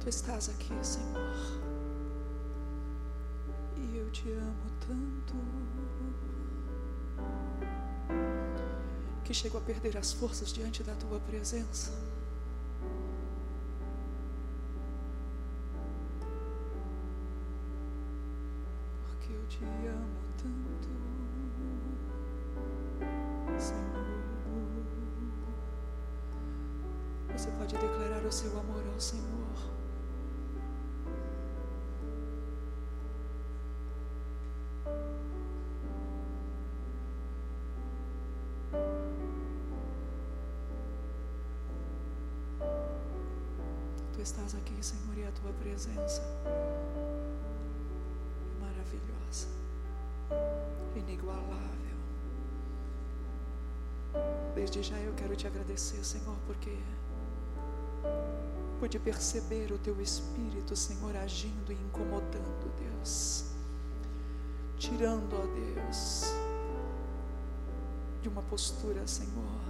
Tu estás aqui, Senhor. E eu te amo tanto que chego a perder as forças diante da tua presença. Desde já eu quero te agradecer, Senhor, porque pude perceber o teu espírito, Senhor, agindo e incomodando, Deus. Tirando, ó Deus, de uma postura, Senhor,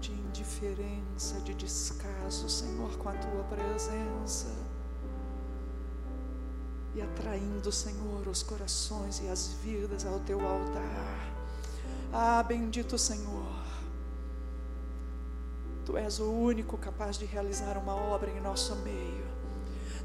de indiferença, de descaso, Senhor, com a tua presença. E atraindo, Senhor, os corações e as vidas ao teu altar. Ah, bendito Senhor. Tu és o único capaz de realizar uma obra em nosso meio.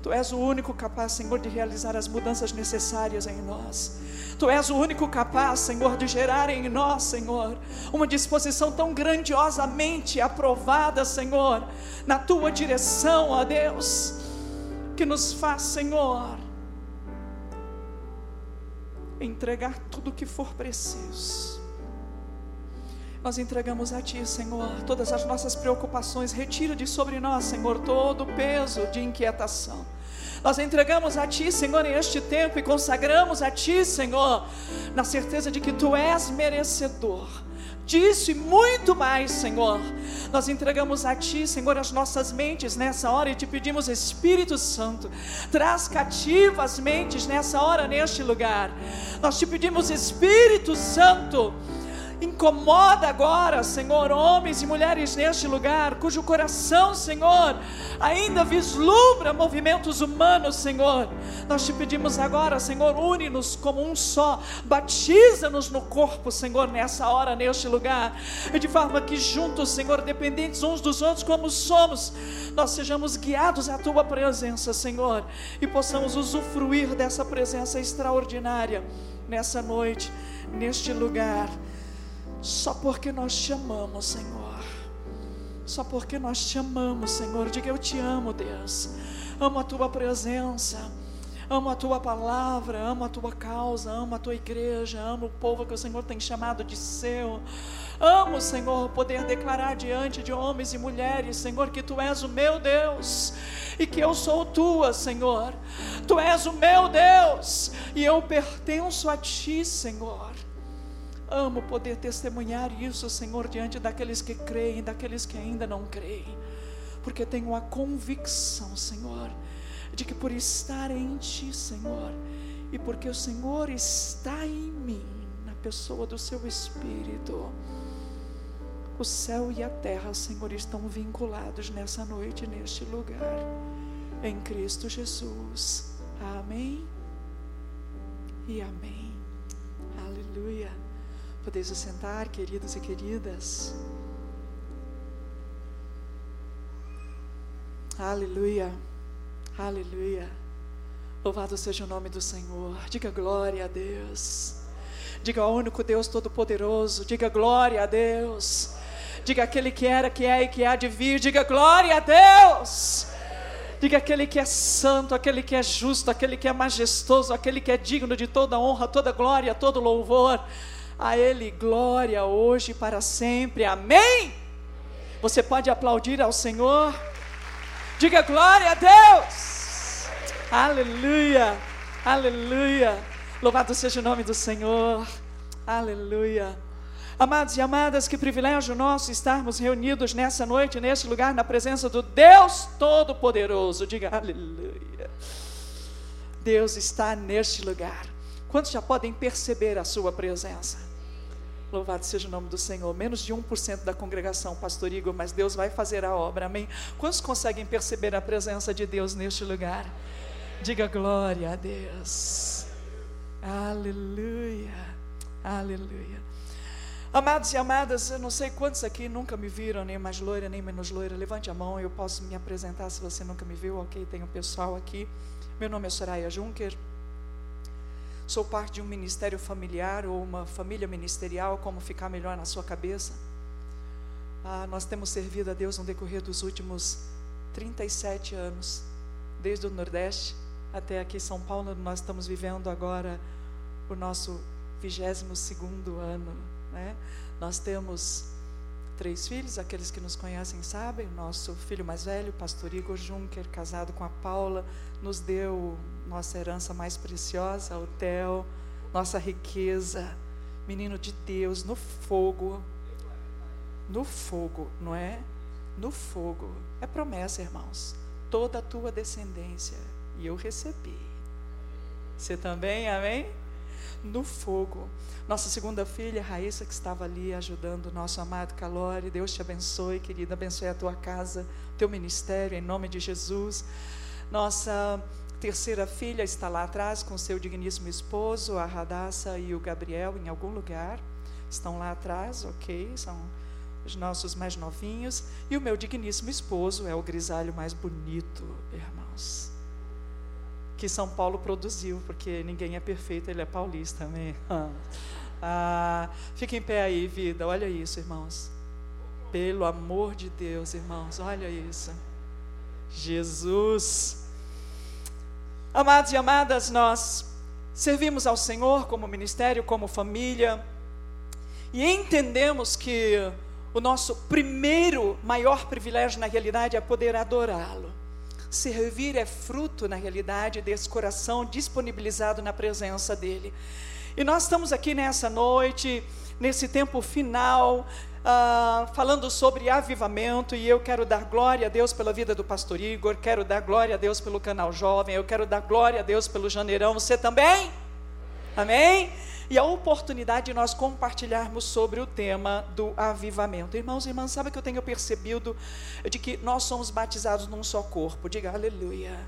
Tu és o único capaz, Senhor, de realizar as mudanças necessárias em nós. Tu és o único capaz, Senhor, de gerar em nós, Senhor, uma disposição tão grandiosamente aprovada, Senhor, na tua direção, ó Deus, que nos faz, Senhor, entregar tudo o que for preciso nós entregamos a Ti, Senhor, todas as nossas preocupações. Retira de sobre nós, Senhor, todo o peso de inquietação. Nós entregamos a Ti, Senhor, em este tempo e consagramos a Ti, Senhor, na certeza de que Tu és merecedor disso e muito mais, Senhor. Nós entregamos a Ti, Senhor, as nossas mentes nessa hora e te pedimos, Espírito Santo, traz cativas mentes nessa hora, neste lugar. Nós te pedimos, Espírito Santo, Incomoda agora, Senhor, homens e mulheres neste lugar, cujo coração, Senhor, ainda vislumbra movimentos humanos, Senhor. Nós te pedimos agora, Senhor, une-nos como um só, batiza-nos no corpo, Senhor, nessa hora, neste lugar, e de forma que juntos, Senhor, dependentes uns dos outros como somos, nós sejamos guiados à tua presença, Senhor, e possamos usufruir dessa presença extraordinária nessa noite, neste lugar só porque nós te amamos, Senhor. Só porque nós te amamos, Senhor. Diga eu te amo, Deus. Amo a tua presença. Amo a tua palavra, amo a tua causa, amo a tua igreja, amo o povo que o Senhor tem chamado de seu. Amo, Senhor, poder declarar diante de homens e mulheres, Senhor, que tu és o meu Deus e que eu sou tua, Senhor. Tu és o meu Deus e eu pertenço a ti, Senhor. Amo poder testemunhar isso, Senhor, diante daqueles que creem, daqueles que ainda não creem, porque tenho a convicção, Senhor, de que por estar em Ti, Senhor, e porque o Senhor está em mim, na pessoa do Seu Espírito, o céu e a terra, Senhor, estão vinculados nessa noite, neste lugar, em Cristo Jesus. Amém e amém. Aleluia. Podeis sentar, queridos e queridas. Aleluia, aleluia. Louvado seja o nome do Senhor. Diga glória a Deus. Diga ao único Deus Todo-Poderoso. Diga glória a Deus. Diga aquele que era, que é e que há de vir. Diga glória a Deus. Diga aquele que é santo, aquele que é justo, aquele que é majestoso, aquele que é digno de toda honra, toda glória, todo louvor. A Ele glória hoje e para sempre. Amém? Você pode aplaudir ao Senhor? Diga glória a Deus. Aleluia. Aleluia. Louvado seja o nome do Senhor. Aleluia. Amados e amadas, que privilégio nosso estarmos reunidos nessa noite, neste lugar, na presença do Deus Todo-Poderoso. Diga aleluia. Deus está neste lugar. Quantos já podem perceber a Sua presença? Louvado seja o nome do Senhor. Menos de 1% da congregação, Pastor Igor, mas Deus vai fazer a obra, amém? Quantos conseguem perceber a presença de Deus neste lugar? Diga glória a Deus. Aleluia, aleluia. Amados e amadas, eu não sei quantos aqui nunca me viram, nem mais loira, nem menos loira. Levante a mão, eu posso me apresentar se você nunca me viu, ok? Tem um pessoal aqui. Meu nome é Soraya Juncker. Sou parte de um ministério familiar ou uma família ministerial, como ficar melhor na sua cabeça. Ah, nós temos servido a Deus no decorrer dos últimos 37 anos, desde o Nordeste até aqui em São Paulo. Nós estamos vivendo agora o nosso 22 segundo ano. Né? Nós temos três filhos, aqueles que nos conhecem sabem. Nosso filho mais velho, pastor Igor Juncker, casado com a Paula, nos deu nossa herança mais preciosa, o Theo, nossa riqueza, menino de Deus, no fogo. No fogo, não é? No fogo. É promessa, irmãos. Toda a tua descendência. E eu recebi. Você também, amém? No fogo. Nossa segunda filha, Raíssa, que estava ali ajudando o nosso amado Calori. Deus te abençoe, querida. Abençoe a tua casa, teu ministério, em nome de Jesus. Nossa terceira filha está lá atrás com seu digníssimo esposo, a Radassa e o Gabriel, em algum lugar. Estão lá atrás, ok? São os nossos mais novinhos. E o meu digníssimo esposo é o grisalho mais bonito, irmãos. Que São Paulo produziu, porque ninguém é perfeito, ele é paulista, amém? Ah, fica em pé aí, vida. Olha isso, irmãos. Pelo amor de Deus, irmãos, olha isso. Jesus. Amados e amadas, nós servimos ao Senhor como ministério, como família, e entendemos que o nosso primeiro maior privilégio na realidade é poder adorá-lo. Servir é fruto, na realidade, desse coração disponibilizado na presença dEle. E nós estamos aqui nessa noite, nesse tempo final, uh, falando sobre avivamento, e eu quero dar glória a Deus pela vida do pastor Igor, quero dar glória a Deus pelo canal jovem, eu quero dar glória a Deus pelo janeirão, você também? Amém? E a oportunidade de nós compartilharmos sobre o tema do avivamento. Irmãos e irmãs, sabe que eu tenho percebido de que nós somos batizados num só corpo. Diga aleluia.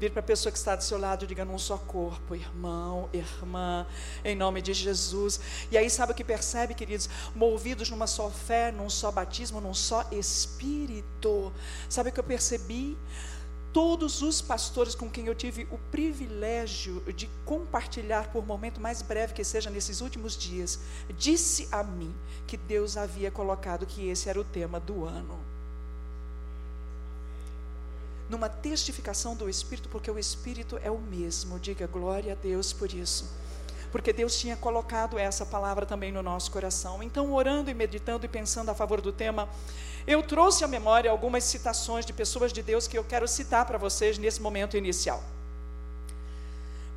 Vire para a pessoa que está do seu lado e diga num só corpo, irmão, irmã, em nome de Jesus. E aí, sabe o que percebe, queridos? Movidos numa só fé, num só batismo, num só espírito. Sabe o que eu percebi? Todos os pastores com quem eu tive o privilégio de compartilhar por momento mais breve que seja nesses últimos dias, disse a mim que Deus havia colocado que esse era o tema do ano numa testificação do Espírito, porque o Espírito é o mesmo. Diga glória a Deus por isso. Porque Deus tinha colocado essa palavra também no nosso coração. Então, orando e meditando e pensando a favor do tema, eu trouxe à memória algumas citações de pessoas de Deus que eu quero citar para vocês nesse momento inicial.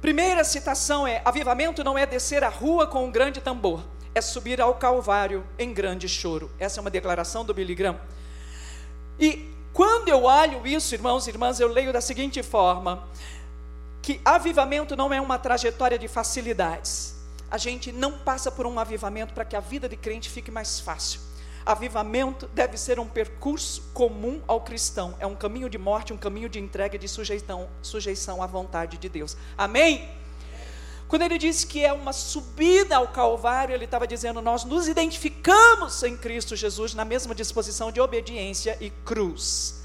Primeira citação é: avivamento não é descer a rua com um grande tambor, é subir ao Calvário em grande choro. Essa é uma declaração do Billy Graham. E quando eu olho isso, irmãos e irmãs, eu leio da seguinte forma: que avivamento não é uma trajetória de facilidades. A gente não passa por um avivamento para que a vida de crente fique mais fácil. Avivamento deve ser um percurso comum ao cristão. É um caminho de morte, um caminho de entrega e de sujeição, sujeição à vontade de Deus. Amém? Quando ele disse que é uma subida ao Calvário, ele estava dizendo: nós nos identificamos em Cristo Jesus na mesma disposição de obediência e cruz.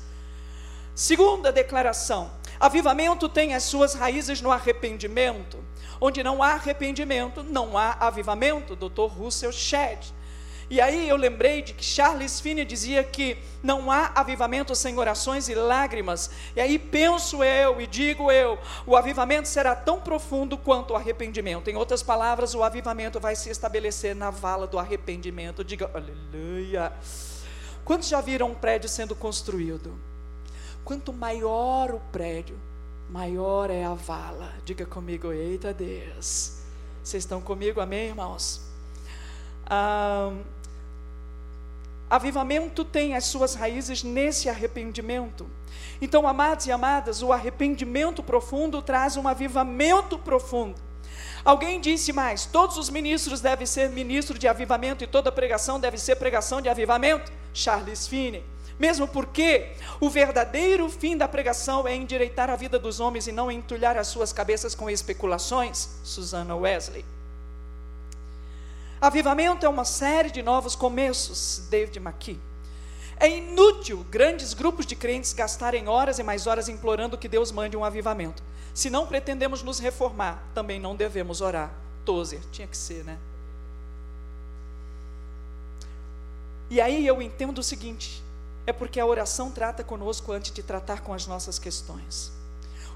Segunda declaração: avivamento tem as suas raízes no arrependimento. Onde não há arrependimento, não há avivamento. Dr. Russell Shedd. E aí eu lembrei de que Charles Finney dizia que não há avivamento sem orações e lágrimas. E aí penso eu e digo eu, o avivamento será tão profundo quanto o arrependimento. Em outras palavras, o avivamento vai se estabelecer na vala do arrependimento. Diga aleluia. Quantos já viram um prédio sendo construído? Quanto maior o prédio, maior é a vala. Diga comigo, eita Deus. Vocês estão comigo, amém, irmãos? Ah, Avivamento tem as suas raízes nesse arrependimento. Então, amados e amadas, o arrependimento profundo traz um avivamento profundo. Alguém disse mais: todos os ministros devem ser ministro de avivamento e toda pregação deve ser pregação de avivamento. Charles Finney. Mesmo porque o verdadeiro fim da pregação é endireitar a vida dos homens e não entulhar as suas cabeças com especulações. Susana Wesley. Avivamento é uma série de novos começos. David McKee. É inútil grandes grupos de crentes gastarem horas e mais horas implorando que Deus mande um avivamento. Se não pretendemos nos reformar, também não devemos orar. Tozer, tinha que ser, né? E aí eu entendo o seguinte: é porque a oração trata conosco antes de tratar com as nossas questões.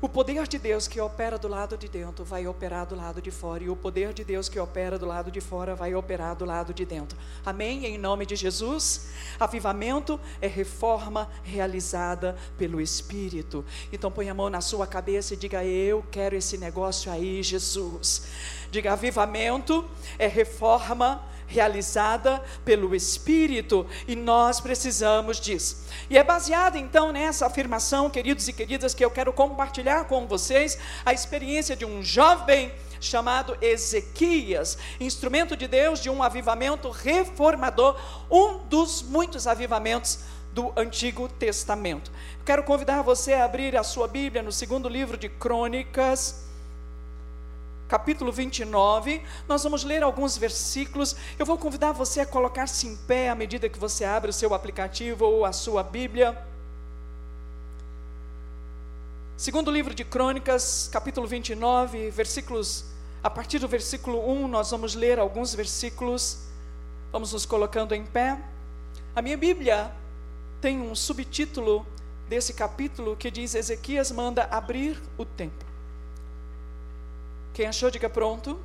O poder de Deus que opera do lado de dentro vai operar do lado de fora, e o poder de Deus que opera do lado de fora vai operar do lado de dentro. Amém? Em nome de Jesus. Avivamento é reforma realizada pelo Espírito. Então põe a mão na sua cabeça e diga: Eu quero esse negócio aí, Jesus. Diga: avivamento é reforma realizada pelo Espírito e nós precisamos disso. E é baseado então nessa afirmação, queridos e queridas, que eu quero compartilhar com vocês a experiência de um jovem chamado Ezequias, instrumento de Deus de um avivamento reformador, um dos muitos avivamentos do Antigo Testamento. Quero convidar você a abrir a sua Bíblia no segundo livro de Crônicas, capítulo 29, nós vamos ler alguns versículos. Eu vou convidar você a colocar-se em pé à medida que você abre o seu aplicativo ou a sua Bíblia. Segundo livro de Crônicas, capítulo 29, versículos a partir do versículo 1, nós vamos ler alguns versículos. Vamos nos colocando em pé. A minha Bíblia tem um subtítulo desse capítulo que diz: Ezequias manda abrir o templo. Quem achou, diga pronto.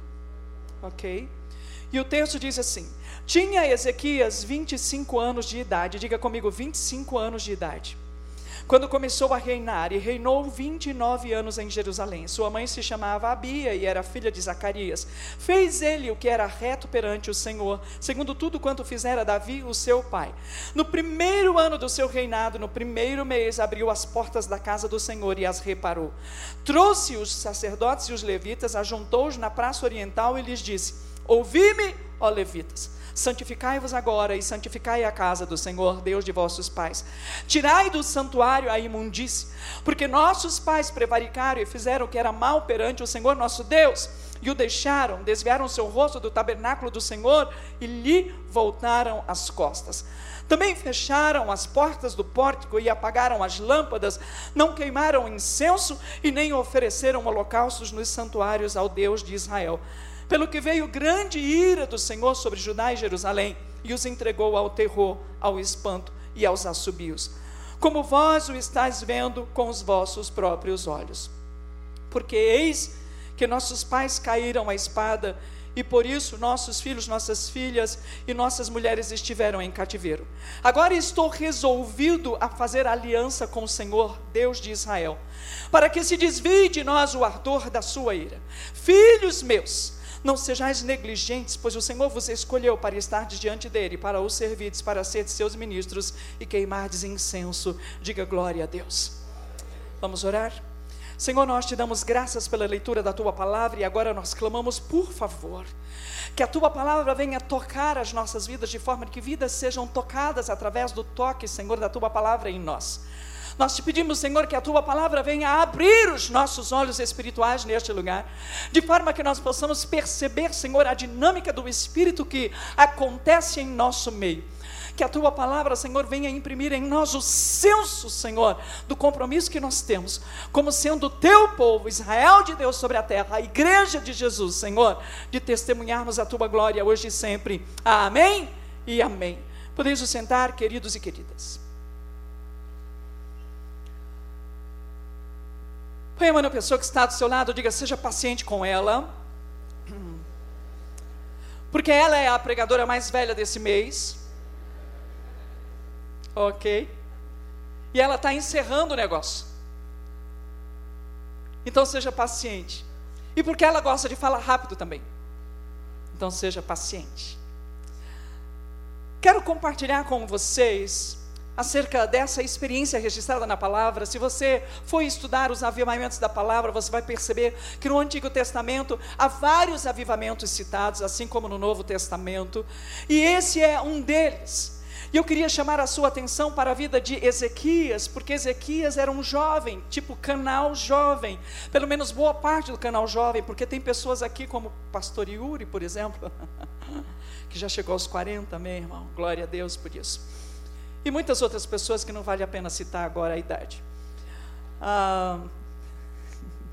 Ok. E o texto diz assim: Tinha Ezequias 25 anos de idade, diga comigo, 25 anos de idade quando começou a reinar, e reinou 29 anos em Jerusalém. Sua mãe se chamava Abia e era filha de Zacarias. Fez ele o que era reto perante o Senhor, segundo tudo quanto fizera Davi, o seu pai. No primeiro ano do seu reinado, no primeiro mês, abriu as portas da casa do Senhor e as reparou. Trouxe os sacerdotes e os levitas, ajuntou-os na praça oriental e lhes disse: Ouvi-me, ó levitas Santificai-vos agora e santificai a casa do Senhor, Deus de vossos pais. Tirai do santuário a imundície, porque nossos pais prevaricaram e fizeram o que era mal perante o Senhor nosso Deus, e o deixaram, desviaram seu rosto do tabernáculo do Senhor e lhe voltaram as costas. Também fecharam as portas do pórtico e apagaram as lâmpadas, não queimaram incenso e nem ofereceram holocaustos nos santuários ao Deus de Israel pelo que veio grande ira do Senhor sobre Judá e Jerusalém, e os entregou ao terror, ao espanto e aos assobios, como vós o estáis vendo com os vossos próprios olhos. Porque eis que nossos pais caíram à espada, e por isso nossos filhos, nossas filhas e nossas mulheres estiveram em cativeiro. Agora estou resolvido a fazer aliança com o Senhor, Deus de Israel, para que se desvie de nós o ardor da sua ira. Filhos meus, não sejais negligentes, pois o Senhor vos escolheu para estar diante dele, para o servirdes, para ser seus ministros e queimardes incenso. Diga glória a Deus. Vamos orar? Senhor, nós te damos graças pela leitura da tua palavra e agora nós clamamos, por favor, que a tua palavra venha tocar as nossas vidas de forma que vidas sejam tocadas através do toque, Senhor, da tua palavra em nós. Nós te pedimos, Senhor, que a tua palavra venha abrir os nossos olhos espirituais neste lugar, de forma que nós possamos perceber, Senhor, a dinâmica do Espírito que acontece em nosso meio. Que a tua palavra, Senhor, venha imprimir em nós o senso, Senhor, do compromisso que nós temos, como sendo o teu povo, Israel de Deus sobre a terra, a igreja de Jesus, Senhor, de testemunharmos a tua glória hoje e sempre. Amém e amém. Podeis sentar, queridos e queridas. Põe a mão na pessoa que está do seu lado, diga, seja paciente com ela. Porque ela é a pregadora mais velha desse mês. Ok? E ela está encerrando o negócio. Então seja paciente. E porque ela gosta de falar rápido também. Então seja paciente. Quero compartilhar com vocês acerca dessa experiência registrada na palavra. Se você for estudar os avivamentos da palavra, você vai perceber que no Antigo Testamento há vários avivamentos citados, assim como no Novo Testamento, e esse é um deles. E eu queria chamar a sua atenção para a vida de Ezequias, porque Ezequias era um jovem, tipo canal jovem, pelo menos boa parte do canal jovem, porque tem pessoas aqui como pastor Yuri, por exemplo, que já chegou aos 40, meu irmão, glória a Deus por isso e muitas outras pessoas que não vale a pena citar agora a idade. Ah,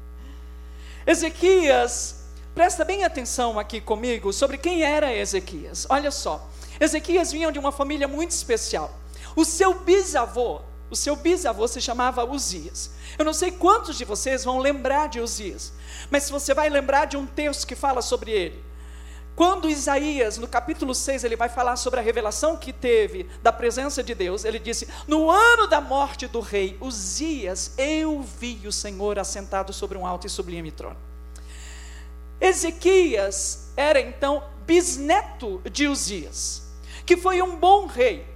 Ezequias, presta bem atenção aqui comigo sobre quem era Ezequias. Olha só, Ezequias vinha de uma família muito especial. O seu bisavô, o seu bisavô se chamava Uzias. Eu não sei quantos de vocês vão lembrar de Uzias, mas se você vai lembrar de um texto que fala sobre ele, quando Isaías, no capítulo 6, ele vai falar sobre a revelação que teve da presença de Deus, ele disse: No ano da morte do rei Uzias, eu vi o Senhor assentado sobre um alto e sublime trono. Ezequias era então bisneto de Uzias, que foi um bom rei,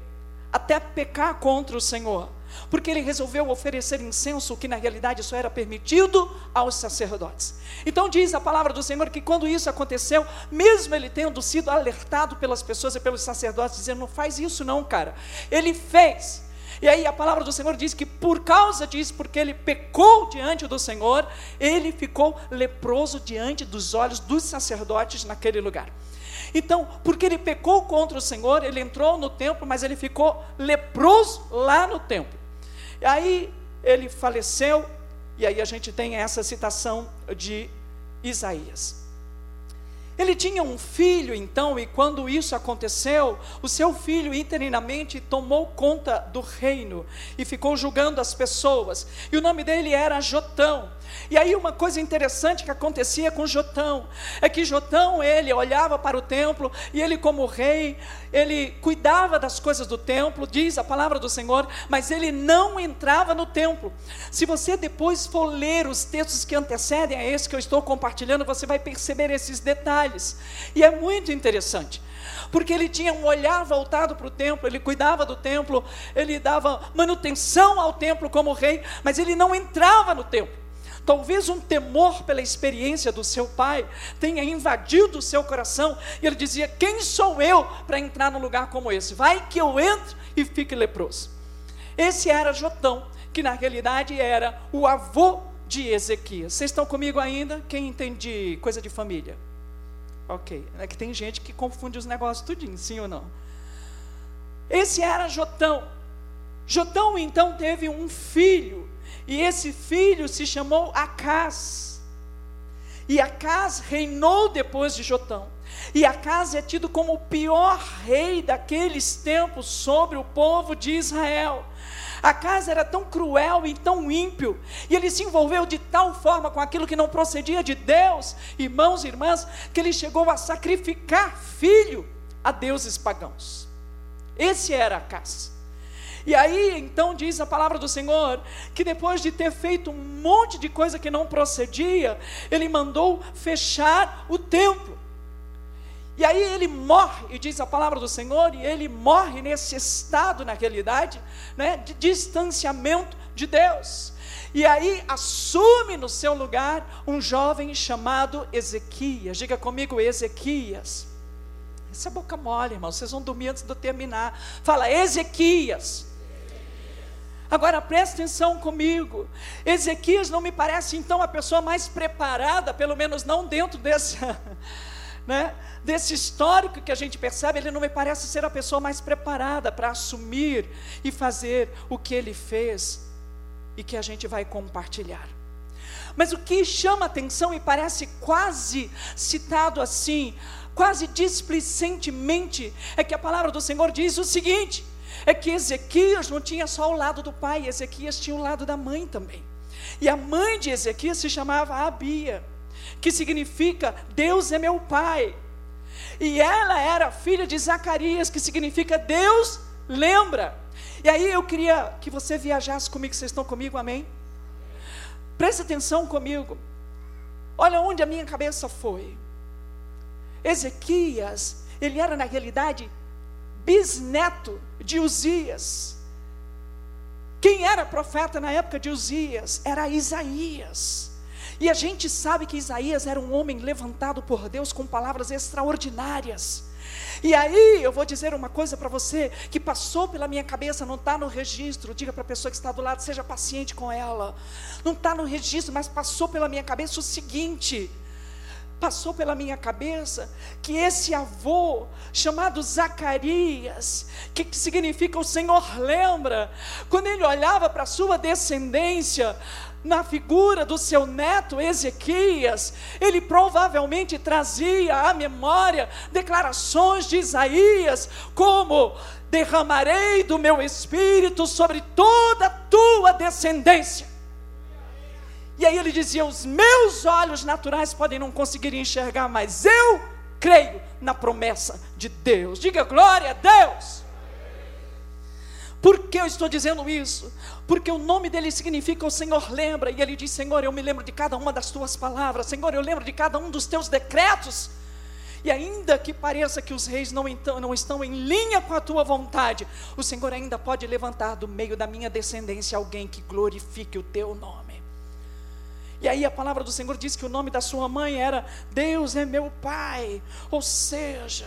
até pecar contra o Senhor porque ele resolveu oferecer incenso, que na realidade só era permitido aos sacerdotes. Então diz a palavra do Senhor que quando isso aconteceu, mesmo ele tendo sido alertado pelas pessoas e pelos sacerdotes, dizendo: não faz isso não, cara, ele fez. E aí a palavra do Senhor diz que por causa disso, porque ele pecou diante do Senhor, ele ficou leproso diante dos olhos dos sacerdotes naquele lugar. Então, porque ele pecou contra o Senhor, ele entrou no templo, mas ele ficou leproso lá no templo. E aí ele faleceu, e aí a gente tem essa citação de Isaías. Ele tinha um filho, então, e quando isso aconteceu, o seu filho interinamente tomou conta do reino e ficou julgando as pessoas. E o nome dele era Jotão. E aí uma coisa interessante que acontecia com Jotão é que Jotão ele olhava para o templo e ele como rei, ele cuidava das coisas do templo, diz a palavra do Senhor, mas ele não entrava no templo. Se você depois for ler os textos que antecedem a esse que eu estou compartilhando, você vai perceber esses detalhes. E é muito interessante porque ele tinha um olhar voltado para o templo, ele cuidava do templo, ele dava manutenção ao templo como rei, mas ele não entrava no templo. Talvez um temor pela experiência do seu pai tenha invadido o seu coração e ele dizia: Quem sou eu para entrar num lugar como esse? Vai que eu entre e fique leproso. Esse era Jotão, que na realidade era o avô de Ezequias. Vocês estão comigo ainda? Quem entende coisa de família? Ok. É que tem gente que confunde os negócios tudinho, sim ou não? Esse era Jotão. Jotão então teve um filho e esse filho se chamou Acás. E Acás reinou depois de Jotão. E Acás é tido como o pior rei daqueles tempos sobre o povo de Israel. Acás era tão cruel e tão ímpio, e ele se envolveu de tal forma com aquilo que não procedia de Deus, irmãos e irmãs, que ele chegou a sacrificar filho a deuses pagãos. Esse era Acás. E aí, então, diz a palavra do Senhor, que depois de ter feito um monte de coisa que não procedia, ele mandou fechar o templo. E aí ele morre, e diz a palavra do Senhor, e ele morre nesse estado, na realidade, né, de distanciamento de Deus. E aí assume no seu lugar um jovem chamado Ezequias. Diga comigo, Ezequias. Essa é boca mole, irmão. Vocês vão dormir antes de eu terminar. Fala, Ezequias. Agora preste atenção comigo. Ezequias não me parece então a pessoa mais preparada, pelo menos não dentro desse, né, desse histórico que a gente percebe, ele não me parece ser a pessoa mais preparada para assumir e fazer o que ele fez e que a gente vai compartilhar. Mas o que chama atenção e parece quase citado assim, quase displicentemente, é que a palavra do Senhor diz o seguinte: é que Ezequias não tinha só o lado do pai, Ezequias tinha o lado da mãe também. E a mãe de Ezequias se chamava Abia, que significa Deus é meu pai. E ela era filha de Zacarias, que significa Deus lembra. E aí eu queria que você viajasse comigo, vocês estão comigo, amém? Preste atenção comigo. Olha onde a minha cabeça foi. Ezequias, ele era na realidade bisneto de Uzias. Quem era profeta na época de Uzias? Era Isaías. E a gente sabe que Isaías era um homem levantado por Deus com palavras extraordinárias. E aí eu vou dizer uma coisa para você que passou pela minha cabeça, não está no registro. Diga para a pessoa que está do lado, seja paciente com ela. Não está no registro, mas passou pela minha cabeça o seguinte: passou pela minha cabeça que esse avô, chamado Zacarias, que, significa o Senhor lembra, quando ele olhava para a sua descendência, na figura do seu neto Ezequias, ele provavelmente trazia à memória declarações de Isaías, como: derramarei do meu espírito sobre toda a tua descendência. E aí ele dizia: Os meus olhos naturais podem não conseguir enxergar, mas eu creio na promessa de Deus. Diga glória a Deus. Por que eu estou dizendo isso? Porque o nome dele significa o Senhor lembra, e ele diz: Senhor, eu me lembro de cada uma das tuas palavras, Senhor, eu lembro de cada um dos teus decretos. E ainda que pareça que os reis não, então, não estão em linha com a tua vontade, o Senhor ainda pode levantar do meio da minha descendência alguém que glorifique o teu nome. E aí a palavra do Senhor diz que o nome da sua mãe era Deus é meu Pai. Ou seja,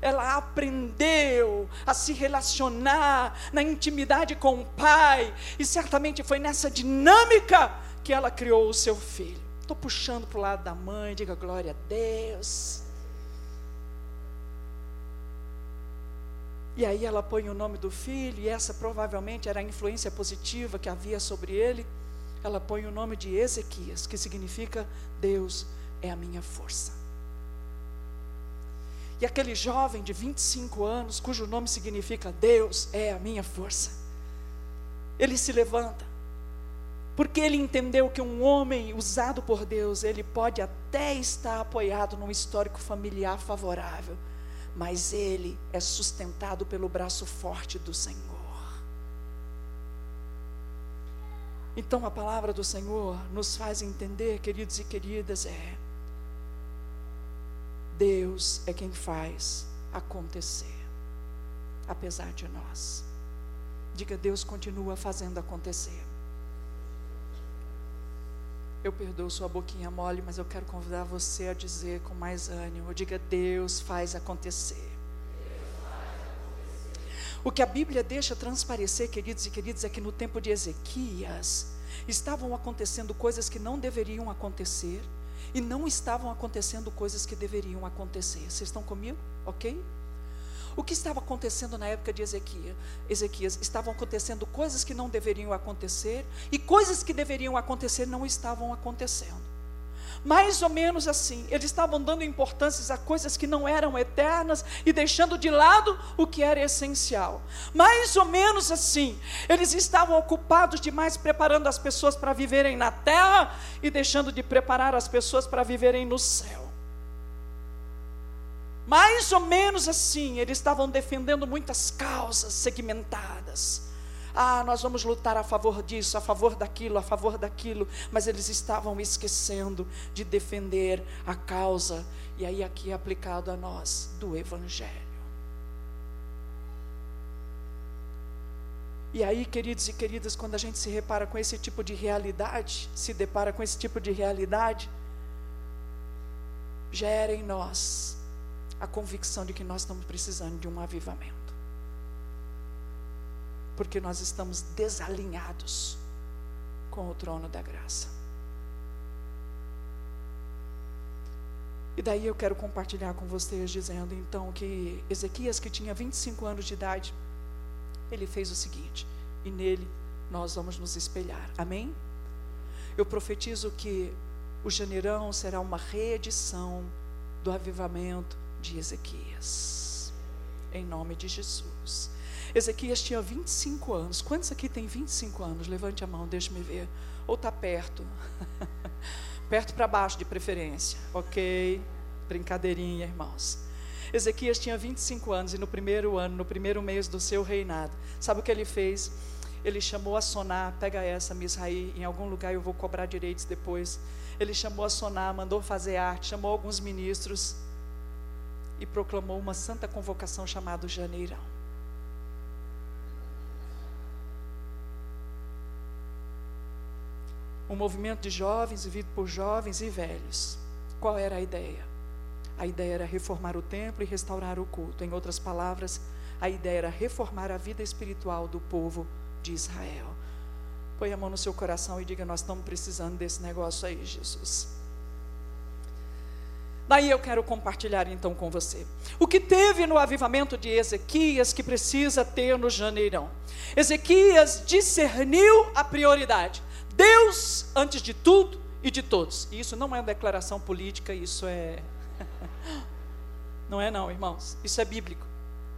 ela aprendeu a se relacionar na intimidade com o Pai, e certamente foi nessa dinâmica que ela criou o seu filho. Estou puxando para o lado da mãe, diga glória a Deus. E aí ela põe o nome do filho, e essa provavelmente era a influência positiva que havia sobre ele ela põe o nome de Ezequias, que significa Deus é a minha força. E aquele jovem de 25 anos, cujo nome significa Deus é a minha força, ele se levanta, porque ele entendeu que um homem usado por Deus, ele pode até estar apoiado num histórico familiar favorável, mas ele é sustentado pelo braço forte do Senhor. Então a palavra do Senhor nos faz entender, queridos e queridas, é Deus é quem faz acontecer, apesar de nós. Diga, Deus continua fazendo acontecer. Eu perdoo sua boquinha mole, mas eu quero convidar você a dizer com mais ânimo: diga, Deus faz acontecer. O que a Bíblia deixa transparecer, queridos e queridas, é que no tempo de Ezequias estavam acontecendo coisas que não deveriam acontecer e não estavam acontecendo coisas que deveriam acontecer. Vocês estão comigo? Ok? O que estava acontecendo na época de Ezequias? Ezequias estavam acontecendo coisas que não deveriam acontecer e coisas que deveriam acontecer não estavam acontecendo. Mais ou menos assim, eles estavam dando importância a coisas que não eram eternas e deixando de lado o que era essencial. Mais ou menos assim, eles estavam ocupados demais preparando as pessoas para viverem na terra e deixando de preparar as pessoas para viverem no céu. Mais ou menos assim, eles estavam defendendo muitas causas segmentadas ah, nós vamos lutar a favor disso, a favor daquilo, a favor daquilo, mas eles estavam esquecendo de defender a causa, e aí aqui é aplicado a nós, do Evangelho. E aí, queridos e queridas, quando a gente se repara com esse tipo de realidade, se depara com esse tipo de realidade, gera em nós a convicção de que nós estamos precisando de um avivamento porque nós estamos desalinhados com o trono da graça. E daí eu quero compartilhar com vocês dizendo então que Ezequias, que tinha 25 anos de idade, ele fez o seguinte, e nele nós vamos nos espelhar. Amém? Eu profetizo que o janeirão será uma reedição do avivamento de Ezequias. Em nome de Jesus. Ezequias tinha 25 anos. Quantos aqui tem 25 anos? Levante a mão, deixe-me ver. Ou está perto? perto para baixo, de preferência. Ok? Brincadeirinha, irmãos. Ezequias tinha 25 anos e no primeiro ano, no primeiro mês do seu reinado, sabe o que ele fez? Ele chamou a Sonar, pega essa, Misraí, em algum lugar eu vou cobrar direitos depois. Ele chamou a Sonar, mandou fazer arte, chamou alguns ministros e proclamou uma santa convocação chamada Janeirão. Um movimento de jovens vivido por jovens e velhos. Qual era a ideia? A ideia era reformar o templo e restaurar o culto. Em outras palavras, a ideia era reformar a vida espiritual do povo de Israel. Põe a mão no seu coração e diga: Nós estamos precisando desse negócio aí, Jesus. Daí eu quero compartilhar então com você. O que teve no avivamento de Ezequias que precisa ter no janeirão? Ezequias discerniu a prioridade. Deus antes de tudo e de todos. E isso não é uma declaração política, isso é. não é, não, irmãos. Isso é bíblico.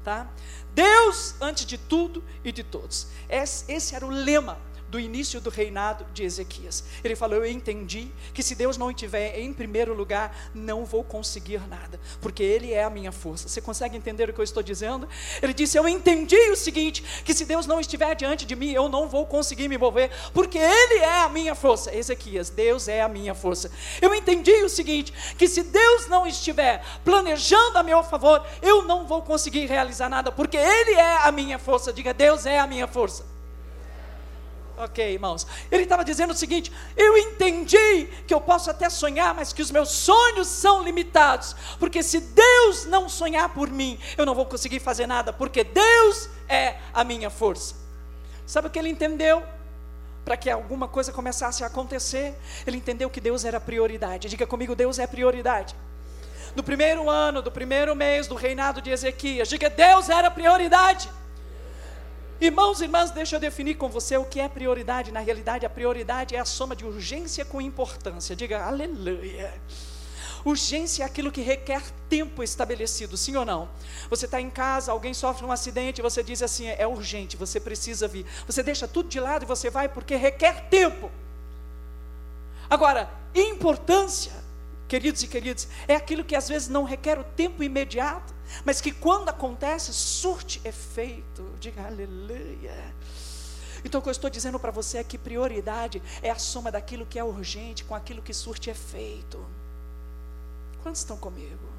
Tá? Deus antes de tudo e de todos. Esse era o lema do início do reinado de Ezequias. Ele falou: Eu entendi que se Deus não estiver em primeiro lugar, não vou conseguir nada, porque Ele é a minha força. Você consegue entender o que eu estou dizendo? Ele disse: Eu entendi o seguinte: que se Deus não estiver diante de mim, eu não vou conseguir me mover, porque Ele é a minha força. Ezequias, Deus é a minha força. Eu entendi o seguinte: que se Deus não estiver planejando a meu favor, eu não vou conseguir realizar nada, porque Ele é a minha força. Diga: Deus é a minha força. Ok, irmãos. Ele estava dizendo o seguinte: eu entendi que eu posso até sonhar, mas que os meus sonhos são limitados. Porque se Deus não sonhar por mim, eu não vou conseguir fazer nada, porque Deus é a minha força. Sabe o que ele entendeu? Para que alguma coisa começasse a acontecer, ele entendeu que Deus era prioridade. Diga comigo: Deus é prioridade. No primeiro ano, do primeiro mês do reinado de Ezequias, diga: Deus era prioridade. Irmãos e irmãs, deixa eu definir com você o que é prioridade. Na realidade, a prioridade é a soma de urgência com importância. Diga aleluia. Urgência é aquilo que requer tempo estabelecido, sim ou não? Você está em casa, alguém sofre um acidente, você diz assim: é urgente, você precisa vir. Você deixa tudo de lado e você vai porque requer tempo. Agora, importância, queridos e queridas, é aquilo que às vezes não requer o tempo imediato, mas que quando acontece, surte efeito. Diga aleluia. Então o que eu estou dizendo para você é que prioridade é a soma daquilo que é urgente com aquilo que surte efeito. Quantos estão comigo?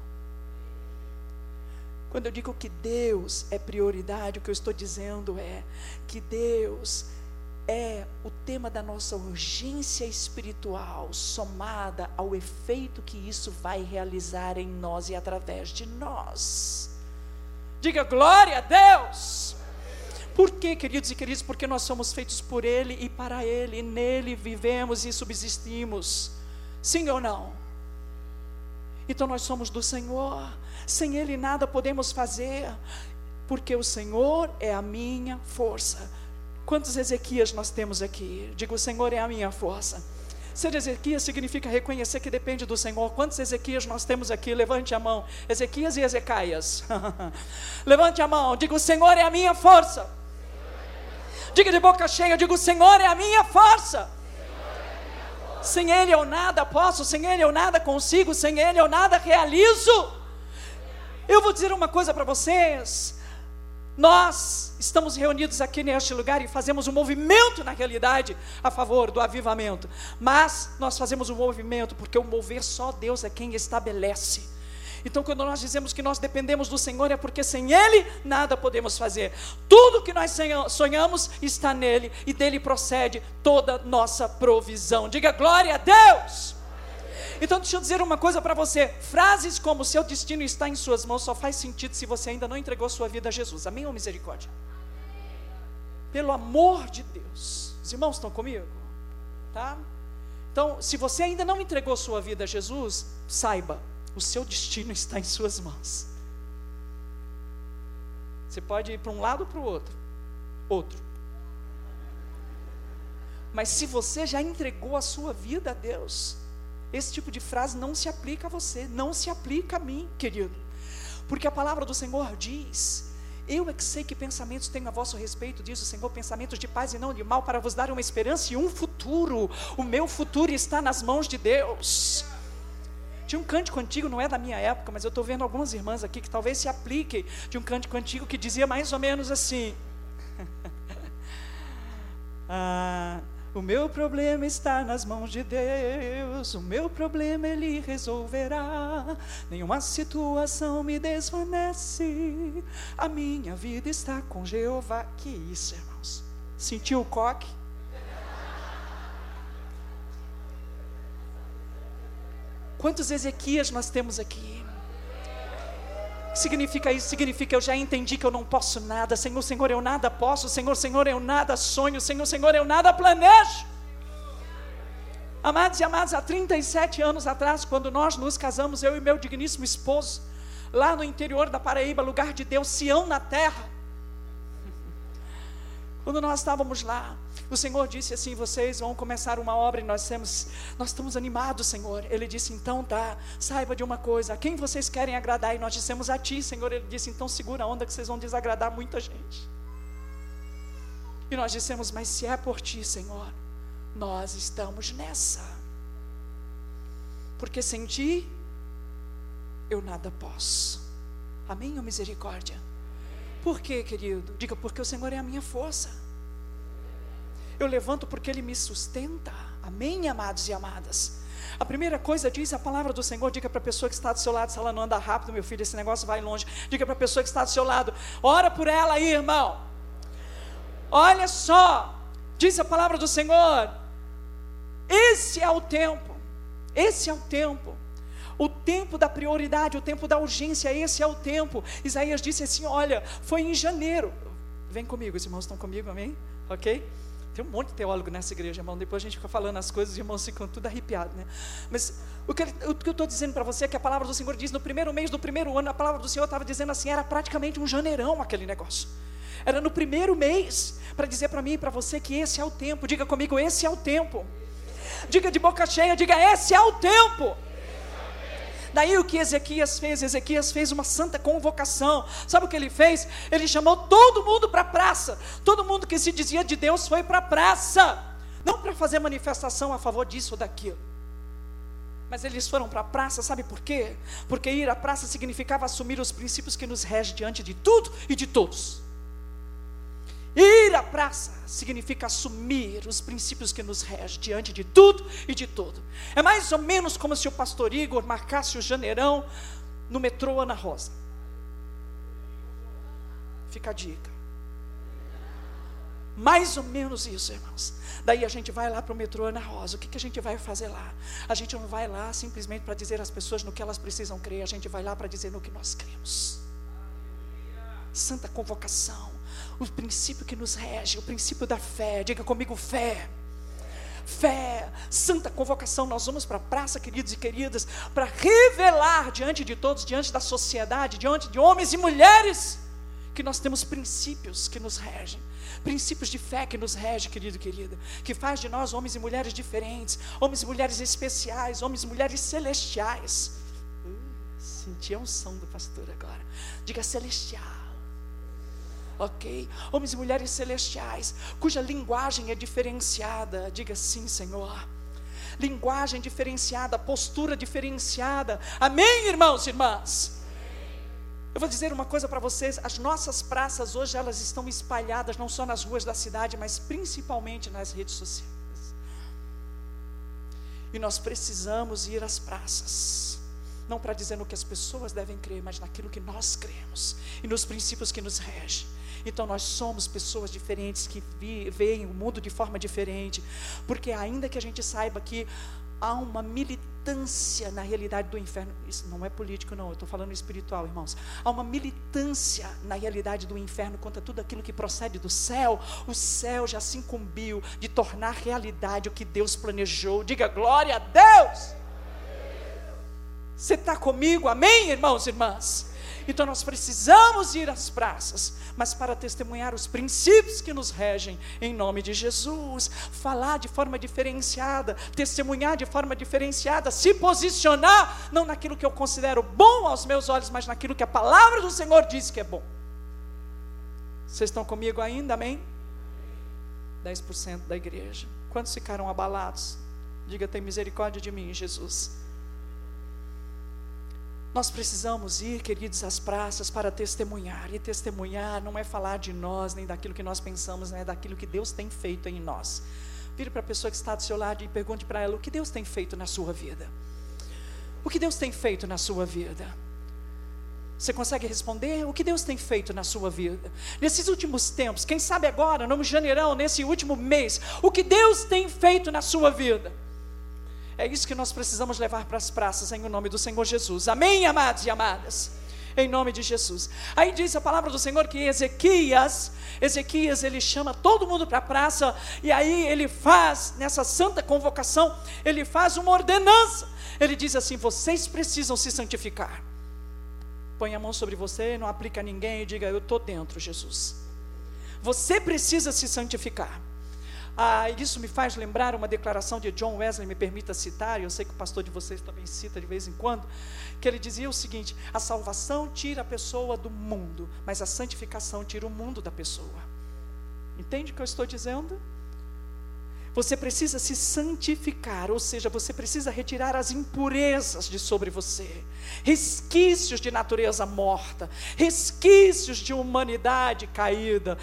Quando eu digo que Deus é prioridade, o que eu estou dizendo é que Deus é o tema da nossa urgência espiritual, somada ao efeito que isso vai realizar em nós e através de nós. Diga glória a Deus! Por quê, queridos e queridas? Porque nós somos feitos por Ele e para Ele, e nele vivemos e subsistimos. Sim ou não? Então nós somos do Senhor, sem Ele nada podemos fazer, porque o Senhor é a minha força Quantos Ezequias nós temos aqui? Digo, o Senhor é a minha força. Ser Ezequias significa reconhecer que depende do Senhor. Quantos Ezequias nós temos aqui? Levante a mão. Ezequias e Ezecaias. Levante a mão. Diga, o Senhor é a minha força. Diga de boca cheia, diga, o Senhor é a minha força. Sem Ele eu nada posso, sem Ele eu nada consigo, sem Ele eu nada realizo. Eu vou dizer uma coisa para vocês. Nós estamos reunidos aqui neste lugar e fazemos um movimento na realidade a favor do avivamento, mas nós fazemos um movimento porque o mover só Deus é quem estabelece. Então, quando nós dizemos que nós dependemos do Senhor, é porque sem Ele nada podemos fazer. Tudo que nós sonhamos está nele e dele procede toda nossa provisão. Diga glória a Deus! Então deixa eu dizer uma coisa para você: frases como seu destino está em suas mãos só faz sentido se você ainda não entregou sua vida a Jesus. Amém ou misericórdia? Pelo amor de Deus. Os irmãos estão comigo? Tá? Então, se você ainda não entregou sua vida a Jesus, saiba, o seu destino está em suas mãos. Você pode ir para um lado ou para o outro. Outro. Mas se você já entregou a sua vida a Deus, esse tipo de frase não se aplica a você, não se aplica a mim, querido. Porque a palavra do Senhor diz: Eu é que sei que pensamentos tenho a vosso respeito, diz o Senhor, pensamentos de paz e não de mal, para vos dar uma esperança e um futuro. O meu futuro está nas mãos de Deus. Tinha um cântico antigo, não é da minha época, mas eu estou vendo algumas irmãs aqui que talvez se apliquem de um cântico antigo que dizia mais ou menos assim. ah, o meu problema está nas mãos de Deus, o meu problema Ele resolverá. Nenhuma situação me desvanece, a minha vida está com Jeová. Que isso, irmãos? Sentiu o coque? Quantos Ezequias nós temos aqui? Significa isso? Significa eu já entendi que eu não posso nada. Senhor, Senhor, eu nada posso. Senhor, Senhor, eu nada sonho. Senhor, Senhor, eu nada planejo. Amados e amados, há 37 anos atrás, quando nós nos casamos, eu e meu digníssimo esposo, lá no interior da Paraíba, lugar de Deus, Sião na terra. Quando nós estávamos lá, o Senhor disse assim: vocês vão começar uma obra e nós temos, nós estamos animados, Senhor. Ele disse: então tá, saiba de uma coisa, a quem vocês querem agradar? E nós dissemos a Ti, Senhor. Ele disse: então segura a onda que vocês vão desagradar muita gente. E nós dissemos: mas se é por Ti, Senhor, nós estamos nessa. Porque sem Ti eu nada posso. Amém ou misericórdia? Por quê, querido? Diga, porque o Senhor é a minha força. Eu levanto porque Ele me sustenta. Amém, amados e amadas? A primeira coisa diz a palavra do Senhor, diga para a pessoa que está do seu lado, se ela não anda rápido, meu filho, esse negócio vai longe. Diga para a pessoa que está do seu lado, ora por ela aí, irmão. Olha só, diz a palavra do Senhor, esse é o tempo, esse é o tempo o tempo da prioridade, o tempo da urgência, esse é o tempo. Isaías disse assim: Olha, foi em janeiro. Vem comigo, os irmãos estão comigo, amém? Ok? Tem um monte de teólogo nessa igreja, irmão. Depois a gente fica falando as coisas, os irmãos ficam tudo arrepiados, né? Mas o que, o que eu estou dizendo para você é que a palavra do Senhor diz: no primeiro mês do primeiro ano, a palavra do Senhor estava dizendo assim: era praticamente um janeirão aquele negócio. Era no primeiro mês, para dizer para mim e para você que esse é o tempo. Diga comigo: esse é o tempo. Diga de boca cheia: diga, esse é o tempo. Daí o que Ezequias fez? Ezequias fez uma santa convocação. Sabe o que ele fez? Ele chamou todo mundo para a praça. Todo mundo que se dizia de Deus foi para a praça. Não para fazer manifestação a favor disso ou daquilo. Mas eles foram para a praça, sabe por quê? Porque ir à praça significava assumir os princípios que nos regem diante de tudo e de todos. Ir à praça significa assumir os princípios que nos regem diante de tudo e de tudo. É mais ou menos como se o pastor Igor marcasse o janeirão no metrô Ana Rosa. Fica a dica. Mais ou menos isso, irmãos. Daí a gente vai lá para o metrô Ana Rosa. O que, que a gente vai fazer lá? A gente não vai lá simplesmente para dizer às pessoas no que elas precisam crer. A gente vai lá para dizer no que nós cremos. Santa convocação o princípio que nos rege, o princípio da fé. Diga comigo, fé. Fé, santa convocação, nós vamos para a praça, queridos e queridas, para revelar diante de todos, diante da sociedade, diante de homens e mulheres, que nós temos princípios que nos regem, princípios de fé que nos regem, querido e querida, que faz de nós homens e mulheres diferentes, homens e mulheres especiais, homens e mulheres celestiais. Uh, senti a unção do pastor agora. Diga celestial ok? Homens e mulheres celestiais, cuja linguagem é diferenciada, diga sim, Senhor. Linguagem diferenciada, postura diferenciada, amém, irmãos e irmãs? Eu vou dizer uma coisa para vocês: as nossas praças hoje elas estão espalhadas não só nas ruas da cidade, mas principalmente nas redes sociais. E nós precisamos ir às praças não para dizer no que as pessoas devem crer, mas naquilo que nós cremos e nos princípios que nos regem. Então nós somos pessoas diferentes que veem o mundo de forma diferente, porque ainda que a gente saiba que há uma militância na realidade do inferno, isso não é político não, eu estou falando espiritual, irmãos. Há uma militância na realidade do inferno contra tudo aquilo que procede do céu. O céu já se incumbiu de tornar realidade o que Deus planejou. Diga glória a Deus. Você está comigo? Amém, irmãos e irmãs? Então nós precisamos ir às praças, mas para testemunhar os princípios que nos regem, em nome de Jesus, falar de forma diferenciada, testemunhar de forma diferenciada, se posicionar, não naquilo que eu considero bom aos meus olhos, mas naquilo que a palavra do Senhor diz que é bom. Vocês estão comigo ainda, amém? 10% da igreja. Quantos ficaram abalados? Diga, tem misericórdia de mim, Jesus. Nós precisamos ir, queridos, às praças para testemunhar. E testemunhar não é falar de nós, nem daquilo que nós pensamos, é daquilo que Deus tem feito em nós. Vire para a pessoa que está do seu lado e pergunte para ela: o que Deus tem feito na sua vida? O que Deus tem feito na sua vida? Você consegue responder? O que Deus tem feito na sua vida? Nesses últimos tempos, quem sabe agora, no janeirão, nesse último mês, o que Deus tem feito na sua vida? É isso que nós precisamos levar para as praças em nome do Senhor Jesus. Amém, amados e amadas em nome de Jesus. Aí diz a palavra do Senhor que Ezequias, Ezequias ele chama todo mundo para a praça e aí ele faz nessa santa convocação, ele faz uma ordenança. Ele diz assim: vocês precisam se santificar. Põe a mão sobre você, não aplica a ninguém e diga: eu estou dentro, Jesus. Você precisa se santificar. Ah, isso me faz lembrar uma declaração de John Wesley, me permita citar, e eu sei que o pastor de vocês também cita de vez em quando, que ele dizia o seguinte: a salvação tira a pessoa do mundo, mas a santificação tira o mundo da pessoa. Entende o que eu estou dizendo? Você precisa se santificar, ou seja, você precisa retirar as impurezas de sobre você, resquícios de natureza morta, resquícios de humanidade caída.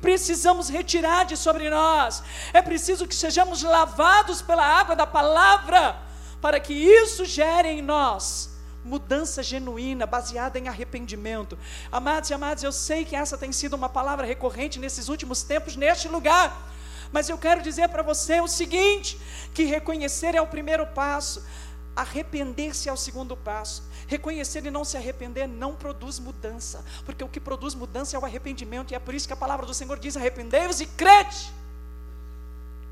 Precisamos retirar de sobre nós. É preciso que sejamos lavados pela água da palavra, para que isso gere em nós mudança genuína, baseada em arrependimento. Amados e amados, eu sei que essa tem sido uma palavra recorrente nesses últimos tempos neste lugar. Mas eu quero dizer para você o seguinte: que reconhecer é o primeiro passo, arrepender-se é o segundo passo. Reconhecer e não se arrepender não produz mudança, porque o que produz mudança é o arrependimento, e é por isso que a palavra do Senhor diz: arrependei-vos e crede.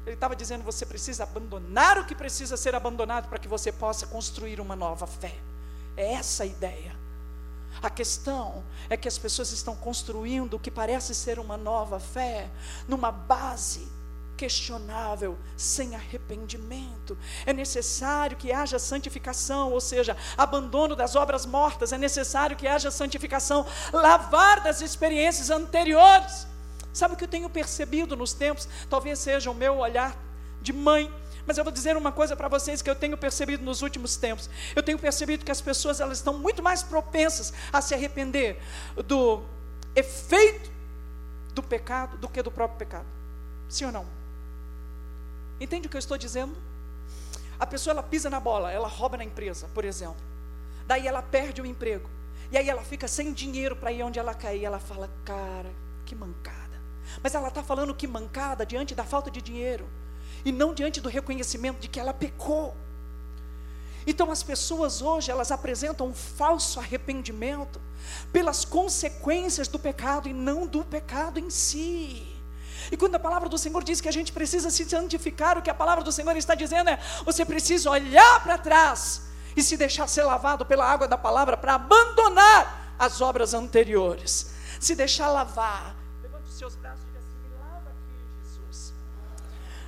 Ele estava dizendo: você precisa abandonar o que precisa ser abandonado para que você possa construir uma nova fé. É essa a ideia. A questão é que as pessoas estão construindo o que parece ser uma nova fé numa base questionável, sem arrependimento. É necessário que haja santificação, ou seja, abandono das obras mortas, é necessário que haja santificação, lavar das experiências anteriores. Sabe o que eu tenho percebido nos tempos? Talvez seja o meu olhar de mãe, mas eu vou dizer uma coisa para vocês que eu tenho percebido nos últimos tempos. Eu tenho percebido que as pessoas elas estão muito mais propensas a se arrepender do efeito do pecado do que do próprio pecado. Sim ou não? Entende o que eu estou dizendo? A pessoa ela pisa na bola, ela rouba na empresa, por exemplo. Daí ela perde o emprego. E aí ela fica sem dinheiro para ir onde ela cair. Ela fala, cara, que mancada. Mas ela está falando que mancada diante da falta de dinheiro. E não diante do reconhecimento de que ela pecou. Então as pessoas hoje, elas apresentam um falso arrependimento pelas consequências do pecado e não do pecado em si. E quando a palavra do Senhor diz que a gente precisa se santificar, o que a palavra do Senhor está dizendo é: você precisa olhar para trás e se deixar ser lavado pela água da palavra para abandonar as obras anteriores. Se deixar lavar. Levante os seus braços e diga assim: me lava aqui, Jesus.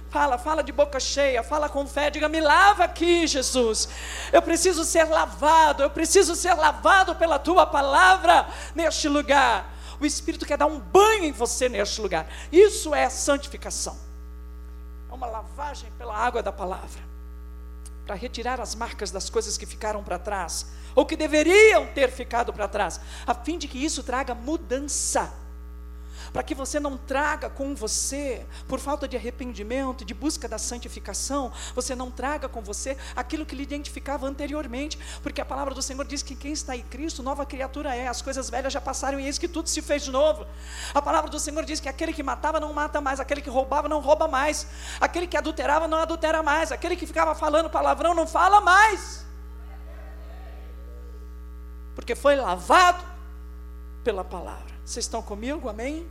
Fala, fala de boca cheia, fala com fé, diga: me lava aqui, Jesus. Eu preciso ser lavado, eu preciso ser lavado pela tua palavra neste lugar. O Espírito quer dar um banho em você neste lugar. Isso é santificação. É uma lavagem pela água da palavra. Para retirar as marcas das coisas que ficaram para trás, ou que deveriam ter ficado para trás, a fim de que isso traga mudança para que você não traga com você, por falta de arrependimento, de busca da santificação, você não traga com você aquilo que lhe identificava anteriormente, porque a palavra do Senhor diz que quem está em Cristo, nova criatura é, as coisas velhas já passaram e eis que tudo se fez novo. A palavra do Senhor diz que aquele que matava não mata mais, aquele que roubava não rouba mais, aquele que adulterava não adultera mais, aquele que ficava falando palavrão não fala mais. Porque foi lavado pela palavra. Vocês estão comigo? Amém?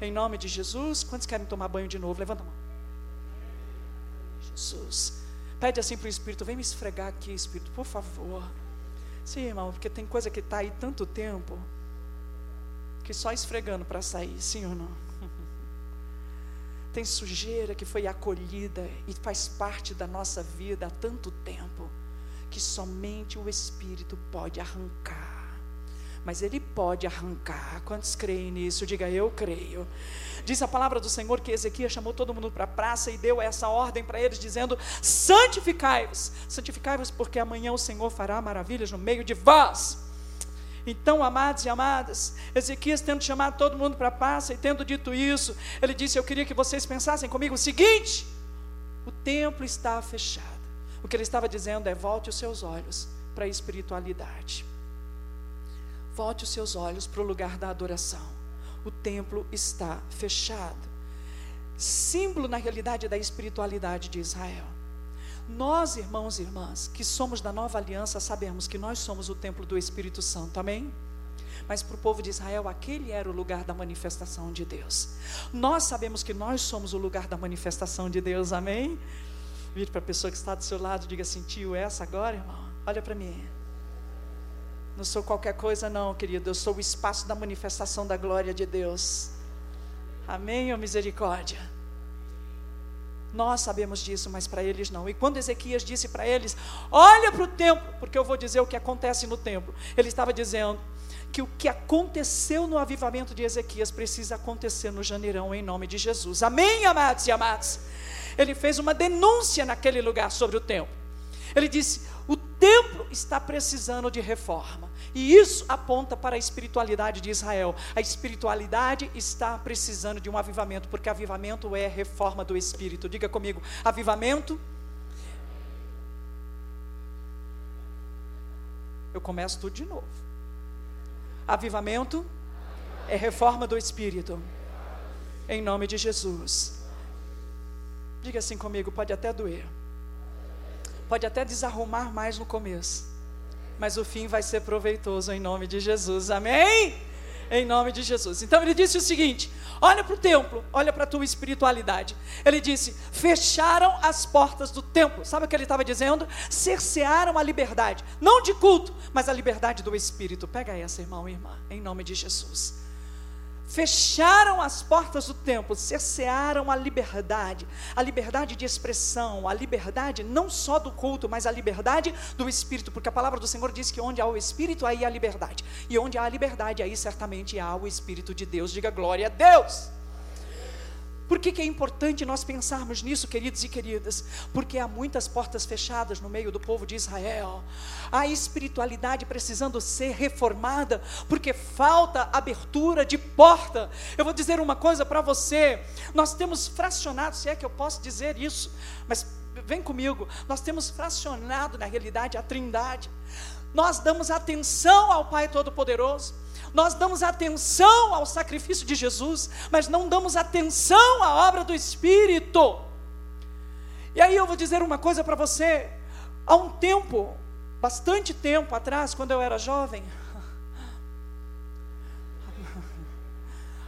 Em nome de Jesus. Quantos querem tomar banho de novo? Levanta a mão. Jesus. Pede assim para o Espírito: vem me esfregar aqui, Espírito, por favor. Sim, irmão, porque tem coisa que está aí tanto tempo que só esfregando para sair, sim ou não? Tem sujeira que foi acolhida e faz parte da nossa vida há tanto tempo que somente o Espírito pode arrancar mas Ele pode arrancar. Quantos creem nisso? Diga eu creio. Diz a palavra do Senhor que Ezequias chamou todo mundo para a praça e deu essa ordem para eles, dizendo: santificai-vos, santificai-vos, porque amanhã o Senhor fará maravilhas no meio de vós. Então, amados e amadas, Ezequias tendo chamado todo mundo para a praça e tendo dito isso, ele disse: Eu queria que vocês pensassem comigo o seguinte: o templo está fechado. O que ele estava dizendo é: volte os seus olhos para a espiritualidade. Volte os seus olhos para o lugar da adoração. O templo está fechado. Símbolo, na realidade, da espiritualidade de Israel. Nós, irmãos e irmãs, que somos da nova aliança, sabemos que nós somos o templo do Espírito Santo, amém? Mas para o povo de Israel, aquele era o lugar da manifestação de Deus. Nós sabemos que nós somos o lugar da manifestação de Deus, amém? Vire para a pessoa que está do seu lado, diga assim: tio, essa agora, irmão? Olha para mim. Não sou qualquer coisa, não, querido. Eu sou o espaço da manifestação da glória de Deus. Amém ou misericórdia? Nós sabemos disso, mas para eles não. E quando Ezequias disse para eles: Olha para o templo, porque eu vou dizer o que acontece no templo. Ele estava dizendo que o que aconteceu no avivamento de Ezequias precisa acontecer no janeirão, em nome de Jesus. Amém, amados e amados? Ele fez uma denúncia naquele lugar sobre o templo. Ele disse: o templo está precisando de reforma. E isso aponta para a espiritualidade de Israel. A espiritualidade está precisando de um avivamento, porque avivamento é reforma do espírito. Diga comigo: avivamento. Eu começo tudo de novo. Avivamento é reforma do espírito. Em nome de Jesus. Diga assim comigo, pode até doer. Pode até desarrumar mais no começo, mas o fim vai ser proveitoso em nome de Jesus. Amém? Em nome de Jesus. Então ele disse o seguinte: olha para o templo, olha para a tua espiritualidade. Ele disse: fecharam as portas do templo. Sabe o que ele estava dizendo? Cercearam a liberdade, não de culto, mas a liberdade do espírito. Pega essa, irmão e irmã, em nome de Jesus fecharam as portas do templo, cercearam a liberdade, a liberdade de expressão, a liberdade não só do culto, mas a liberdade do espírito, porque a palavra do Senhor diz que onde há o espírito, aí há liberdade, e onde há a liberdade, aí certamente há o espírito de Deus. Diga glória a Deus. Por que, que, é importante nós pensarmos nisso, queridos e queridas? Porque há muitas portas fechadas no meio do povo de Israel. Há espiritualidade precisando ser reformada, porque falta abertura de porta. Eu vou dizer uma coisa para você: nós temos fracionado, se é que eu posso dizer isso, mas vem comigo, nós temos fracionado na realidade a trindade. Nós damos atenção ao Pai Todo-Poderoso nós damos atenção ao sacrifício de Jesus, mas não damos atenção à obra do Espírito. E aí eu vou dizer uma coisa para você. Há um tempo, bastante tempo atrás, quando eu era jovem,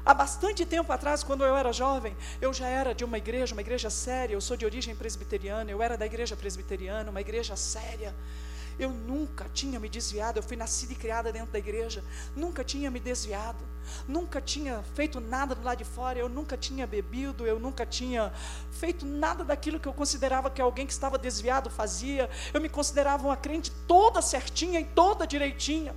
Há bastante tempo atrás, quando eu era jovem, eu já era de uma igreja, uma igreja séria. Eu sou de origem presbiteriana, eu era da igreja presbiteriana, uma igreja séria. Eu nunca tinha me desviado, eu fui nascida e criada dentro da igreja, nunca tinha me desviado, nunca tinha feito nada do lado de fora, eu nunca tinha bebido, eu nunca tinha feito nada daquilo que eu considerava que alguém que estava desviado fazia. Eu me considerava uma crente toda certinha e toda direitinha.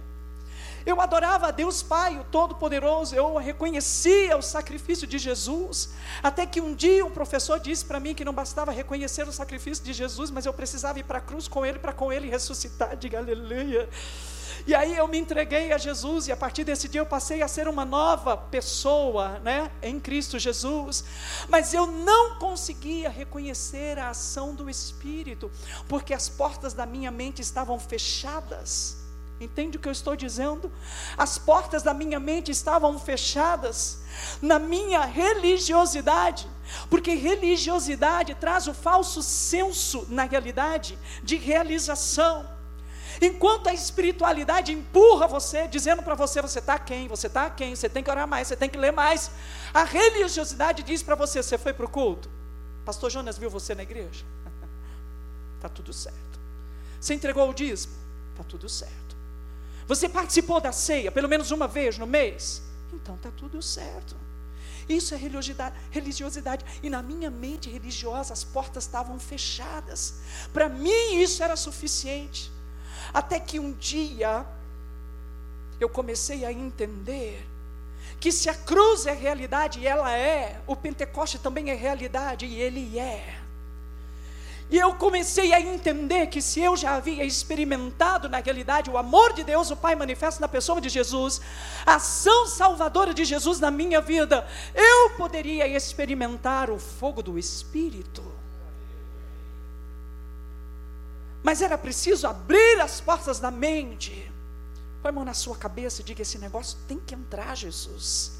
Eu adorava a Deus Pai, o Todo-Poderoso, eu reconhecia o sacrifício de Jesus. Até que um dia um professor disse para mim que não bastava reconhecer o sacrifício de Jesus, mas eu precisava ir para a cruz com ele, para com ele ressuscitar. Diga aleluia. E aí eu me entreguei a Jesus e a partir desse dia eu passei a ser uma nova pessoa, né, em Cristo Jesus. Mas eu não conseguia reconhecer a ação do Espírito, porque as portas da minha mente estavam fechadas. Entende o que eu estou dizendo? As portas da minha mente estavam fechadas na minha religiosidade, porque religiosidade traz o falso senso, na realidade, de realização. Enquanto a espiritualidade empurra você, dizendo para você: você está quem, você está quem, você tem que orar mais, você tem que ler mais. A religiosidade diz para você: você foi para o culto? Pastor Jonas viu você na igreja? Está tudo certo. Você entregou o dízimo? Está tudo certo. Você participou da ceia pelo menos uma vez no mês? Então está tudo certo. Isso é religiosidade. E na minha mente religiosa as portas estavam fechadas. Para mim isso era suficiente. Até que um dia eu comecei a entender que se a cruz é realidade e ela é, o Pentecoste também é realidade e ele é. E eu comecei a entender que se eu já havia experimentado na realidade o amor de Deus, o Pai manifesta na pessoa de Jesus, a ação salvadora de Jesus na minha vida, eu poderia experimentar o fogo do Espírito. Mas era preciso abrir as portas da mente. Põe a mão na sua cabeça e diga: esse negócio tem que entrar, Jesus.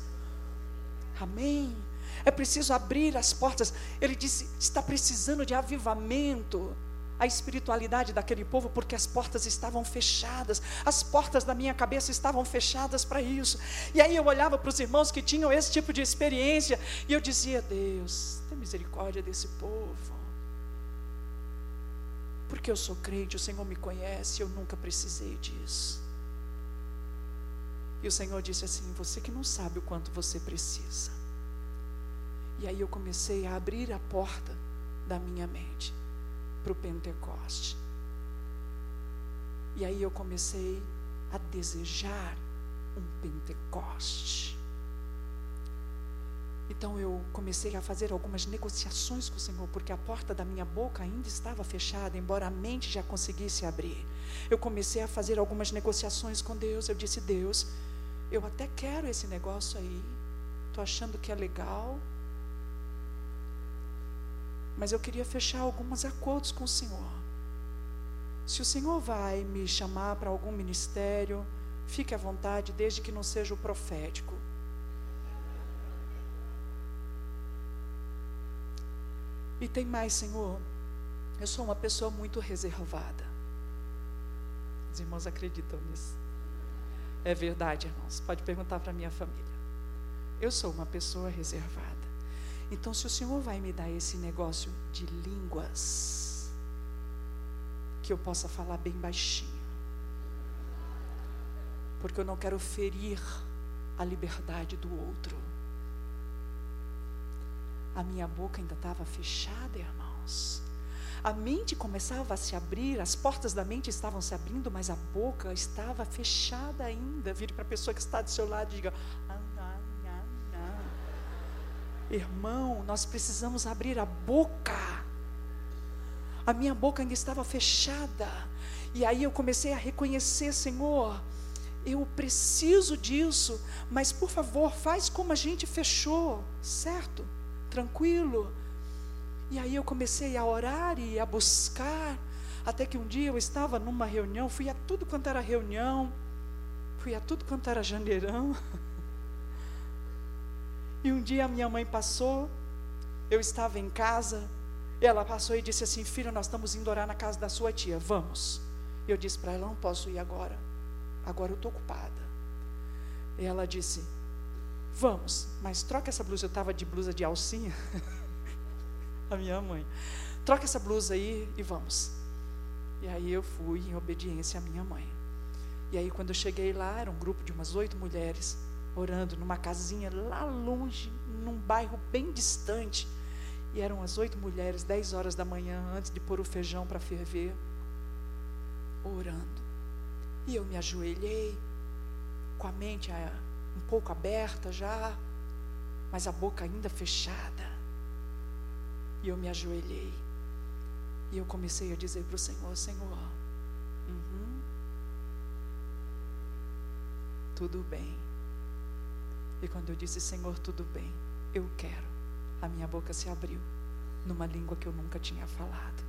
Amém é preciso abrir as portas. Ele disse: está precisando de avivamento. a espiritualidade daquele povo porque as portas estavam fechadas, as portas da minha cabeça estavam fechadas para isso. E aí eu olhava para os irmãos que tinham esse tipo de experiência e eu dizia: Deus, tem misericórdia desse povo. Porque eu sou crente, o Senhor me conhece, eu nunca precisei disso. E o Senhor disse assim: Você que não sabe o quanto você precisa. E aí eu comecei a abrir a porta da minha mente para o Pentecoste. E aí eu comecei a desejar um Pentecoste. Então eu comecei a fazer algumas negociações com o Senhor, porque a porta da minha boca ainda estava fechada, embora a mente já conseguisse abrir. Eu comecei a fazer algumas negociações com Deus. Eu disse: Deus, eu até quero esse negócio aí, estou achando que é legal, mas eu queria fechar alguns acordos com o Senhor. Se o Senhor vai me chamar para algum ministério, fique à vontade, desde que não seja o profético. E tem mais, Senhor. Eu sou uma pessoa muito reservada. Os irmãos acreditam nisso. É verdade, irmãos. Pode perguntar para minha família. Eu sou uma pessoa reservada. Então, se o Senhor vai me dar esse negócio de línguas, que eu possa falar bem baixinho, porque eu não quero ferir a liberdade do outro. A minha boca ainda estava fechada, irmãos. A mente começava a se abrir, as portas da mente estavam se abrindo, mas a boca estava fechada ainda. Vire para a pessoa que está do seu lado e diga: ah, Irmão, nós precisamos abrir a boca. A minha boca ainda estava fechada. E aí eu comecei a reconhecer, Senhor, eu preciso disso, mas por favor, faz como a gente fechou, certo? Tranquilo. E aí eu comecei a orar e a buscar, até que um dia eu estava numa reunião, fui a tudo quanto era reunião, fui a tudo quanto era janeirão. E um dia a minha mãe passou, eu estava em casa, ela passou e disse assim: Filho, nós estamos indo orar na casa da sua tia, vamos. Eu disse para ela: Não posso ir agora, agora eu estou ocupada. E ela disse: Vamos, mas troca essa blusa. Eu estava de blusa de alcinha, a minha mãe. Troca essa blusa aí e vamos. E aí eu fui em obediência à minha mãe. E aí quando eu cheguei lá, era um grupo de umas oito mulheres orando numa casinha lá longe, num bairro bem distante. E eram as oito mulheres, dez horas da manhã, antes de pôr o feijão para ferver, orando. E eu me ajoelhei, com a mente eh, um pouco aberta já, mas a boca ainda fechada. E eu me ajoelhei. E eu comecei a dizer para o Senhor: Senhor, uhum, tudo bem. E quando eu disse, Senhor, tudo bem, eu quero, a minha boca se abriu numa língua que eu nunca tinha falado.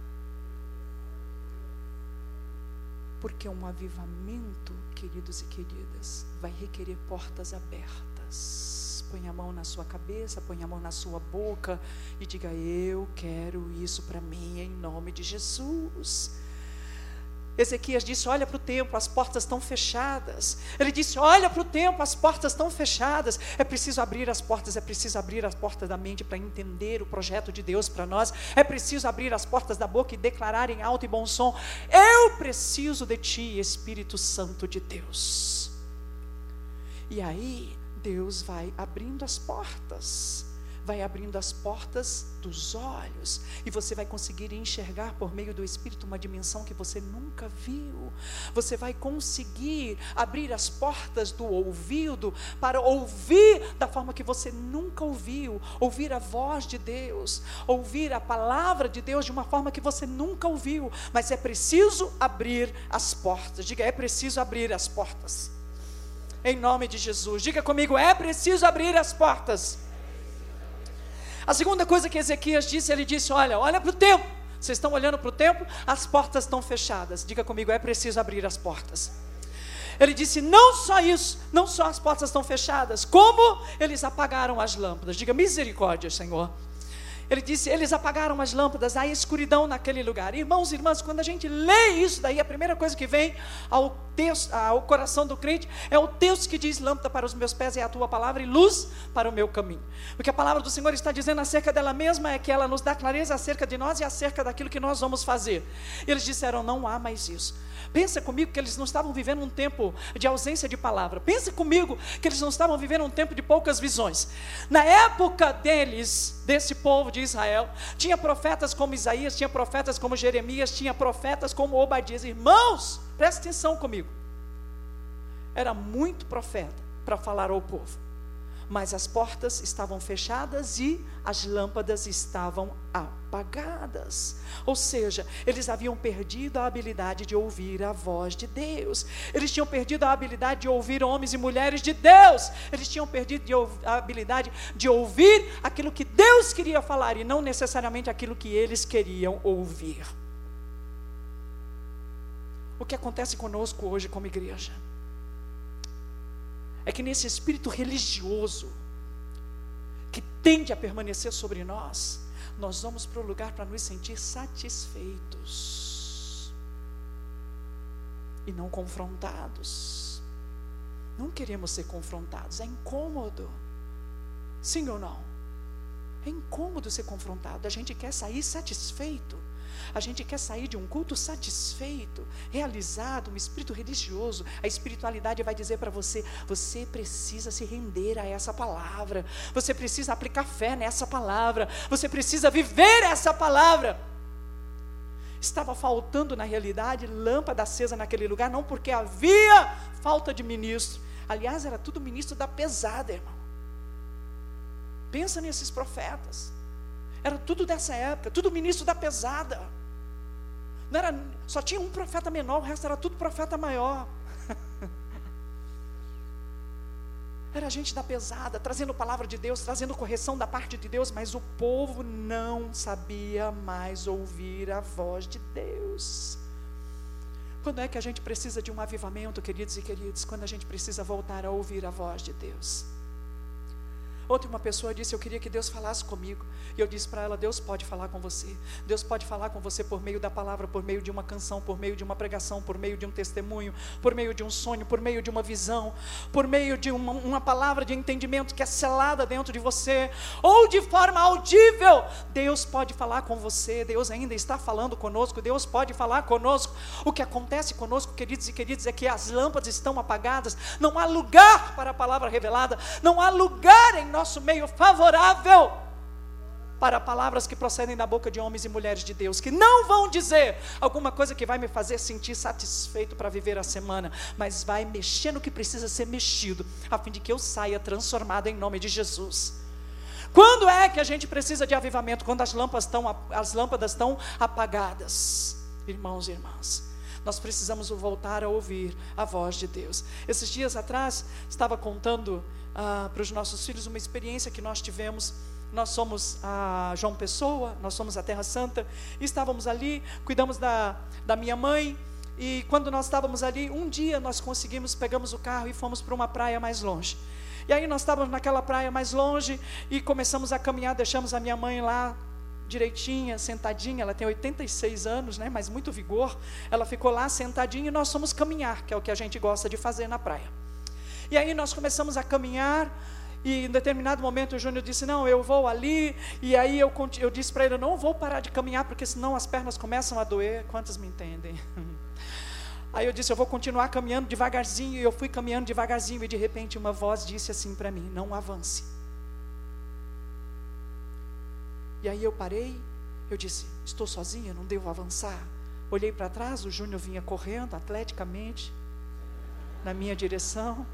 Porque um avivamento, queridos e queridas, vai requerer portas abertas. Põe a mão na sua cabeça, põe a mão na sua boca e diga: Eu quero isso para mim em nome de Jesus. Ezequias disse: Olha para o templo, as portas estão fechadas. Ele disse: Olha para o templo, as portas estão fechadas. É preciso abrir as portas, é preciso abrir as portas da mente para entender o projeto de Deus para nós. É preciso abrir as portas da boca e declarar em alto e bom som: Eu preciso de Ti, Espírito Santo de Deus. E aí, Deus vai abrindo as portas vai abrindo as portas dos olhos e você vai conseguir enxergar por meio do Espírito uma dimensão que você nunca viu. Você vai conseguir abrir as portas do ouvido para ouvir da forma que você nunca ouviu, ouvir a voz de Deus, ouvir a palavra de Deus de uma forma que você nunca ouviu. Mas é preciso abrir as portas. Diga, é preciso abrir as portas. Em nome de Jesus. Diga comigo, é preciso abrir as portas. A segunda coisa que Ezequias disse, ele disse: Olha, olha para o templo. Vocês estão olhando para o templo? As portas estão fechadas. Diga comigo, é preciso abrir as portas. Ele disse: não só isso, não só as portas estão fechadas, como eles apagaram as lâmpadas. Diga misericórdia, Senhor. Ele disse: eles apagaram as lâmpadas, há escuridão naquele lugar. Irmãos e irmãs, quando a gente lê isso daí, a primeira coisa que vem ao, texto, ao coração do crente é o Deus que diz: lâmpada para os meus pés é a tua palavra e luz para o meu caminho. O que a palavra do Senhor está dizendo acerca dela mesma é que ela nos dá clareza acerca de nós e acerca daquilo que nós vamos fazer. Eles disseram: não há mais isso. Pensa comigo que eles não estavam vivendo um tempo de ausência de palavra. Pensa comigo que eles não estavam vivendo um tempo de poucas visões. Na época deles, desse povo de Israel, tinha profetas como Isaías, tinha profetas como Jeremias, tinha profetas como Obadias. Irmãos, presta atenção comigo. Era muito profeta para falar ao povo mas as portas estavam fechadas e as lâmpadas estavam apagadas. Ou seja, eles haviam perdido a habilidade de ouvir a voz de Deus, eles tinham perdido a habilidade de ouvir homens e mulheres de Deus, eles tinham perdido a habilidade de ouvir aquilo que Deus queria falar e não necessariamente aquilo que eles queriam ouvir. O que acontece conosco hoje como igreja? é que nesse espírito religioso que tende a permanecer sobre nós, nós vamos para o lugar para nos sentir satisfeitos e não confrontados. Não queremos ser confrontados, é incômodo. Sim ou não? É incômodo ser confrontado, a gente quer sair satisfeito. A gente quer sair de um culto satisfeito, realizado, um espírito religioso. A espiritualidade vai dizer para você: você precisa se render a essa palavra, você precisa aplicar fé nessa palavra, você precisa viver essa palavra. Estava faltando, na realidade, lâmpada acesa naquele lugar, não porque havia falta de ministro. Aliás, era tudo ministro da pesada, irmão. Pensa nesses profetas. Era tudo dessa época, tudo ministro da pesada. Não era, só tinha um profeta menor, o resto era tudo profeta maior. Era gente da pesada, trazendo palavra de Deus, trazendo correção da parte de Deus, mas o povo não sabia mais ouvir a voz de Deus. Quando é que a gente precisa de um avivamento, queridos e queridos? Quando a gente precisa voltar a ouvir a voz de Deus. Outra uma pessoa disse: Eu queria que Deus falasse comigo. E eu disse para ela: Deus pode falar com você. Deus pode falar com você por meio da palavra, por meio de uma canção, por meio de uma pregação, por meio de um testemunho, por meio de um sonho, por meio de uma visão, por meio de uma, uma palavra de entendimento que é selada dentro de você, ou de forma audível. Deus pode falar com você. Deus ainda está falando conosco. Deus pode falar conosco. O que acontece conosco, queridos e queridos, é que as lâmpadas estão apagadas. Não há lugar para a palavra revelada. Não há lugar em nós nosso meio favorável para palavras que procedem da boca de homens e mulheres de Deus, que não vão dizer alguma coisa que vai me fazer sentir satisfeito para viver a semana, mas vai mexer no que precisa ser mexido, a fim de que eu saia transformado em nome de Jesus. Quando é que a gente precisa de avivamento? Quando as lâmpadas estão, as lâmpadas estão apagadas, irmãos e irmãs. Nós precisamos voltar a ouvir a voz de Deus. Esses dias atrás, estava contando ah, para os nossos filhos uma experiência que nós tivemos. Nós somos a João Pessoa, nós somos a Terra Santa, estávamos ali, cuidamos da, da minha mãe, e quando nós estávamos ali, um dia nós conseguimos, pegamos o carro e fomos para uma praia mais longe. E aí nós estávamos naquela praia mais longe e começamos a caminhar, deixamos a minha mãe lá direitinha, sentadinha, ela tem 86 anos, né, mas muito vigor. Ela ficou lá sentadinha e nós fomos caminhar, que é o que a gente gosta de fazer na praia. E aí nós começamos a caminhar. E em determinado momento o Júnior disse: Não, eu vou ali. E aí eu, eu disse para ele: não vou parar de caminhar, porque senão as pernas começam a doer. Quantos me entendem? Aí eu disse: Eu vou continuar caminhando devagarzinho. E eu fui caminhando devagarzinho. E de repente uma voz disse assim para mim: Não avance. E aí eu parei. Eu disse: Estou sozinha, não devo avançar. Olhei para trás, o Júnior vinha correndo atleticamente na minha direção.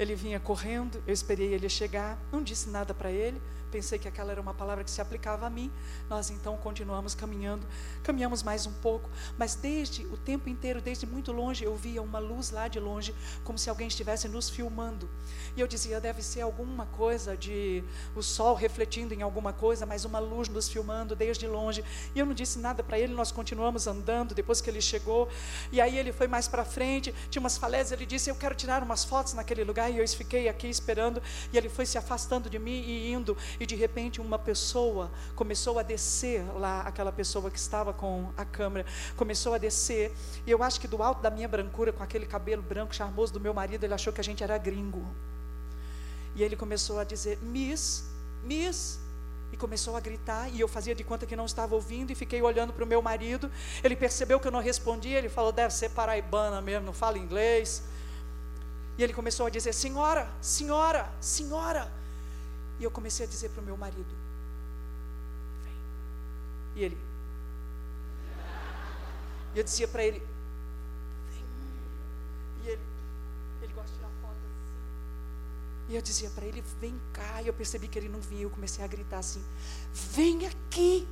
Ele vinha correndo, eu esperei ele chegar, não disse nada para ele, pensei que aquela era uma palavra que se aplicava a mim. Nós então continuamos caminhando, caminhamos mais um pouco, mas desde o tempo inteiro, desde muito longe, eu via uma luz lá de longe, como se alguém estivesse nos filmando. E eu dizia, deve ser alguma coisa de o sol refletindo em alguma coisa, mas uma luz nos filmando desde longe. E eu não disse nada para ele, nós continuamos andando depois que ele chegou. E aí ele foi mais para frente, tinha umas falésias, ele disse, eu quero tirar umas fotos naquele lugar, e eu fiquei aqui esperando, e ele foi se afastando de mim e indo. E de repente uma pessoa começou a descer lá, aquela pessoa que estava com a câmera, começou a descer, e eu acho que do alto da minha brancura, com aquele cabelo branco charmoso do meu marido, ele achou que a gente era gringo. E ele começou a dizer: Miss, Miss, e começou a gritar, e eu fazia de conta que não estava ouvindo, e fiquei olhando para o meu marido. Ele percebeu que eu não respondia, ele falou: deve ser paraibana mesmo, não fala inglês. E ele começou a dizer: Senhora, senhora, senhora. E eu comecei a dizer para o meu marido: Vem. E ele. E eu dizia para ele: Vem. E ele. Ele gosta de tirar foto assim. E eu dizia para ele: Vem cá. E eu percebi que ele não vinha. Eu comecei a gritar assim: Vem aqui.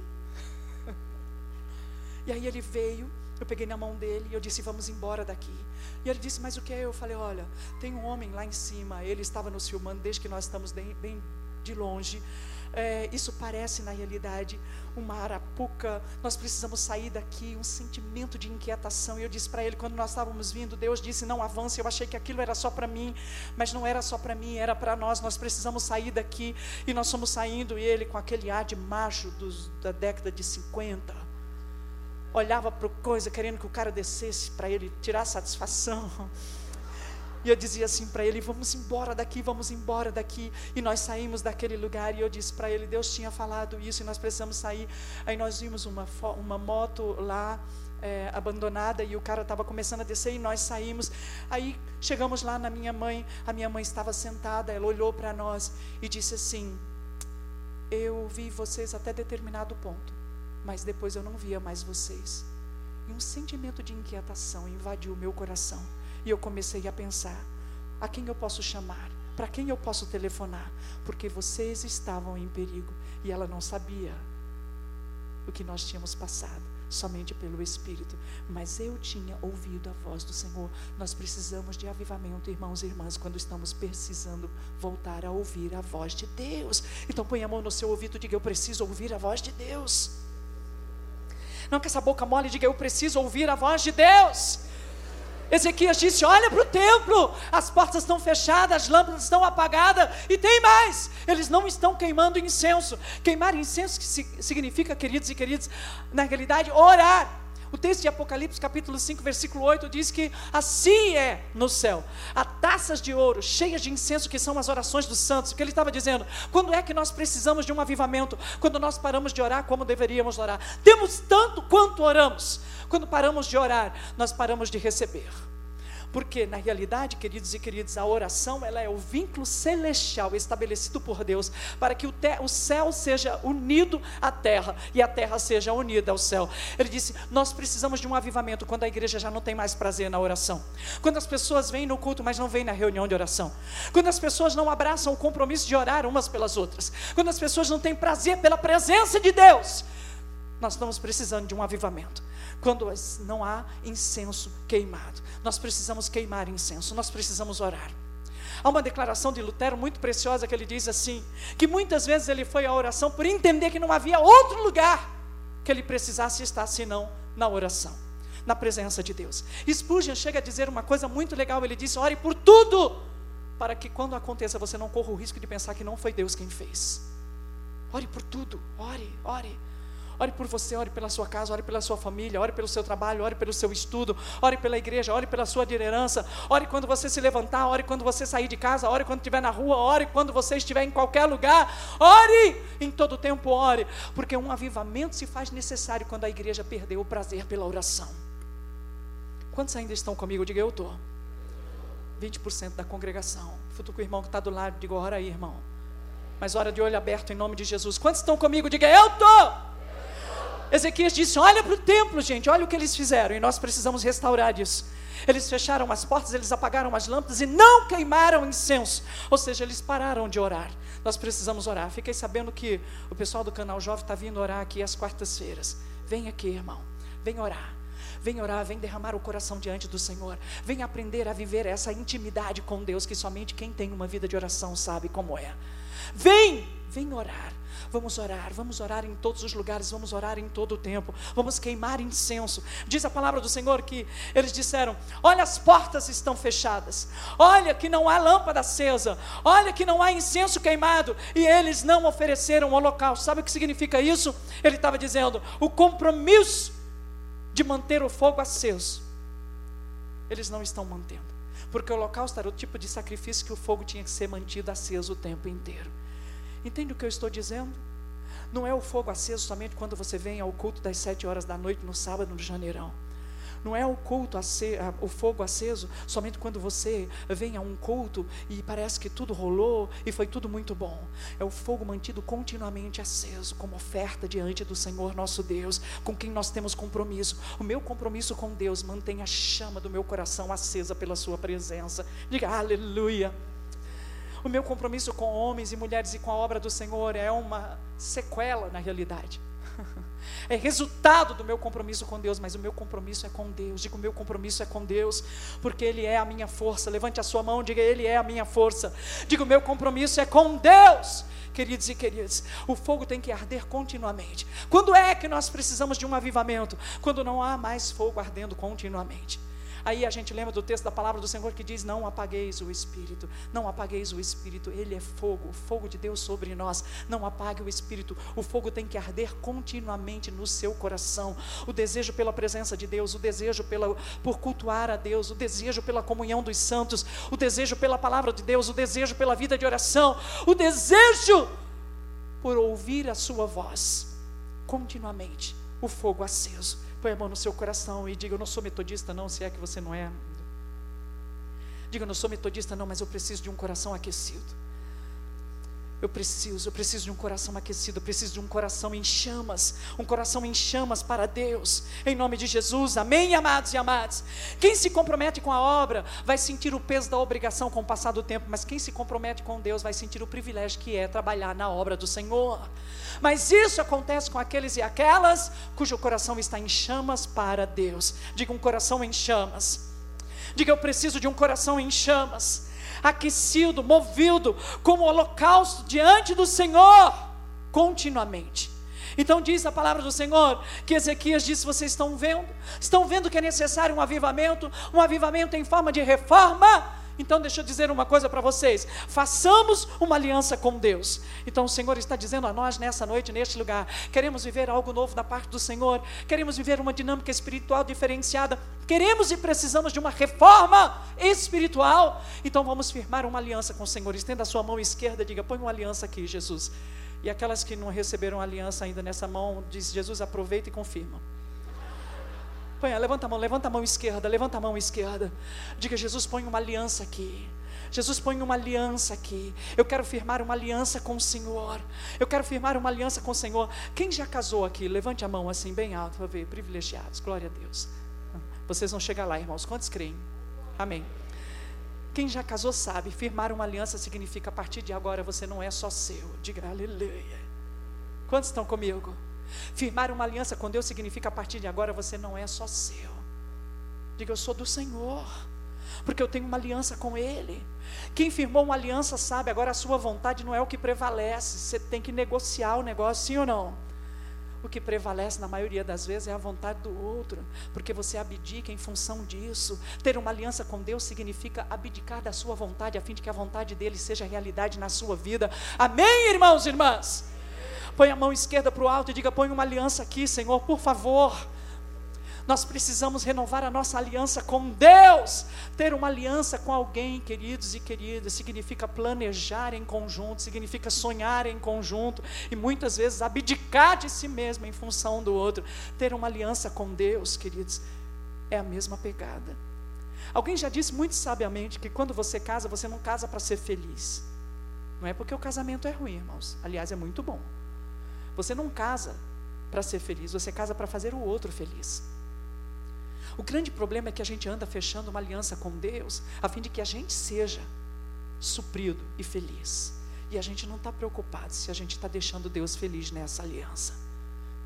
E aí ele veio. Eu peguei na mão dele e eu disse: Vamos embora daqui. E ele disse: Mas o que é? Eu falei: Olha, tem um homem lá em cima. Ele estava nos filmando desde que nós estamos bem, bem de longe. É, isso parece, na realidade, uma arapuca. Nós precisamos sair daqui, um sentimento de inquietação. E eu disse para ele, quando nós estávamos vindo, Deus disse: Não avance. Eu achei que aquilo era só para mim, mas não era só para mim, era para nós. Nós precisamos sair daqui. E nós fomos saindo, e ele, com aquele ar de macho dos, da década de 50, olhava para coisa, querendo que o cara descesse para ele tirar satisfação. E eu dizia assim para ele: vamos embora daqui, vamos embora daqui. E nós saímos daquele lugar. E eu disse para ele: Deus tinha falado isso e nós precisamos sair. Aí nós vimos uma, uma moto lá. É, abandonada e o cara estava começando a descer e nós saímos. Aí chegamos lá na minha mãe, a minha mãe estava sentada, ela olhou para nós e disse assim: Eu vi vocês até determinado ponto, mas depois eu não via mais vocês. E um sentimento de inquietação invadiu o meu coração. E eu comecei a pensar: a quem eu posso chamar? Para quem eu posso telefonar? Porque vocês estavam em perigo e ela não sabia o que nós tínhamos passado, somente pelo Espírito. Mas eu tinha ouvido a voz do Senhor. Nós precisamos de avivamento, irmãos e irmãs, quando estamos precisando voltar a ouvir a voz de Deus. Então põe a mão no seu ouvido e diga: Eu preciso ouvir a voz de Deus. Não que essa boca mole diga: Eu preciso ouvir a voz de Deus. Ezequias disse: Olha para o templo, as portas estão fechadas, as lâmpadas estão apagadas, e tem mais, eles não estão queimando incenso. Queimar incenso significa, queridos e queridas, na realidade, orar. O texto de Apocalipse, capítulo 5, versículo 8, diz que assim é no céu. Há taças de ouro cheias de incenso, que são as orações dos santos. O que ele estava dizendo? Quando é que nós precisamos de um avivamento? Quando nós paramos de orar como deveríamos orar. Temos tanto quanto oramos. Quando paramos de orar, nós paramos de receber. Porque na realidade, queridos e queridas, a oração ela é o vínculo celestial estabelecido por Deus para que o, o céu seja unido à terra e a terra seja unida ao céu. Ele disse: Nós precisamos de um avivamento quando a igreja já não tem mais prazer na oração. Quando as pessoas vêm no culto, mas não vêm na reunião de oração. Quando as pessoas não abraçam o compromisso de orar umas pelas outras. Quando as pessoas não têm prazer pela presença de Deus. Nós estamos precisando de um avivamento quando não há incenso queimado. Nós precisamos queimar incenso, nós precisamos orar. Há uma declaração de Lutero muito preciosa que ele diz assim: que muitas vezes ele foi à oração por entender que não havia outro lugar que ele precisasse estar senão na oração, na presença de Deus. Spurgeon chega a dizer uma coisa muito legal: ele diz, ore por tudo, para que quando aconteça você não corra o risco de pensar que não foi Deus quem fez. Ore por tudo, ore, ore. Ore por você, ore pela sua casa, ore pela sua família, ore pelo seu trabalho, ore pelo seu estudo, ore pela igreja, ore pela sua liderança, ore quando você se levantar, ore quando você sair de casa, ore quando estiver na rua, ore quando você estiver em qualquer lugar, ore em todo tempo, ore, porque um avivamento se faz necessário quando a igreja perdeu o prazer pela oração. Quantos ainda estão comigo? Diga eu estou. 20% da congregação. Futo com o irmão que está do lado, diga, ora aí, irmão. Mas ora de olho aberto em nome de Jesus. Quantos estão comigo? Diga, eu estou. Ezequias disse: Olha para o templo, gente, olha o que eles fizeram, e nós precisamos restaurar isso. Eles fecharam as portas, eles apagaram as lâmpadas e não queimaram incenso, ou seja, eles pararam de orar. Nós precisamos orar. Fiquei sabendo que o pessoal do canal Jovem está vindo orar aqui às quartas-feiras. Vem aqui, irmão, vem orar. Vem orar, vem derramar o coração diante do Senhor. Vem aprender a viver essa intimidade com Deus que somente quem tem uma vida de oração sabe como é. Vem, vem orar. Vamos orar, vamos orar em todos os lugares, vamos orar em todo o tempo, vamos queimar incenso. Diz a palavra do Senhor que eles disseram: Olha, as portas estão fechadas, olha que não há lâmpada acesa, olha que não há incenso queimado, e eles não ofereceram holocausto. Sabe o que significa isso? Ele estava dizendo: o compromisso de manter o fogo aceso, eles não estão mantendo, porque o holocausto era o tipo de sacrifício que o fogo tinha que ser mantido aceso o tempo inteiro. Entende o que eu estou dizendo? Não é o fogo aceso somente quando você vem ao culto das sete horas da noite no sábado no janeirão. Não é o culto, o fogo aceso, somente quando você vem a um culto e parece que tudo rolou e foi tudo muito bom. É o fogo mantido continuamente aceso, como oferta diante do Senhor nosso Deus, com quem nós temos compromisso. O meu compromisso com Deus mantém a chama do meu coração acesa pela Sua presença. Diga aleluia. O meu compromisso com homens e mulheres e com a obra do Senhor é uma sequela na realidade. É resultado do meu compromisso com Deus, mas o meu compromisso é com Deus. Digo, o meu compromisso é com Deus, porque Ele é a minha força. Levante a sua mão, diga, Ele é a minha força. Digo, o meu compromisso é com Deus. Queridos e queridas, o fogo tem que arder continuamente. Quando é que nós precisamos de um avivamento? Quando não há mais fogo ardendo continuamente. Aí a gente lembra do texto da palavra do Senhor que diz: Não apagueis o Espírito, não apagueis o Espírito, ele é fogo, o fogo de Deus sobre nós. Não apague o Espírito, o fogo tem que arder continuamente no seu coração. O desejo pela presença de Deus, o desejo pela, por cultuar a Deus, o desejo pela comunhão dos santos, o desejo pela palavra de Deus, o desejo pela vida de oração, o desejo por ouvir a Sua voz continuamente, o fogo aceso. Põe a mão no seu coração e diga: Eu não sou metodista, não, se é que você não é. Diga: Eu não sou metodista, não, mas eu preciso de um coração aquecido. Eu preciso, eu preciso de um coração aquecido, eu preciso de um coração em chamas, um coração em chamas para Deus, em nome de Jesus, amém, amados e amadas. Quem se compromete com a obra vai sentir o peso da obrigação com o passar do tempo, mas quem se compromete com Deus vai sentir o privilégio que é trabalhar na obra do Senhor. Mas isso acontece com aqueles e aquelas cujo coração está em chamas para Deus. Diga um coração em chamas. Diga eu preciso de um coração em chamas aquecido, movido, como holocausto diante do Senhor, continuamente. Então diz a palavra do Senhor que Ezequias disse: Vocês estão vendo? Estão vendo que é necessário um avivamento, um avivamento em forma de reforma? Então, deixa eu dizer uma coisa para vocês: façamos uma aliança com Deus. Então, o Senhor está dizendo a nós nessa noite, neste lugar: queremos viver algo novo da parte do Senhor, queremos viver uma dinâmica espiritual diferenciada, queremos e precisamos de uma reforma espiritual. Então, vamos firmar uma aliança com o Senhor. Estenda a sua mão esquerda, diga: põe uma aliança aqui, Jesus. E aquelas que não receberam aliança ainda nessa mão, diz Jesus: aproveita e confirma. Põe, levanta a mão, levanta a mão esquerda, levanta a mão esquerda. Diga, Jesus, põe uma aliança aqui. Jesus põe uma aliança aqui. Eu quero firmar uma aliança com o Senhor. Eu quero firmar uma aliança com o Senhor. Quem já casou aqui? Levante a mão assim, bem alto, para ver. Privilegiados, glória a Deus. Vocês vão chegar lá, irmãos. Quantos creem? Amém. Quem já casou sabe, firmar uma aliança significa a partir de agora você não é só seu. Diga aleluia. Quantos estão comigo? Firmar uma aliança com Deus significa a partir de agora você não é só seu. Diga, eu sou do Senhor, porque eu tenho uma aliança com Ele. Quem firmou uma aliança sabe, agora a sua vontade não é o que prevalece, você tem que negociar o negócio, sim ou não? O que prevalece na maioria das vezes é a vontade do outro, porque você abdica em função disso. Ter uma aliança com Deus significa abdicar da sua vontade, a fim de que a vontade dele seja realidade na sua vida. Amém, irmãos e irmãs? Põe a mão esquerda para o alto e diga: põe uma aliança aqui, Senhor, por favor. Nós precisamos renovar a nossa aliança com Deus. Ter uma aliança com alguém, queridos e queridas, significa planejar em conjunto, significa sonhar em conjunto e muitas vezes abdicar de si mesmo em função do outro. Ter uma aliança com Deus, queridos, é a mesma pegada. Alguém já disse muito sabiamente que quando você casa, você não casa para ser feliz. Não é porque o casamento é ruim, irmãos. Aliás, é muito bom. Você não casa para ser feliz, você casa para fazer o outro feliz. O grande problema é que a gente anda fechando uma aliança com Deus, a fim de que a gente seja suprido e feliz. E a gente não está preocupado se a gente está deixando Deus feliz nessa aliança.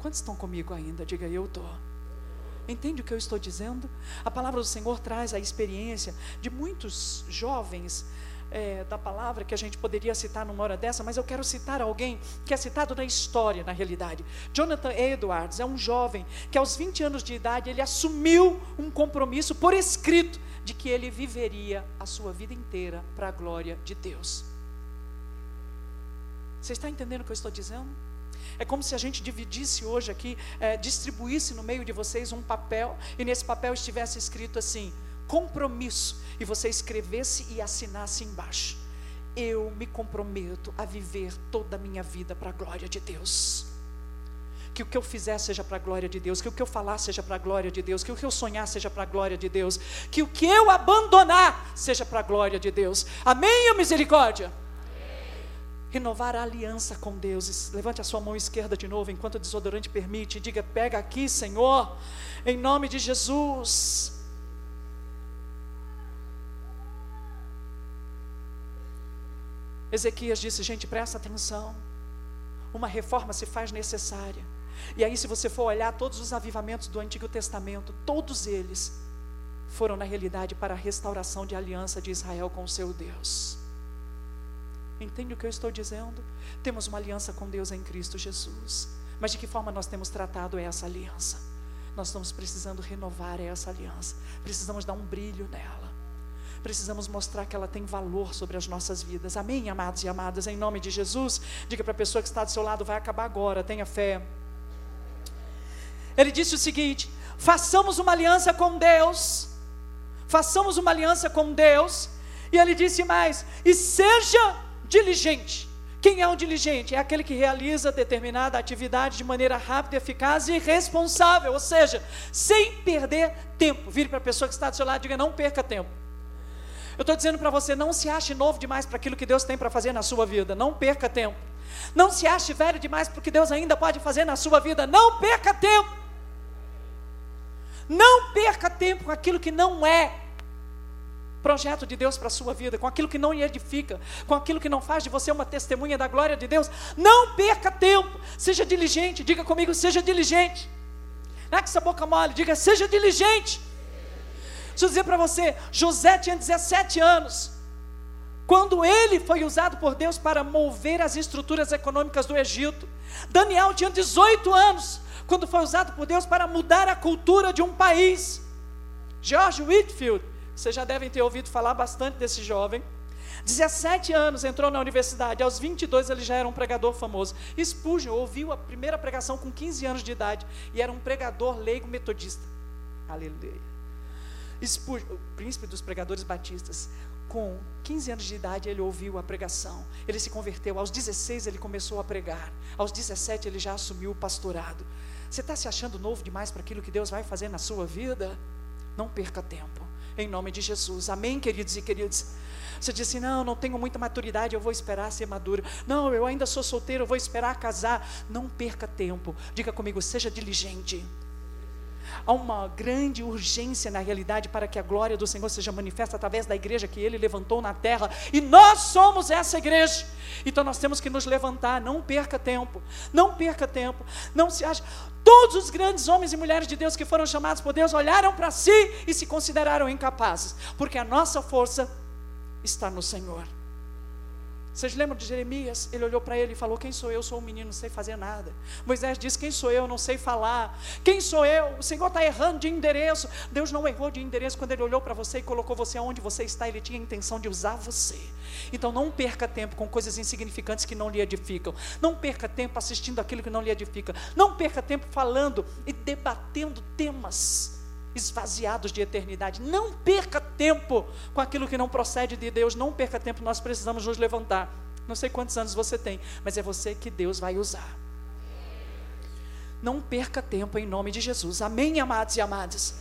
Quantos estão comigo ainda? Diga eu estou. Entende o que eu estou dizendo? A palavra do Senhor traz a experiência de muitos jovens é, da palavra que a gente poderia citar numa hora dessa, mas eu quero citar alguém que é citado na história, na realidade. Jonathan Edwards é um jovem que aos 20 anos de idade ele assumiu um compromisso por escrito de que ele viveria a sua vida inteira para a glória de Deus. Você está entendendo o que eu estou dizendo? É como se a gente dividisse hoje aqui, é, distribuísse no meio de vocês um papel e nesse papel estivesse escrito assim: compromisso, e você escrevesse e assinasse embaixo. Eu me comprometo a viver toda a minha vida para a glória de Deus. Que o que eu fizer seja para a glória de Deus, que o que eu falar seja para a glória de Deus, que o que eu sonhar seja para a glória de Deus, que o que eu abandonar seja para a glória de Deus. Amém ou misericórdia? renovar a aliança com Deus. Levante a sua mão esquerda de novo, enquanto o desodorante permite, e diga: Pega aqui, Senhor, em nome de Jesus. Ezequias disse: Gente, presta atenção. Uma reforma se faz necessária. E aí, se você for olhar todos os avivamentos do Antigo Testamento, todos eles foram, na realidade, para a restauração de aliança de Israel com o seu Deus. Entende o que eu estou dizendo? Temos uma aliança com Deus em Cristo Jesus. Mas de que forma nós temos tratado essa aliança? Nós estamos precisando renovar essa aliança. Precisamos dar um brilho nela. Precisamos mostrar que ela tem valor sobre as nossas vidas. Amém, amados e amadas? Em nome de Jesus, diga para a pessoa que está do seu lado: vai acabar agora, tenha fé. Ele disse o seguinte: façamos uma aliança com Deus. Façamos uma aliança com Deus. E ele disse mais: e seja diligente. Quem é um diligente? É aquele que realiza determinada atividade de maneira rápida, eficaz e responsável, ou seja, sem perder tempo. Vire para a pessoa que está do seu lado e diga: não perca tempo. Eu estou dizendo para você: não se ache novo demais para aquilo que Deus tem para fazer na sua vida, não perca tempo. Não se ache velho demais para o que Deus ainda pode fazer na sua vida, não perca tempo. Não perca tempo com aquilo que não é projeto de Deus para a sua vida, com aquilo que não edifica, com aquilo que não faz de você uma testemunha da glória de Deus. Não perca tempo, seja diligente, diga comigo, seja diligente. Não é que essa boca mole, diga, seja diligente. Deixa eu dizer para você, José tinha 17 anos. Quando ele foi usado por Deus para mover as estruturas econômicas do Egito, Daniel tinha 18 anos, quando foi usado por Deus para mudar a cultura de um país. George Whitfield vocês já devem ter ouvido falar bastante desse jovem. 17 anos entrou na universidade, aos 22 ele já era um pregador famoso. Spurgeon ouviu a primeira pregação com 15 anos de idade e era um pregador leigo metodista. Aleluia. O príncipe dos pregadores batistas, com 15 anos de idade ele ouviu a pregação. Ele se converteu, aos 16 ele começou a pregar. Aos 17 ele já assumiu o pastorado. Você está se achando novo demais para aquilo que Deus vai fazer na sua vida? Não perca tempo em nome de Jesus. Amém, queridos e queridas? Você diz assim: não, não tenho muita maturidade, eu vou esperar ser maduro. Não, eu ainda sou solteiro, eu vou esperar casar. Não perca tempo. Diga comigo, seja diligente. Há uma grande urgência na realidade para que a glória do Senhor seja manifesta através da igreja que Ele levantou na terra, e nós somos essa igreja. Então nós temos que nos levantar, não perca tempo, não perca tempo, não se ache. Todos os grandes homens e mulheres de Deus que foram chamados por Deus olharam para si e se consideraram incapazes, porque a nossa força está no Senhor. Vocês lembram de Jeremias? Ele olhou para ele e falou: Quem sou eu? Sou um menino, não sei fazer nada. Moisés disse: Quem sou eu? Não sei falar. Quem sou eu? O Senhor está errando de endereço. Deus não errou de endereço quando Ele olhou para você e colocou você onde você está. Ele tinha a intenção de usar você. Então não perca tempo com coisas insignificantes que não lhe edificam. Não perca tempo assistindo aquilo que não lhe edifica. Não perca tempo falando e debatendo temas esvaziados de eternidade. Não perca tempo com aquilo que não procede de Deus. Não perca tempo, nós precisamos nos levantar. Não sei quantos anos você tem, mas é você que Deus vai usar. Não perca tempo em nome de Jesus. Amém, amados e amadas.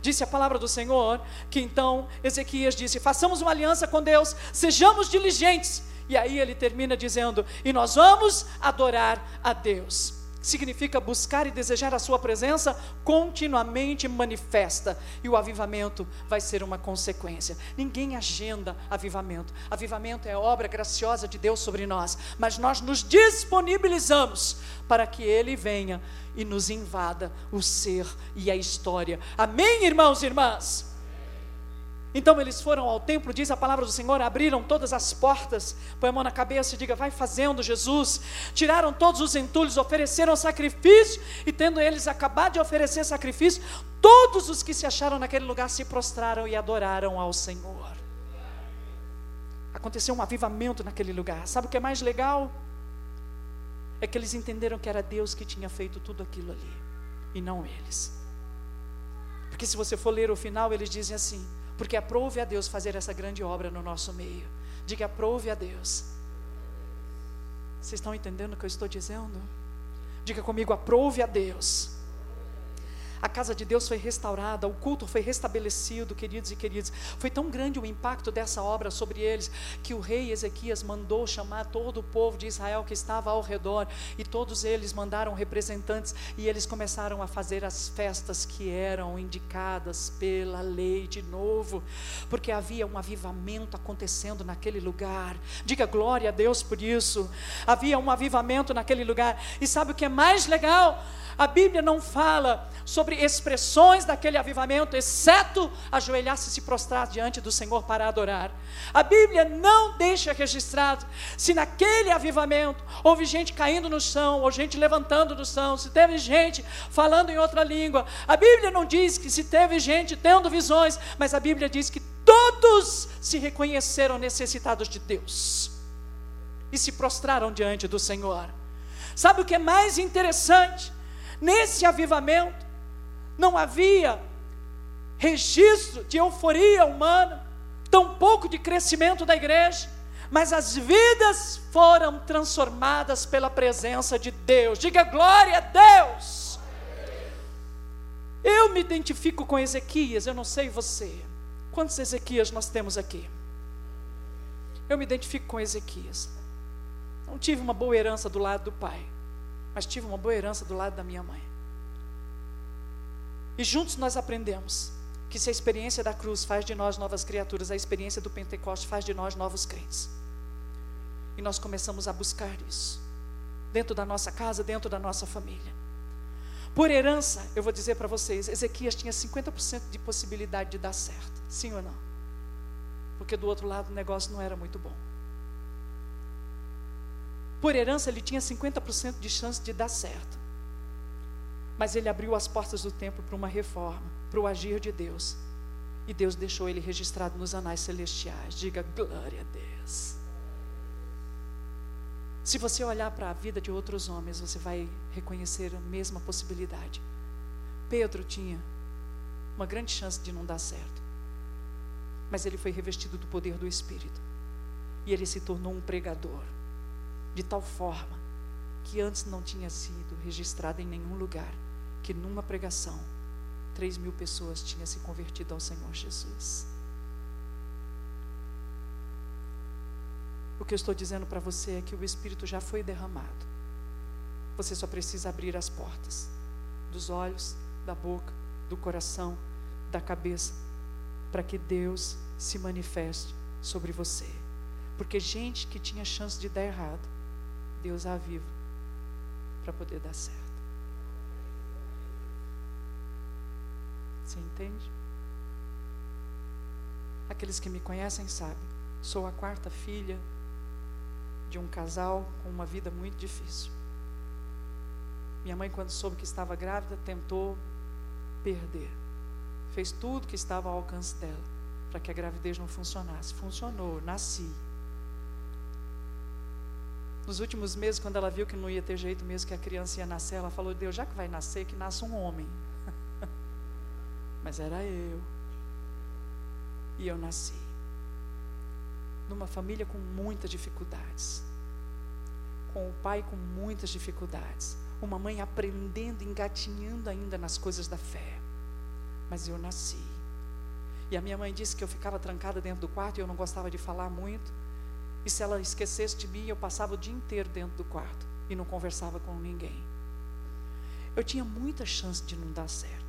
Disse a palavra do Senhor que então Ezequias disse: façamos uma aliança com Deus, sejamos diligentes. E aí ele termina dizendo: e nós vamos adorar a Deus significa buscar e desejar a Sua presença, continuamente manifesta, e o avivamento vai ser uma consequência. Ninguém agenda avivamento, avivamento é obra graciosa de Deus sobre nós, mas nós nos disponibilizamos para que Ele venha e nos invada o ser e a história. Amém, irmãos e irmãs? Então eles foram ao templo, diz a palavra do Senhor, abriram todas as portas, põe a mão na cabeça e diga: Vai fazendo, Jesus. Tiraram todos os entulhos, ofereceram sacrifício, e tendo eles acabado de oferecer sacrifício, todos os que se acharam naquele lugar se prostraram e adoraram ao Senhor. Aconteceu um avivamento naquele lugar. Sabe o que é mais legal? É que eles entenderam que era Deus que tinha feito tudo aquilo ali, e não eles. Porque se você for ler o final, eles dizem assim: porque aprove a Deus fazer essa grande obra no nosso meio. Diga aprove a Deus. Vocês estão entendendo o que eu estou dizendo? Diga comigo, aprove a Deus a casa de Deus foi restaurada, o culto foi restabelecido, queridos e queridas. Foi tão grande o impacto dessa obra sobre eles que o rei Ezequias mandou chamar todo o povo de Israel que estava ao redor e todos eles mandaram representantes e eles começaram a fazer as festas que eram indicadas pela lei de novo, porque havia um avivamento acontecendo naquele lugar. Diga glória a Deus por isso. Havia um avivamento naquele lugar. E sabe o que é mais legal? A Bíblia não fala sobre expressões daquele avivamento, exceto ajoelhar-se e se prostrar diante do Senhor para adorar. A Bíblia não deixa registrado se naquele avivamento houve gente caindo no chão, ou gente levantando do chão, se teve gente falando em outra língua. A Bíblia não diz que se teve gente tendo visões, mas a Bíblia diz que todos se reconheceram necessitados de Deus e se prostraram diante do Senhor. Sabe o que é mais interessante? Nesse avivamento, não havia registro de euforia humana, tampouco de crescimento da igreja, mas as vidas foram transformadas pela presença de Deus. Diga glória a Deus. Eu me identifico com Ezequias, eu não sei você. Quantos Ezequias nós temos aqui? Eu me identifico com Ezequias. Não tive uma boa herança do lado do pai mas tive uma boa herança do lado da minha mãe. E juntos nós aprendemos que se a experiência da cruz faz de nós novas criaturas, a experiência do Pentecoste faz de nós novos crentes. E nós começamos a buscar isso, dentro da nossa casa, dentro da nossa família. Por herança, eu vou dizer para vocês: Ezequias tinha 50% de possibilidade de dar certo, sim ou não? Porque do outro lado o negócio não era muito bom. Por herança, ele tinha 50% de chance de dar certo. Mas ele abriu as portas do templo para uma reforma, para o agir de Deus. E Deus deixou ele registrado nos anais celestiais. Diga glória a Deus. Se você olhar para a vida de outros homens, você vai reconhecer a mesma possibilidade. Pedro tinha uma grande chance de não dar certo. Mas ele foi revestido do poder do Espírito. E ele se tornou um pregador de tal forma que antes não tinha sido registrado em nenhum lugar, que numa pregação, três mil pessoas tinham se convertido ao Senhor Jesus. O que eu estou dizendo para você é que o Espírito já foi derramado. Você só precisa abrir as portas dos olhos, da boca, do coração, da cabeça, para que Deus se manifeste sobre você. Porque gente que tinha chance de dar errado, Deus aviva para poder dar certo. Você entende? Aqueles que me conhecem sabem, sou a quarta filha de um casal com uma vida muito difícil. Minha mãe, quando soube que estava grávida, tentou perder. Fez tudo que estava ao alcance dela para que a gravidez não funcionasse. Funcionou, nasci. Nos últimos meses, quando ela viu que não ia ter jeito mesmo, que a criança ia nascer, ela falou: Deus, já que vai nascer, que nasça um homem. Mas era eu. E eu nasci. Numa família com muitas dificuldades. Com o pai com muitas dificuldades. Uma mãe aprendendo, engatinhando ainda nas coisas da fé. Mas eu nasci. E a minha mãe disse que eu ficava trancada dentro do quarto e eu não gostava de falar muito. E se ela esquecesse de mim, eu passava o dia inteiro dentro do quarto e não conversava com ninguém. Eu tinha muita chance de não dar certo.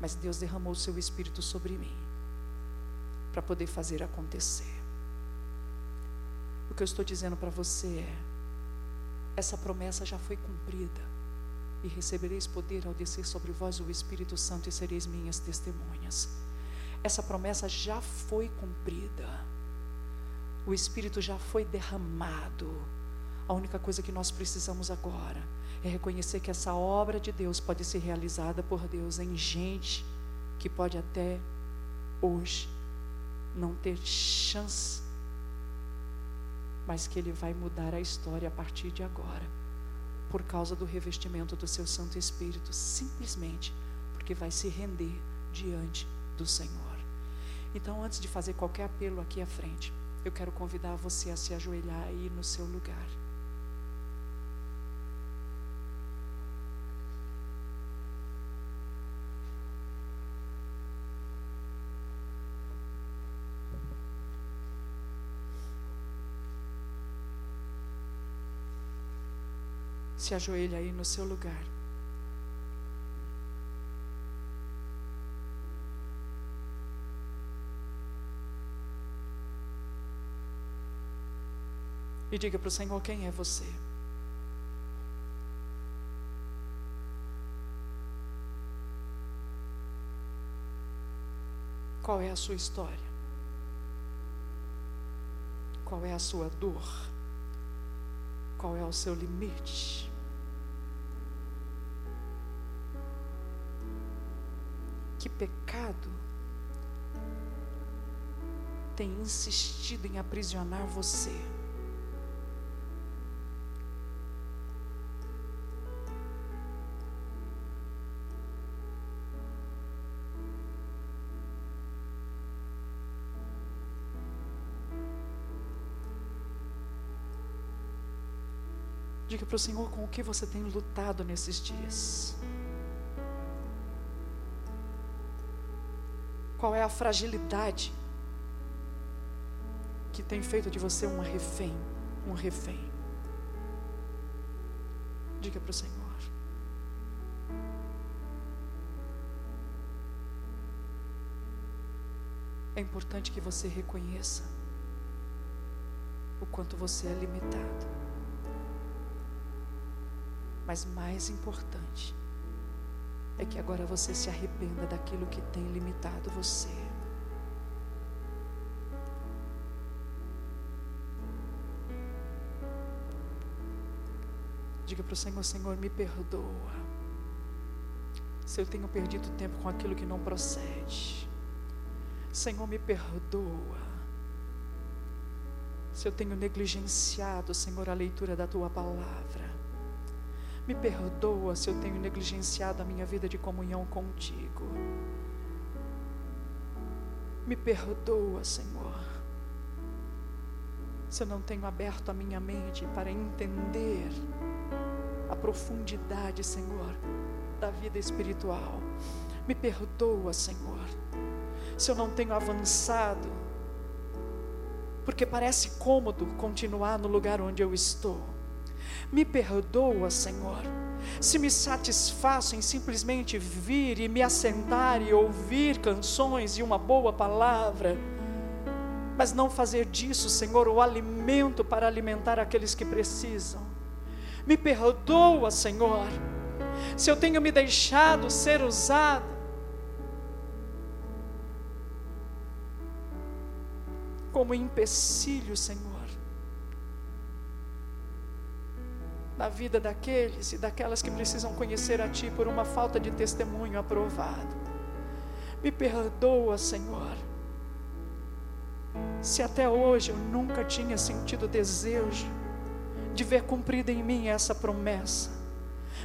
Mas Deus derramou o seu espírito sobre mim para poder fazer acontecer. O que eu estou dizendo para você é: essa promessa já foi cumprida. e recebereis poder ao descer sobre vós o Espírito Santo e sereis minhas testemunhas. Essa promessa já foi cumprida. O Espírito já foi derramado. A única coisa que nós precisamos agora é reconhecer que essa obra de Deus pode ser realizada por Deus em gente que pode até hoje não ter chance, mas que Ele vai mudar a história a partir de agora, por causa do revestimento do Seu Santo Espírito, simplesmente porque vai se render diante do Senhor. Então, antes de fazer qualquer apelo aqui à frente, eu quero convidar você a se ajoelhar aí no seu lugar. Se ajoelha aí no seu lugar. E diga para o Senhor quem é você. Qual é a sua história? Qual é a sua dor? Qual é o seu limite? Que pecado tem insistido em aprisionar você? Para o Senhor com o que você tem lutado nesses dias. Qual é a fragilidade que tem feito de você um refém, um refém? Diga para o Senhor. É importante que você reconheça o quanto você é limitado. Mas mais importante é que agora você se arrependa daquilo que tem limitado você. Diga para o Senhor: Senhor, me perdoa. Se eu tenho perdido tempo com aquilo que não procede. Senhor, me perdoa. Se eu tenho negligenciado, Senhor, a leitura da tua palavra. Me perdoa se eu tenho negligenciado a minha vida de comunhão contigo. Me perdoa, Senhor, se eu não tenho aberto a minha mente para entender a profundidade, Senhor, da vida espiritual. Me perdoa, Senhor, se eu não tenho avançado, porque parece cômodo continuar no lugar onde eu estou. Me perdoa, Senhor, se me satisfaço em simplesmente vir e me assentar e ouvir canções e uma boa palavra, mas não fazer disso, Senhor, o alimento para alimentar aqueles que precisam. Me perdoa, Senhor, se eu tenho me deixado ser usado. Como empecilho, Senhor na vida daqueles e daquelas que precisam conhecer a Ti por uma falta de testemunho aprovado. Me perdoa, Senhor, se até hoje eu nunca tinha sentido desejo de ver cumprida em mim essa promessa.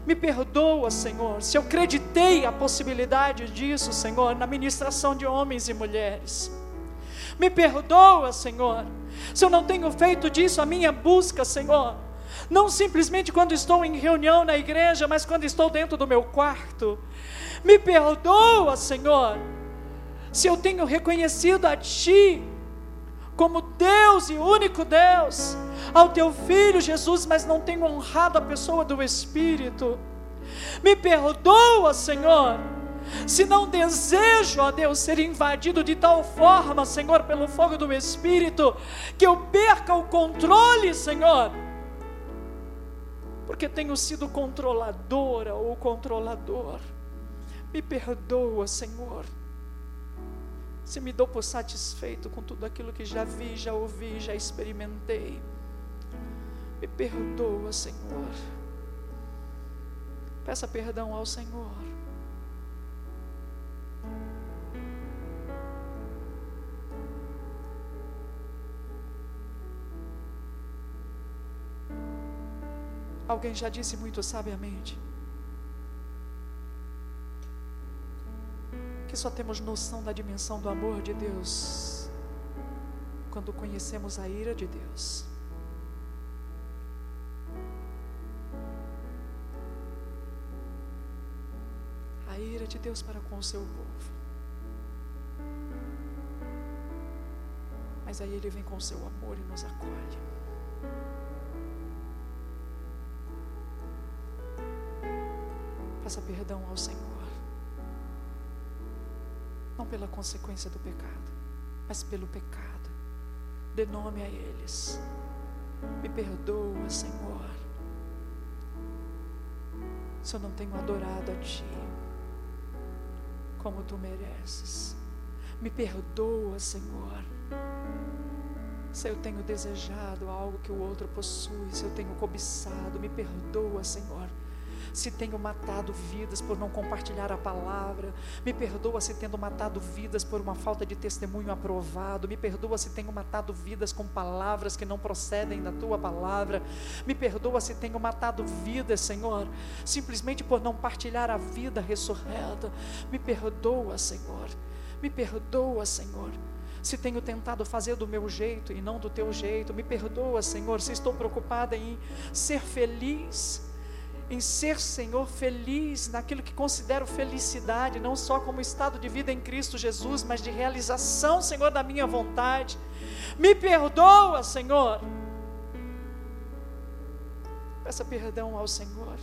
Me perdoa, Senhor, se eu acreditei a possibilidade disso, Senhor, na ministração de homens e mulheres. Me perdoa, Senhor, se eu não tenho feito disso a minha busca, Senhor não simplesmente quando estou em reunião na igreja, mas quando estou dentro do meu quarto. Me perdoa, Senhor, se eu tenho reconhecido a Ti como Deus e único Deus, ao Teu Filho Jesus, mas não tenho honrado a pessoa do Espírito. Me perdoa, Senhor, se não desejo, ó Deus, ser invadido de tal forma, Senhor, pelo fogo do Espírito, que eu perca o controle, Senhor porque tenho sido controladora ou controlador. Me perdoa, Senhor. Se me dou por satisfeito com tudo aquilo que já vi, já ouvi, já experimentei. Me perdoa, Senhor. Peça perdão ao Senhor. Alguém já disse muito sabiamente que só temos noção da dimensão do amor de Deus quando conhecemos a ira de Deus. A ira de Deus para com o seu povo. Mas aí Ele vem com o seu amor e nos acolhe. Peça perdão ao Senhor. Não pela consequência do pecado, mas pelo pecado. Dê nome a eles. Me perdoa, Senhor. Se eu não tenho adorado a Ti como Tu mereces. Me perdoa, Senhor. Se eu tenho desejado algo que o outro possui, se eu tenho cobiçado, me perdoa, Senhor se tenho matado vidas por não compartilhar a palavra, me perdoa se tendo matado vidas por uma falta de testemunho aprovado, me perdoa se tenho matado vidas com palavras que não procedem da tua palavra, me perdoa se tenho matado vidas, Senhor, simplesmente por não partilhar a vida ressurreta, me perdoa, Senhor, me perdoa, Senhor se tenho tentado fazer do meu jeito e não do teu jeito, me perdoa, Senhor, se estou preocupada em ser feliz em ser, Senhor, feliz naquilo que considero felicidade, não só como estado de vida em Cristo Jesus, mas de realização, Senhor, da minha vontade. Me perdoa, Senhor. Peça perdão ao Senhor.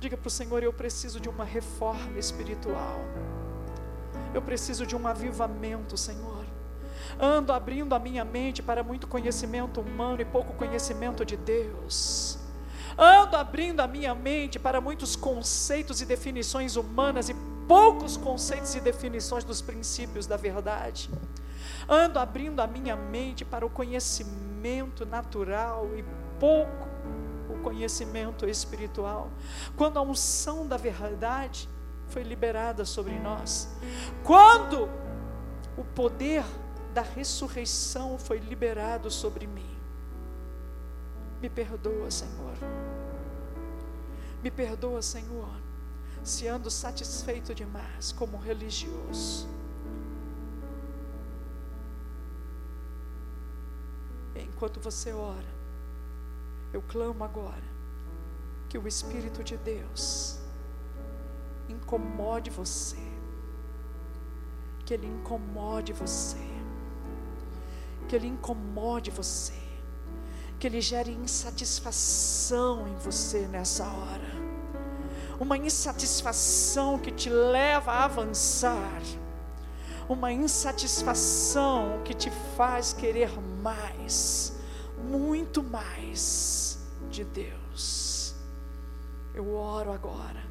Diga para o Senhor: eu preciso de uma reforma espiritual. Eu preciso de um avivamento, Senhor. Ando abrindo a minha mente para muito conhecimento humano e pouco conhecimento de Deus. Ando abrindo a minha mente para muitos conceitos e definições humanas e poucos conceitos e definições dos princípios da verdade. Ando abrindo a minha mente para o conhecimento natural e pouco o conhecimento espiritual. Quando a unção da verdade foi liberada sobre nós, quando o poder da ressurreição foi liberado sobre mim, me perdoa, Senhor. Me perdoa, Senhor, se ando satisfeito demais como religioso. Enquanto você ora, eu clamo agora que o Espírito de Deus incomode você, que Ele incomode você, que Ele incomode você que Ele gere insatisfação em você nessa hora. Uma insatisfação que te leva a avançar. Uma insatisfação que te faz querer mais, muito mais de Deus. Eu oro agora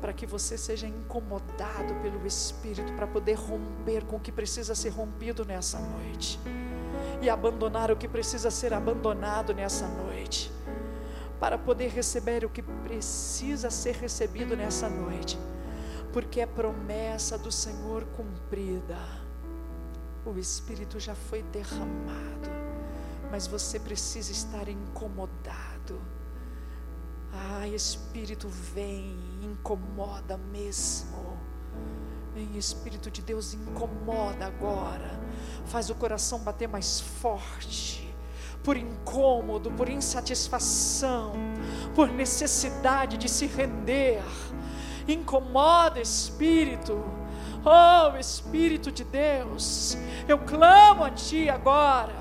para que você seja incomodado pelo Espírito para poder romper com o que precisa ser rompido nessa noite e abandonar o que precisa ser abandonado nessa noite, para poder receber o que precisa ser recebido nessa noite, porque é promessa do Senhor cumprida. O Espírito já foi derramado, mas você precisa estar incomodado. Ah, Espírito, vem, incomoda mesmo. Vem, Espírito de Deus, incomoda agora faz o coração bater mais forte, por incômodo, por insatisfação, por necessidade de se render. Incomoda, Espírito. Oh, Espírito de Deus, eu clamo a Ti agora,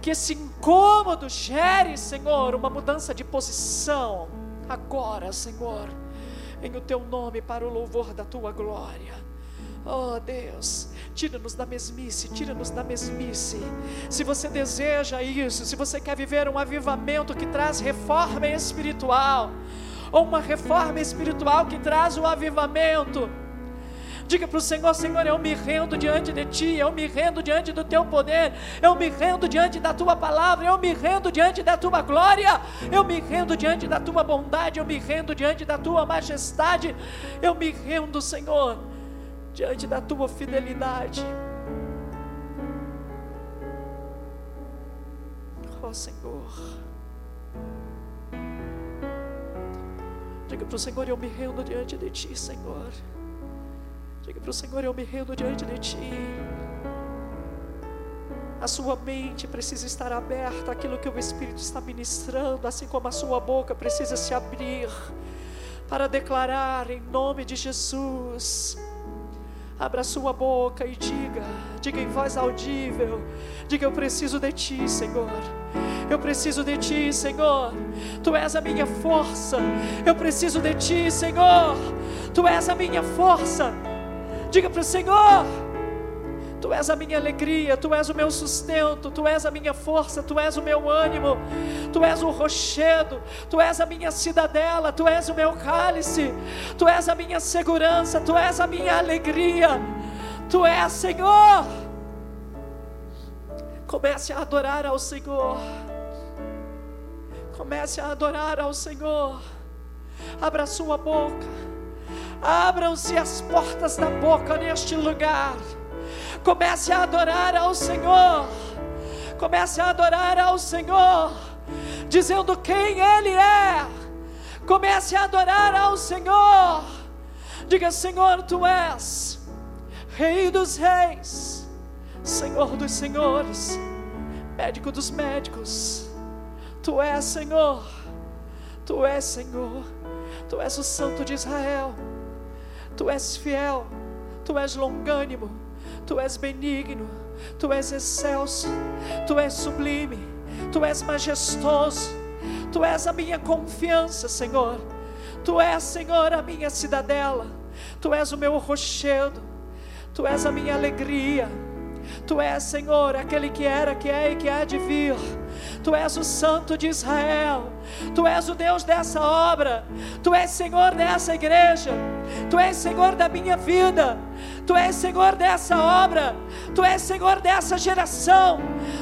que esse incômodo gere, Senhor, uma mudança de posição, agora, Senhor, em o Teu nome, para o louvor da Tua glória. Oh Deus, tira-nos da mesmice, tira-nos da mesmice. Se você deseja isso, se você quer viver um avivamento que traz reforma espiritual, ou uma reforma espiritual que traz o avivamento, Diga para o Senhor: Senhor, eu me rendo diante de Ti, eu me rendo diante do Teu poder, eu me rendo diante da Tua palavra, eu me rendo diante da Tua glória, eu me rendo diante da Tua bondade, eu me rendo diante da Tua majestade, eu me rendo, Senhor diante da tua fidelidade. Ó oh, Senhor. Diga para o Senhor: Eu me rendo diante de Ti, Senhor. Diga para o Senhor: Eu me rendo diante de Ti. A sua mente precisa estar aberta àquilo que o Espírito está ministrando, assim como a sua boca precisa se abrir para declarar em nome de Jesus Abra sua boca e diga, diga em voz audível: diga, eu preciso de ti, Senhor. Eu preciso de ti, Senhor. Tu és a minha força. Eu preciso de ti, Senhor. Tu és a minha força. Diga para o Senhor. Tu és a minha alegria, Tu és o meu sustento, Tu és a minha força, Tu és o meu ânimo, Tu és o rochedo, Tu és a minha cidadela, Tu és o meu cálice, Tu és a minha segurança, Tu és a minha alegria, Tu és Senhor. Comece a adorar ao Senhor. Comece a adorar ao Senhor. Abra sua boca. Abram-se as portas da boca neste lugar. Comece a adorar ao Senhor. Comece a adorar ao Senhor, dizendo quem Ele é. Comece a adorar ao Senhor. Diga: Senhor, tu és Rei dos Reis, Senhor dos Senhores, Médico dos Médicos. Tu és Senhor, Tu és Senhor, Tu és o Santo de Israel, Tu és fiel, Tu és longânimo. Tu és benigno, Tu és excelso, Tu és sublime, Tu és majestoso, Tu és a minha confiança, Senhor. Tu és, Senhor, a minha cidadela, Tu és o meu rochedo, Tu és a minha alegria. Tu és, Senhor, aquele que era, que é e que há de vir. Tu és o Santo de Israel. Tu és o Deus dessa obra. Tu és Senhor dessa igreja. Tu és Senhor da minha vida. Tu és Senhor dessa obra. Tu és Senhor dessa geração.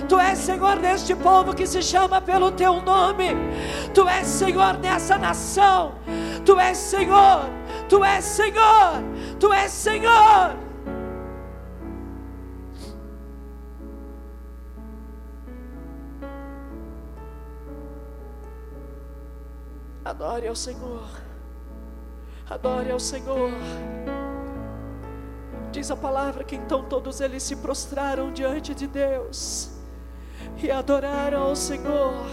Tu és Senhor deste povo que se chama pelo teu nome. Tu és Senhor dessa nação. Tu és Senhor. Tu és Senhor. Tu és Senhor. Adore ao Senhor. Adore ao Senhor. Diz a palavra que então todos eles se prostraram diante de Deus e adoraram ao Senhor.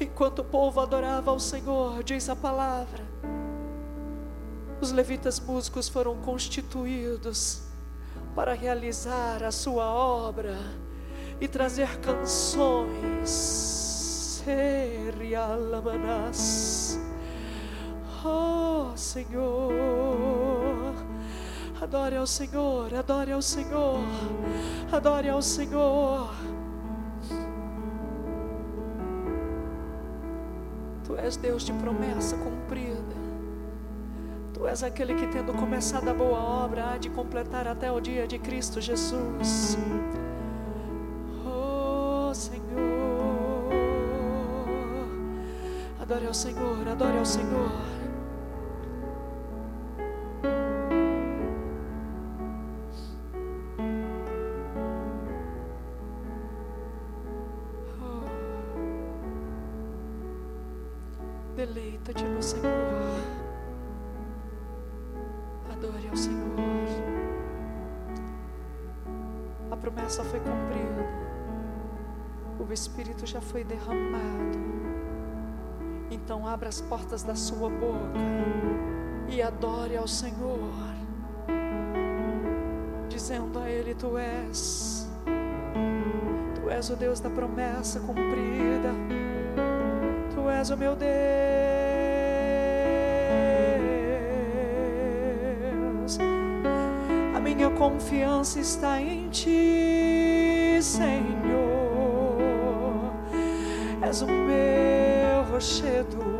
Enquanto o povo adorava ao Senhor, diz a palavra, os levitas músicos foram constituídos para realizar a sua obra e trazer canções. Oh Senhor, adore ao Senhor, adore ao Senhor, adore ao Senhor. Tu és Deus de promessa cumprida. Tu és aquele que, tendo começado a boa obra, há de completar até o dia de Cristo Jesus. Adore ao Senhor, adore ao Senhor. Deleita-te no Senhor. Adore ao Senhor. A promessa foi cumprida. O Espírito já foi derramado. Então abra as portas da sua boca e adore ao Senhor, dizendo a Ele: Tu és, Tu és o Deus da promessa cumprida. Tu és o meu Deus. confiança está em Ti, Senhor. És o meu rochedo.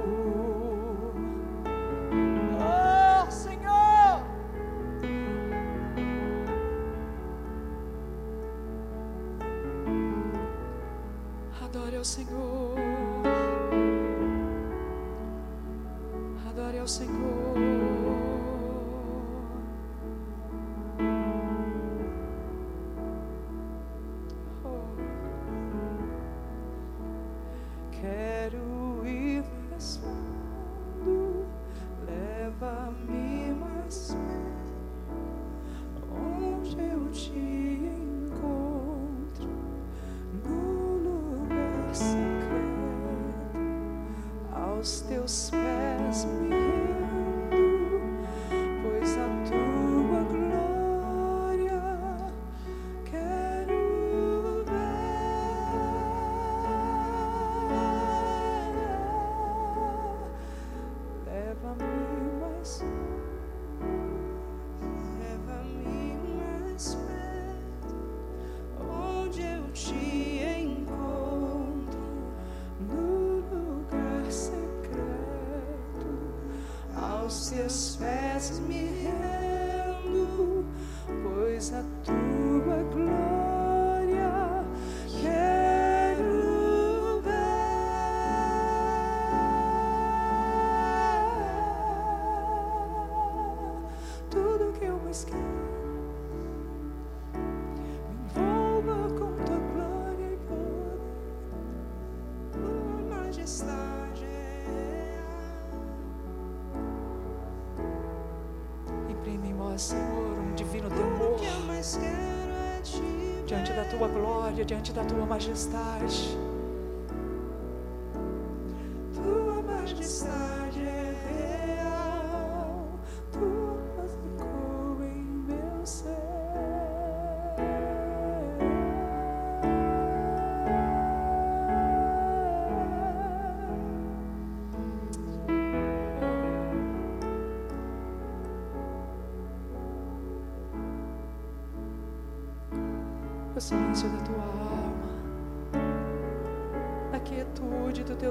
Tua glória, diante da tua majestade.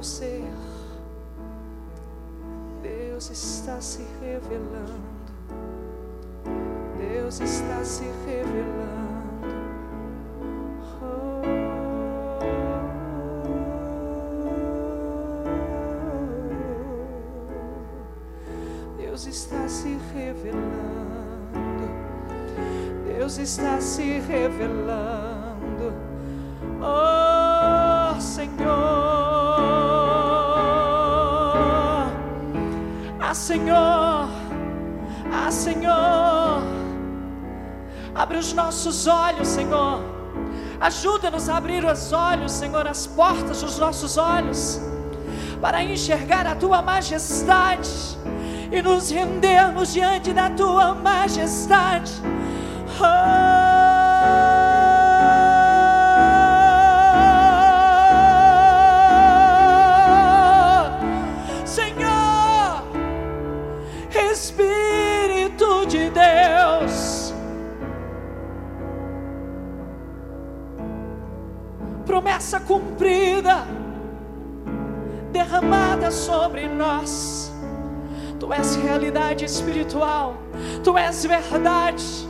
Ser. Deus está se revelando. Deus está se revelando. Oh. Deus está se revelando. Deus está se revelando. Abre os nossos olhos, Senhor. Ajuda-nos a abrir os olhos, Senhor, as portas dos nossos olhos, para enxergar a tua majestade e nos rendermos diante da tua majestade. Oh, promessa cumprida, derramada sobre nós. Tu és realidade espiritual, Tu és verdade.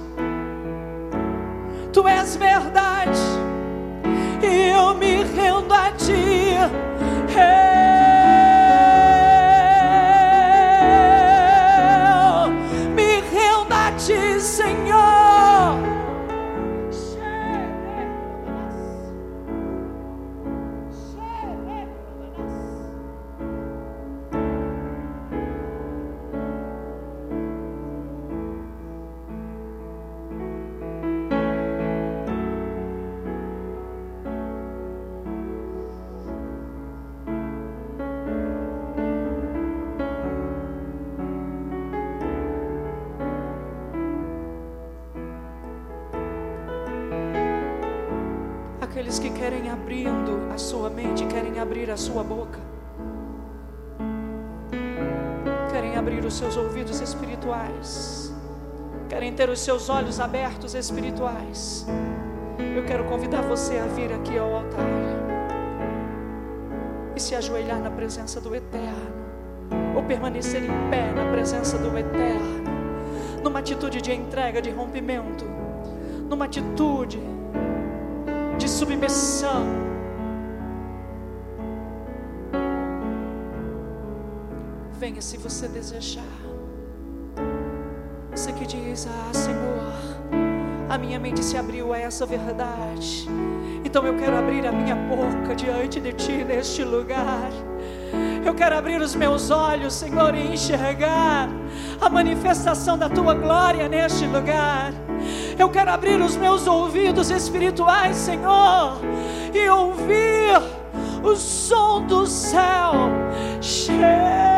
Tu és verdade, e eu me rendo a ti. Eu seus olhos abertos espirituais, eu quero convidar você a vir aqui ao altar e se ajoelhar na presença do Eterno, ou permanecer em pé na presença do Eterno, numa atitude de entrega, de rompimento, numa atitude de submissão. Venha se você desejar. Que diz: Ah, Senhor, a minha mente se abriu a essa verdade. Então eu quero abrir a minha boca diante de Ti neste lugar. Eu quero abrir os meus olhos, Senhor, e enxergar a manifestação da Tua glória neste lugar. Eu quero abrir os meus ouvidos espirituais, Senhor, e ouvir o som do céu. Cheio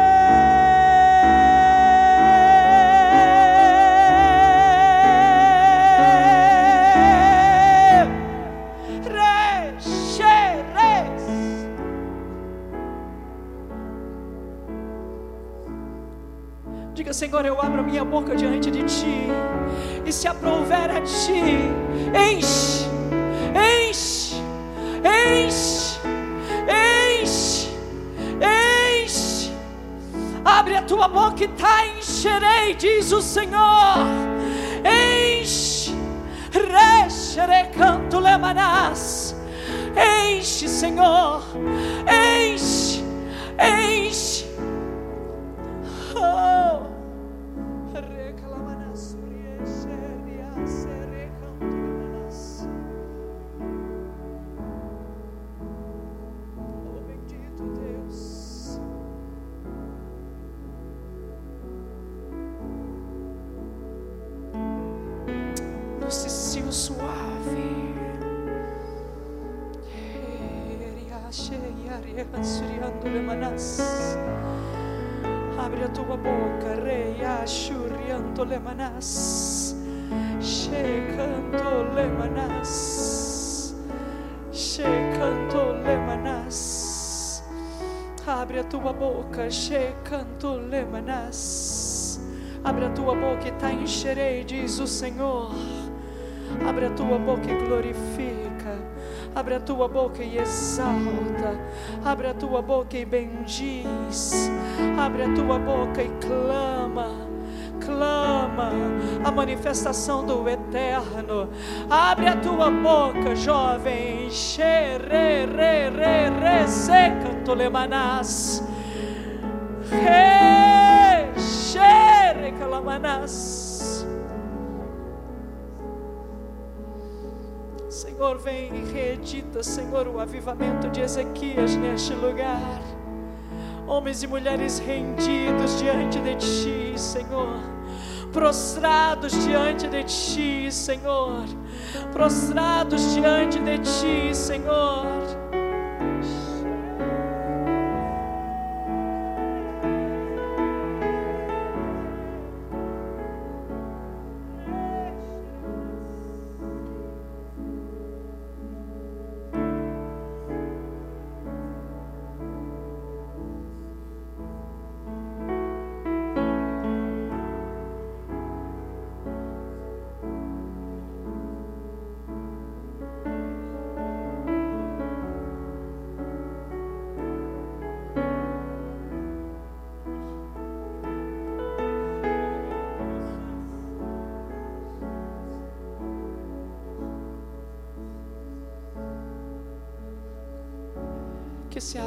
Senhor, eu abro a minha boca diante de Ti, e se aprouver a Ti, enche, enche, enche, enche, enche, abre a tua boca e tá encherei, diz o Senhor, enche, rechere canto lemanás, enche, Senhor, enche, enche. Abre Shekanto lemanas. Shekanto lemanas. Abre a tua boca, shekanto lemanas. Abre a tua boca e tá encherei, diz o Senhor. Abre a tua boca e glorifica. Abre a tua boca e exalta. Abre a tua boca e bendiz. Abre a tua boca e clama clama a manifestação do eterno. Abre a tua boca, jovem. Xe, re, re, re, re, se, canto lemanás. Re, xe, re, calamanás. Senhor, vem e reedita, Senhor, o avivamento de Ezequias neste lugar. Homens e mulheres rendidos diante de Ti, Senhor. Prostrados diante de Ti, Senhor. Prostrados diante de Ti, Senhor.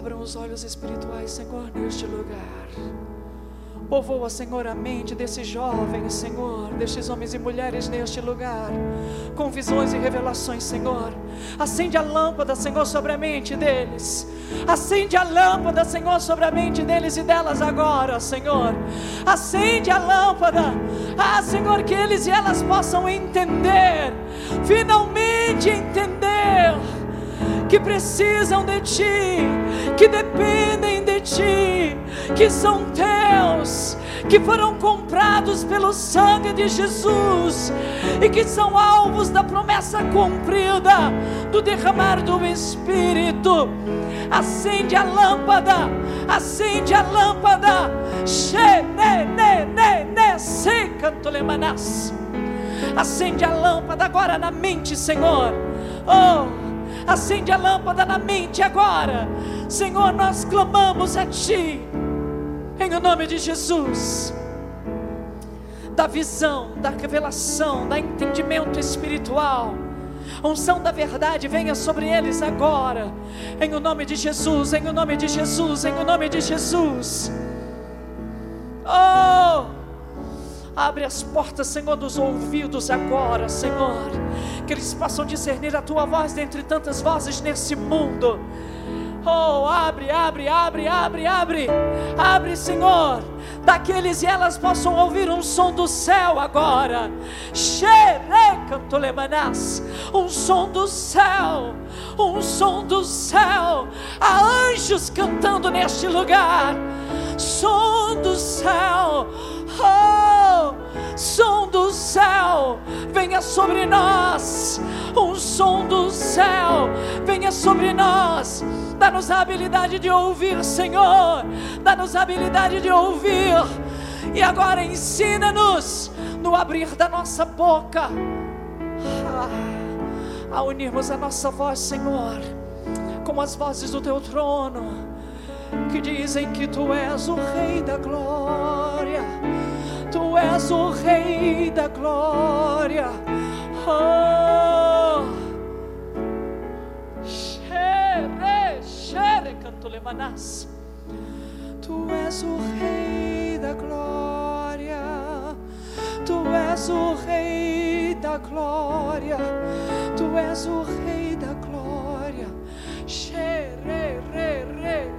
Abram os olhos espirituais, Senhor, neste lugar. Povoa, Senhor, a mente desses jovens, Senhor, destes homens e mulheres neste lugar, com visões e revelações, Senhor. Acende a lâmpada, Senhor, sobre a mente deles. Acende a lâmpada, Senhor, sobre a mente deles e delas agora, Senhor. Acende a lâmpada, ah, Senhor, que eles e elas possam entender, finalmente entender que precisam de Ti, que dependem de Ti, que são Teus, que foram comprados pelo sangue de Jesus e que são alvos da promessa cumprida do derramar do Espírito. Acende a lâmpada, acende a lâmpada. Se, canto lemanas. Acende a lâmpada agora na mente, Senhor. Oh, acende a lâmpada na mente agora. Senhor, nós clamamos a Ti, em o nome de Jesus. Da visão, da revelação, da entendimento espiritual. Unção da verdade venha sobre eles agora, em o nome de Jesus, em o nome de Jesus, em o nome de Jesus. Oh! Abre as portas, Senhor, dos ouvidos agora, Senhor. Que eles possam discernir a tua voz dentre tantas vozes nesse mundo. Oh, abre, abre, abre, abre, abre. Abre, Senhor. Daqueles e elas possam ouvir um som do céu agora. Xerecantolemanás. Um som do céu. Um som do céu. Há anjos cantando neste lugar. Som do céu. Oh, som do céu, venha sobre nós. Um som do céu, venha sobre nós. Dá-nos a habilidade de ouvir, Senhor. Dá-nos a habilidade de ouvir. E agora ensina-nos no abrir da nossa boca a, a unirmos a nossa voz, Senhor, com as vozes do teu trono que dizem que tu és o Rei da Glória, tu és o Rei da Glória. Oh. Xere, xere, canto lemanas. Tu és o Rei da Glória, tu és o Rei da Glória, tu és o Rei da Glória. Xere, re, re,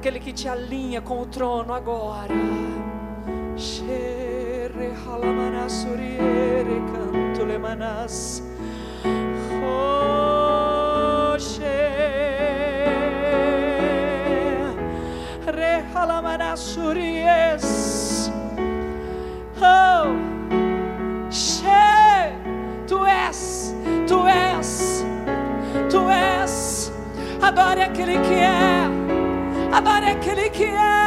aquele que te alinha com o trono agora. Oh, tu és, tu és, tu és. Adore aquele que é, adore aquele que é.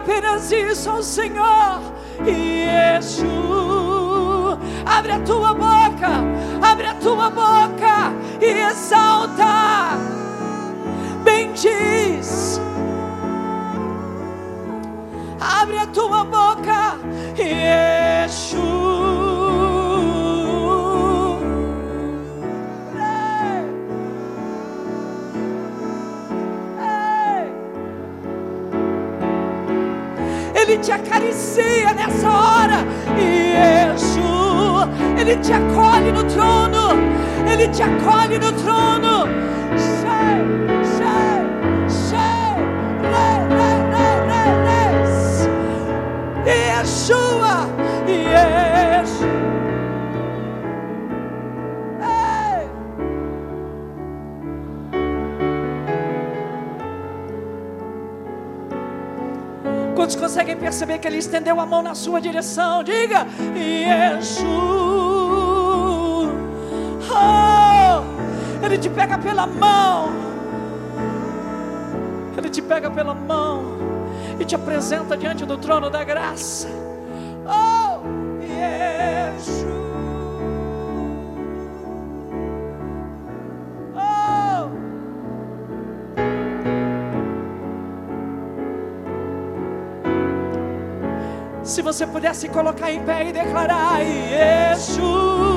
Apenas isso ao Senhor. Yeshua. Abre a tua boca, abre a tua boca e exalta. Bendiz. Abre a tua boca, Yeshua. Te acaricia nessa hora, Yeshua. Ele te acolhe no trono, Ele te acolhe no trono. Shei, shei, shei, re. Yeshua, Yeshua. Quantos conseguem perceber que Ele estendeu a mão na sua direção? Diga, Yeshua. Oh, Ele te pega pela mão. Ele te pega pela mão e te apresenta diante do trono da graça. Oh, Yeshua. Se você pudesse colocar em pé e declarar Yeshua.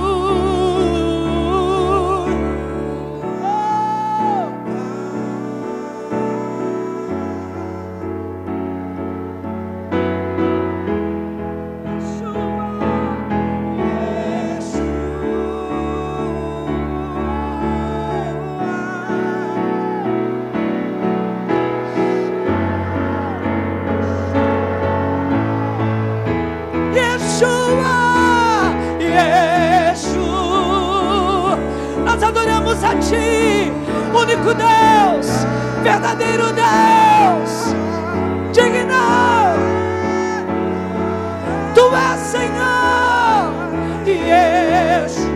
a Ti, único Deus, verdadeiro Deus, digno. Tu és Senhor e eu.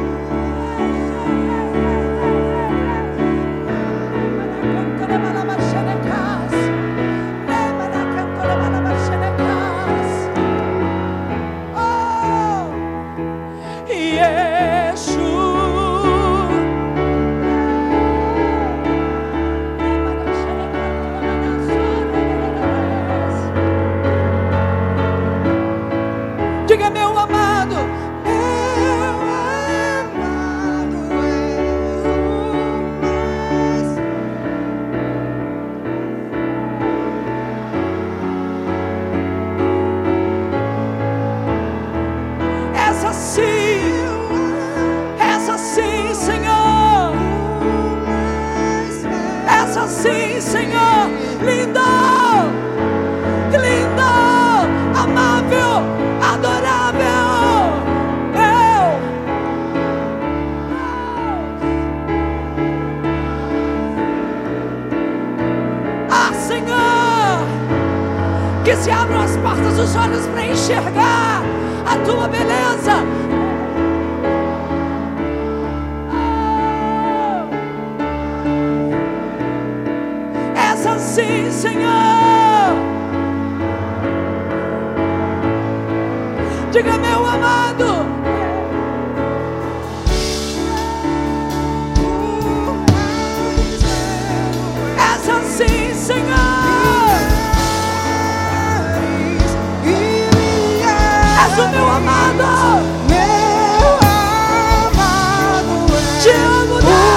os olhos para enxergar a tua beleza. Ah. Oh. Essa sim, Senhor. Diga, meu amado. Essa sim, Senhor. meu amado. Meu amado. É. Te amo, Deus.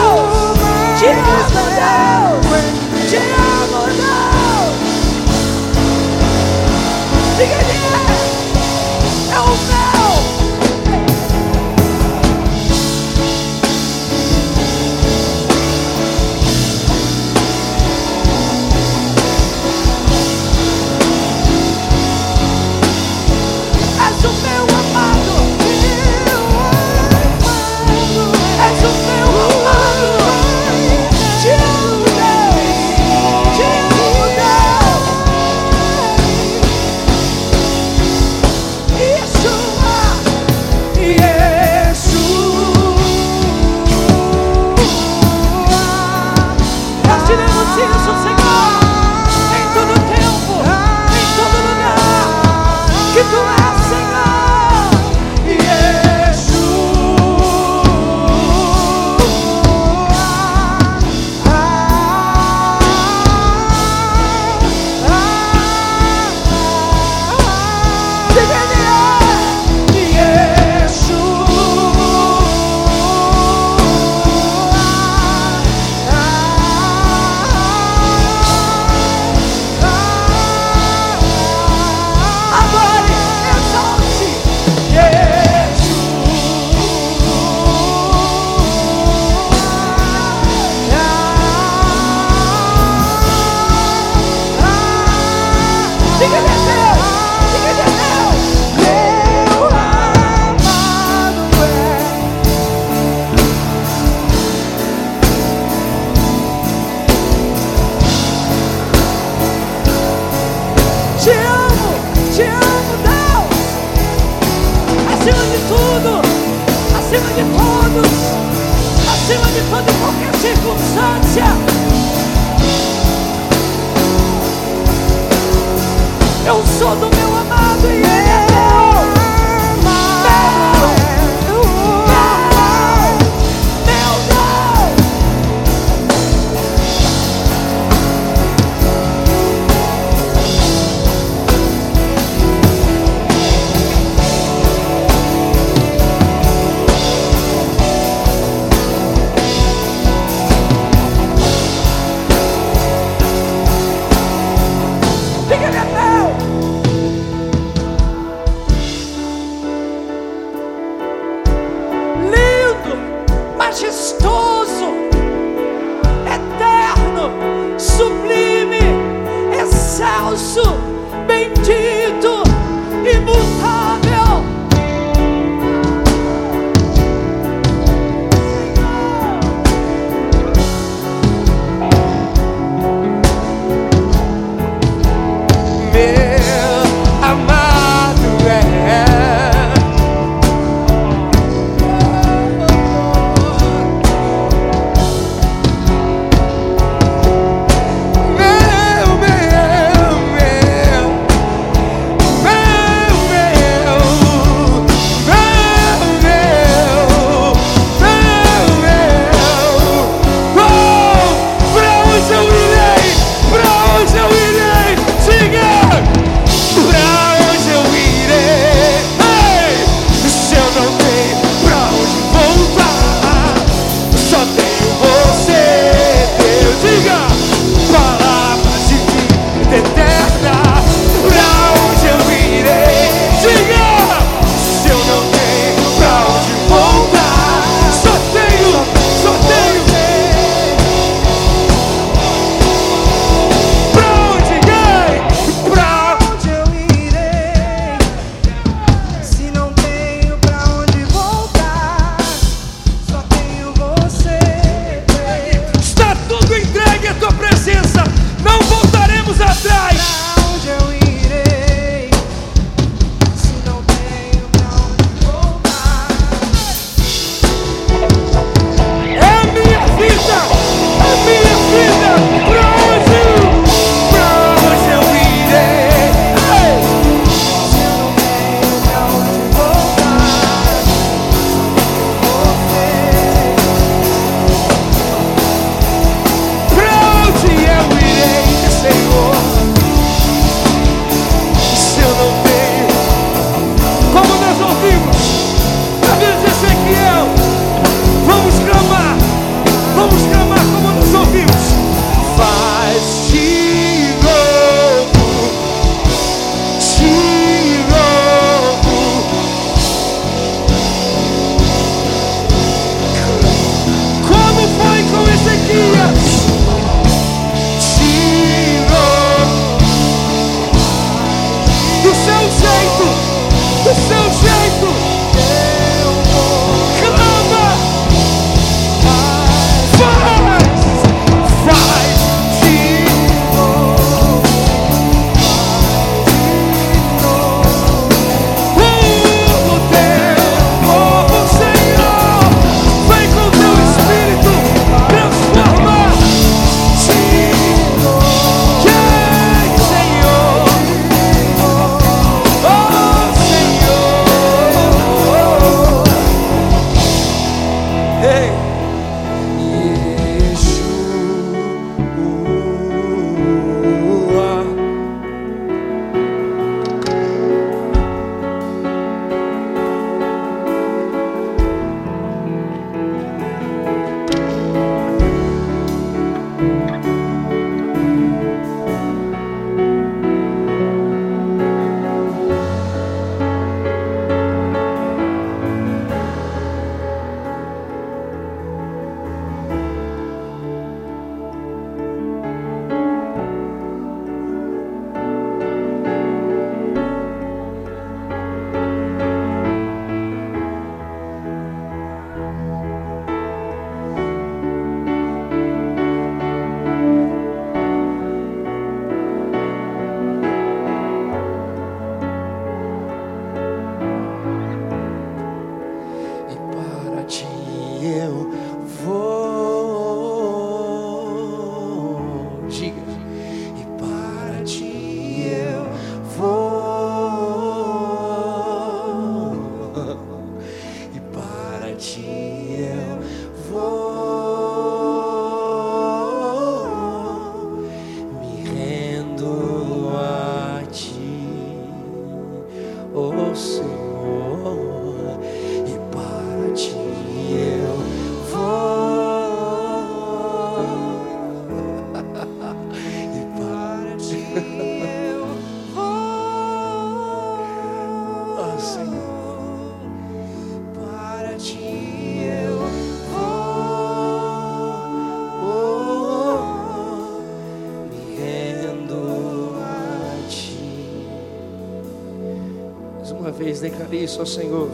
Isso ao Senhor,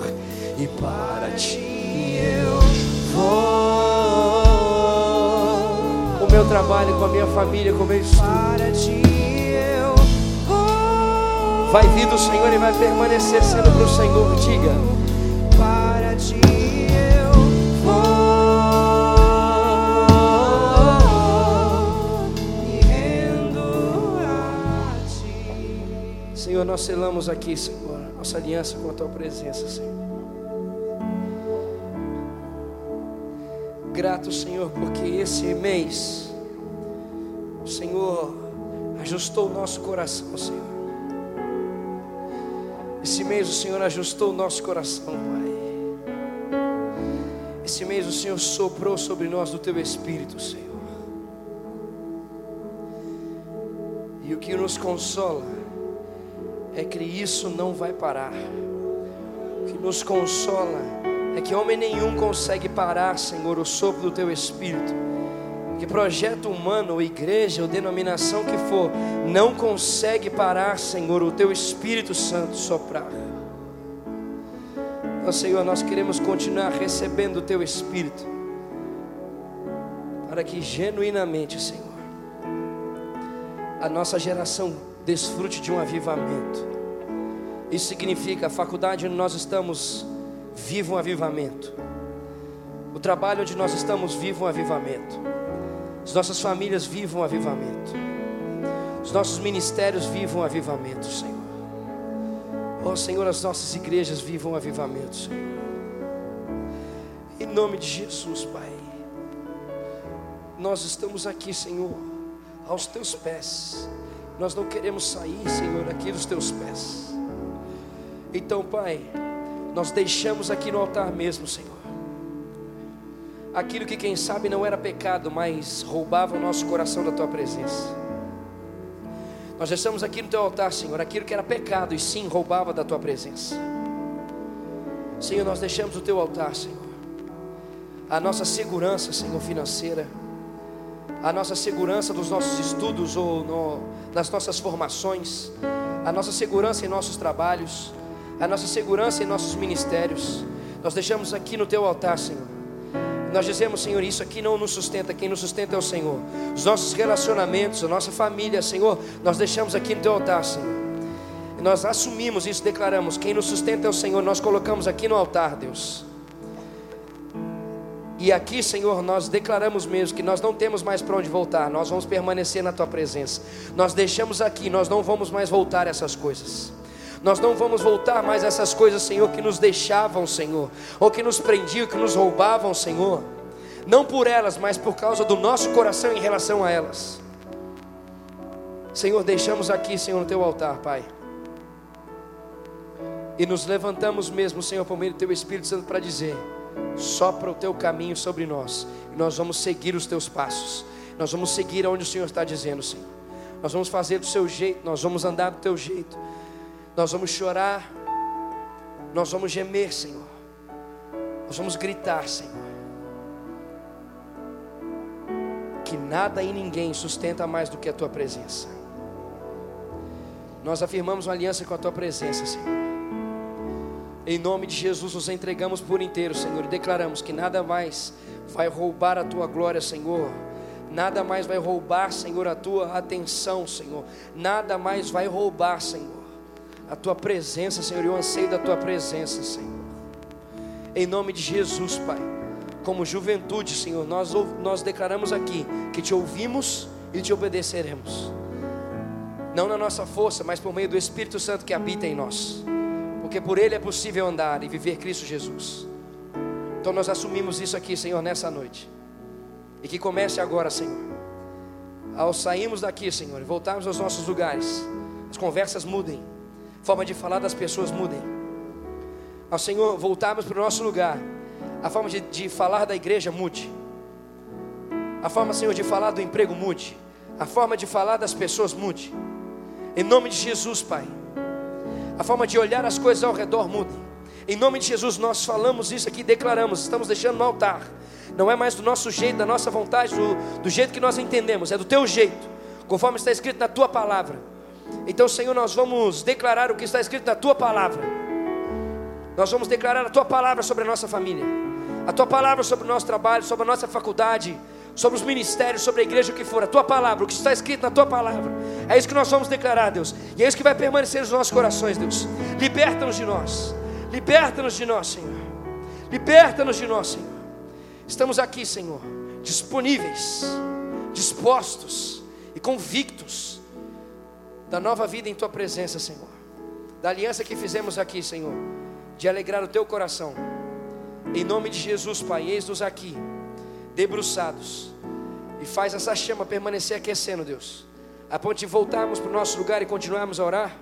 e para ti eu vou. O meu trabalho com a minha família, com o meu estudo. Para ti eu vou. Vai vir do Senhor e vai permanecer sendo para o Senhor. Diga. Para ti eu vou. Me rendo a ti. Senhor, nós selamos aqui, Senhor, nosso coração, Senhor. Esse mês o Senhor ajustou o nosso coração, Pai. Esse mês o Senhor soprou sobre nós do teu espírito, Senhor. E o que nos consola é que isso não vai parar. O que nos consola é que homem nenhum consegue parar, Senhor, o sopro do teu espírito. Que projeto humano, ou igreja, ou denominação que for, não consegue parar, Senhor, o teu Espírito Santo soprar. Então, Senhor, nós queremos continuar recebendo o teu Espírito, para que genuinamente, Senhor, a nossa geração desfrute de um avivamento. Isso significa a faculdade onde nós estamos, viva um avivamento. O trabalho onde nós estamos, viva um avivamento. As nossas famílias vivam avivamento. Os nossos ministérios vivam avivamento, Senhor. Oh Senhor, as nossas igrejas vivam avivamento, Senhor. Em nome de Jesus, Pai. Nós estamos aqui, Senhor, aos teus pés. Nós não queremos sair, Senhor, aqui dos teus pés. Então, Pai, nós deixamos aqui no altar mesmo, Senhor. Aquilo que quem sabe não era pecado, mas roubava o nosso coração da tua presença. Nós deixamos aqui no teu altar, Senhor, aquilo que era pecado e sim roubava da tua presença. Senhor, nós deixamos o teu altar, Senhor. A nossa segurança, Senhor, financeira, a nossa segurança dos nossos estudos ou no, das nossas formações, a nossa segurança em nossos trabalhos, a nossa segurança em nossos ministérios. Nós deixamos aqui no teu altar, Senhor. Nós dizemos, Senhor, isso aqui não nos sustenta, quem nos sustenta é o Senhor. Os nossos relacionamentos, a nossa família, Senhor, nós deixamos aqui no teu altar, Senhor. E nós assumimos isso, declaramos: quem nos sustenta é o Senhor. Nós colocamos aqui no altar, Deus. E aqui, Senhor, nós declaramos mesmo que nós não temos mais para onde voltar, nós vamos permanecer na tua presença. Nós deixamos aqui, nós não vamos mais voltar a essas coisas. Nós não vamos voltar mais a essas coisas, Senhor, que nos deixavam, Senhor, ou que nos prendiam, que nos roubavam, Senhor. Não por elas, mas por causa do nosso coração em relação a elas. Senhor, deixamos aqui, Senhor, no teu altar, Pai. E nos levantamos mesmo, Senhor, por meio do teu Espírito Santo para dizer: sopra o teu caminho sobre nós, e nós vamos seguir os teus passos. Nós vamos seguir aonde o Senhor está dizendo, Senhor. Nós vamos fazer do seu jeito, nós vamos andar do teu jeito. Nós vamos chorar, nós vamos gemer, Senhor. Nós vamos gritar, Senhor. Que nada e ninguém sustenta mais do que a tua presença. Nós afirmamos uma aliança com a tua presença, Senhor. Em nome de Jesus, nos entregamos por inteiro, Senhor, e declaramos que nada mais vai roubar a tua glória, Senhor. Nada mais vai roubar, Senhor, a tua atenção, Senhor. Nada mais vai roubar, Senhor, a tua presença, Senhor, e o anseio da tua presença, Senhor. Em nome de Jesus, Pai. Como juventude, Senhor, nós, nós declaramos aqui que te ouvimos e te obedeceremos. Não na nossa força, mas por meio do Espírito Santo que habita em nós porque por Ele é possível andar e viver Cristo Jesus. Então nós assumimos isso aqui, Senhor, nessa noite. E que comece agora, Senhor. Ao sairmos daqui, Senhor, e voltarmos aos nossos lugares, as conversas mudem, forma de falar das pessoas mudem. Ao Senhor voltarmos para o nosso lugar, a forma de, de falar da igreja mude. A forma, Senhor, de falar do emprego mude. A forma de falar das pessoas mude. Em nome de Jesus, Pai. A forma de olhar as coisas ao redor mude. Em nome de Jesus, nós falamos isso aqui, declaramos, estamos deixando no altar. Não é mais do nosso jeito, da nossa vontade, do, do jeito que nós entendemos, é do teu jeito, conforme está escrito na tua palavra. Então, Senhor, nós vamos declarar o que está escrito na tua palavra. Nós vamos declarar a tua palavra sobre a nossa família, a tua palavra sobre o nosso trabalho, sobre a nossa faculdade, sobre os ministérios, sobre a igreja, o que for, a tua palavra, o que está escrito na tua palavra. É isso que nós vamos declarar, Deus. E é isso que vai permanecer nos nossos corações, Deus. Liberta-nos de nós. Liberta-nos de nós, Senhor. Liberta-nos de nós, Senhor. Estamos aqui, Senhor, disponíveis, dispostos e convictos da nova vida em tua presença, Senhor. Da aliança que fizemos aqui, Senhor, de alegrar o teu coração. Em nome de Jesus, Pai, eis-nos aqui, debruçados, e faz essa chama permanecer aquecendo, Deus, a ponto de voltarmos para o nosso lugar e continuarmos a orar.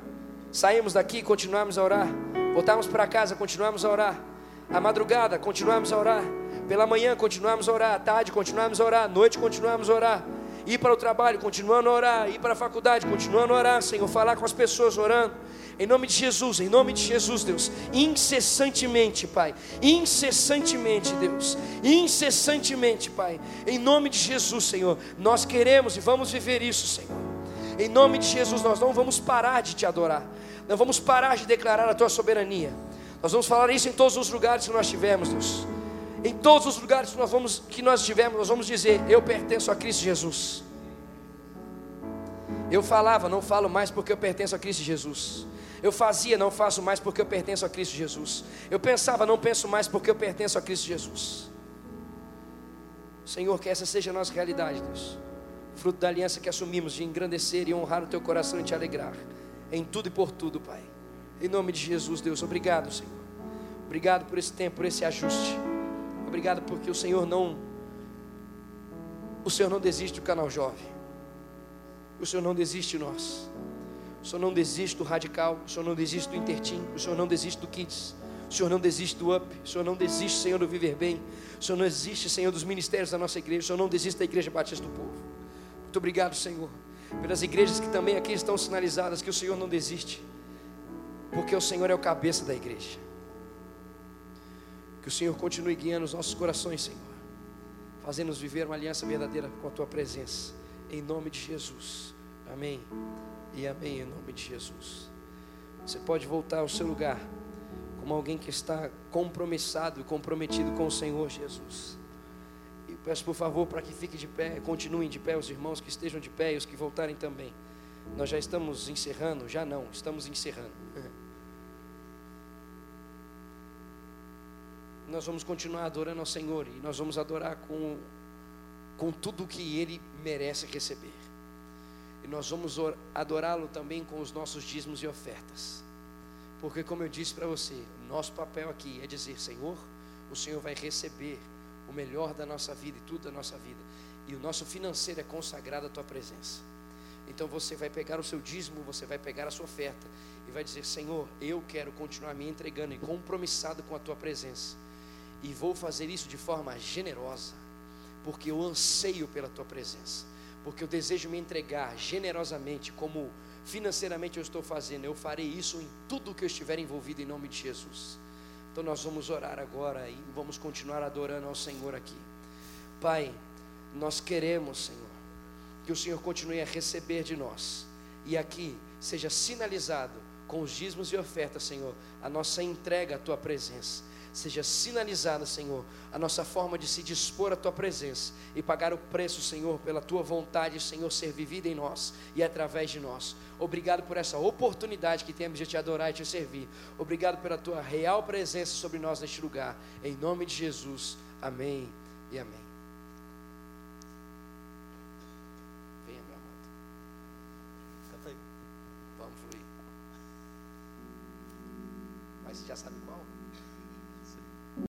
Saímos daqui e continuarmos a orar. Voltarmos para casa, continuarmos a orar. A madrugada, continuarmos a orar. Pela manhã, continuarmos a orar. À tarde, continuarmos a orar. À noite, continuarmos a orar. Ir para o trabalho, continuando a orar. Ir para a faculdade, continuando a orar, Senhor. Falar com as pessoas orando. Em nome de Jesus, em nome de Jesus, Deus. Incessantemente, Pai. Incessantemente, Deus. Incessantemente, Pai. Em nome de Jesus, Senhor. Nós queremos e vamos viver isso, Senhor. Em nome de Jesus, nós não vamos parar de te adorar. Não vamos parar de declarar a tua soberania. Nós vamos falar isso em todos os lugares que nós tivermos, Deus. Em todos os lugares que nós vamos que nós tivermos, nós vamos dizer: eu pertenço a Cristo Jesus. Eu falava, não falo mais porque eu pertenço a Cristo Jesus. Eu fazia, não faço mais porque eu pertenço a Cristo Jesus. Eu pensava, não penso mais porque eu pertenço a Cristo Jesus. Senhor, que essa seja a nossa realidade, Deus. Fruto da aliança que assumimos de engrandecer e honrar o teu coração e te alegrar em tudo e por tudo, Pai. Em nome de Jesus, Deus, obrigado, Senhor. Obrigado por esse tempo, por esse ajuste. Obrigado porque o Senhor não o Senhor não desiste do canal jovem. O Senhor não desiste de nós. O Senhor não desiste do radical, o Senhor não desiste do intertim, o Senhor não desiste do kids. O Senhor não desiste do up, o Senhor não desiste, Senhor, do viver bem. O Senhor não desiste, Senhor, dos ministérios da nossa igreja. O Senhor não desiste da igreja batista do povo. Muito obrigado, Senhor pelas igrejas que também aqui estão sinalizadas que o Senhor não desiste, porque o Senhor é o cabeça da igreja. Que o Senhor continue guiando os nossos corações, Senhor, fazendo-nos viver uma aliança verdadeira com a tua presença, em nome de Jesus. Amém e amém, em nome de Jesus. Você pode voltar ao seu lugar como alguém que está compromissado e comprometido com o Senhor Jesus. Peço por favor para que fique de pé, continuem de pé os irmãos que estejam de pé e os que voltarem também. Nós já estamos encerrando, já não, estamos encerrando. Nós vamos continuar adorando ao Senhor e nós vamos adorar com, com tudo que Ele merece receber. E nós vamos adorá-lo também com os nossos dízimos e ofertas. Porque, como eu disse para você, nosso papel aqui é dizer: Senhor, o Senhor vai receber o melhor da nossa vida e tudo da nossa vida. E o nosso financeiro é consagrado à tua presença. Então você vai pegar o seu dízimo, você vai pegar a sua oferta e vai dizer: Senhor, eu quero continuar me entregando e compromissado com a tua presença. E vou fazer isso de forma generosa, porque eu anseio pela tua presença, porque eu desejo me entregar generosamente, como financeiramente eu estou fazendo. Eu farei isso em tudo que eu estiver envolvido em nome de Jesus. Então nós vamos orar agora e vamos continuar adorando ao Senhor aqui. Pai, nós queremos, Senhor, que o Senhor continue a receber de nós. E aqui seja sinalizado com os dízimos e ofertas, Senhor, a nossa entrega à tua presença seja sinalizada, Senhor, a nossa forma de se dispor à tua presença e pagar o preço, Senhor, pela tua vontade, Senhor, ser vivida em nós e através de nós. Obrigado por essa oportunidade que temos de te adorar e te servir. Obrigado pela tua real presença sobre nós neste lugar. Em nome de Jesus. Amém e amém. Já sabe?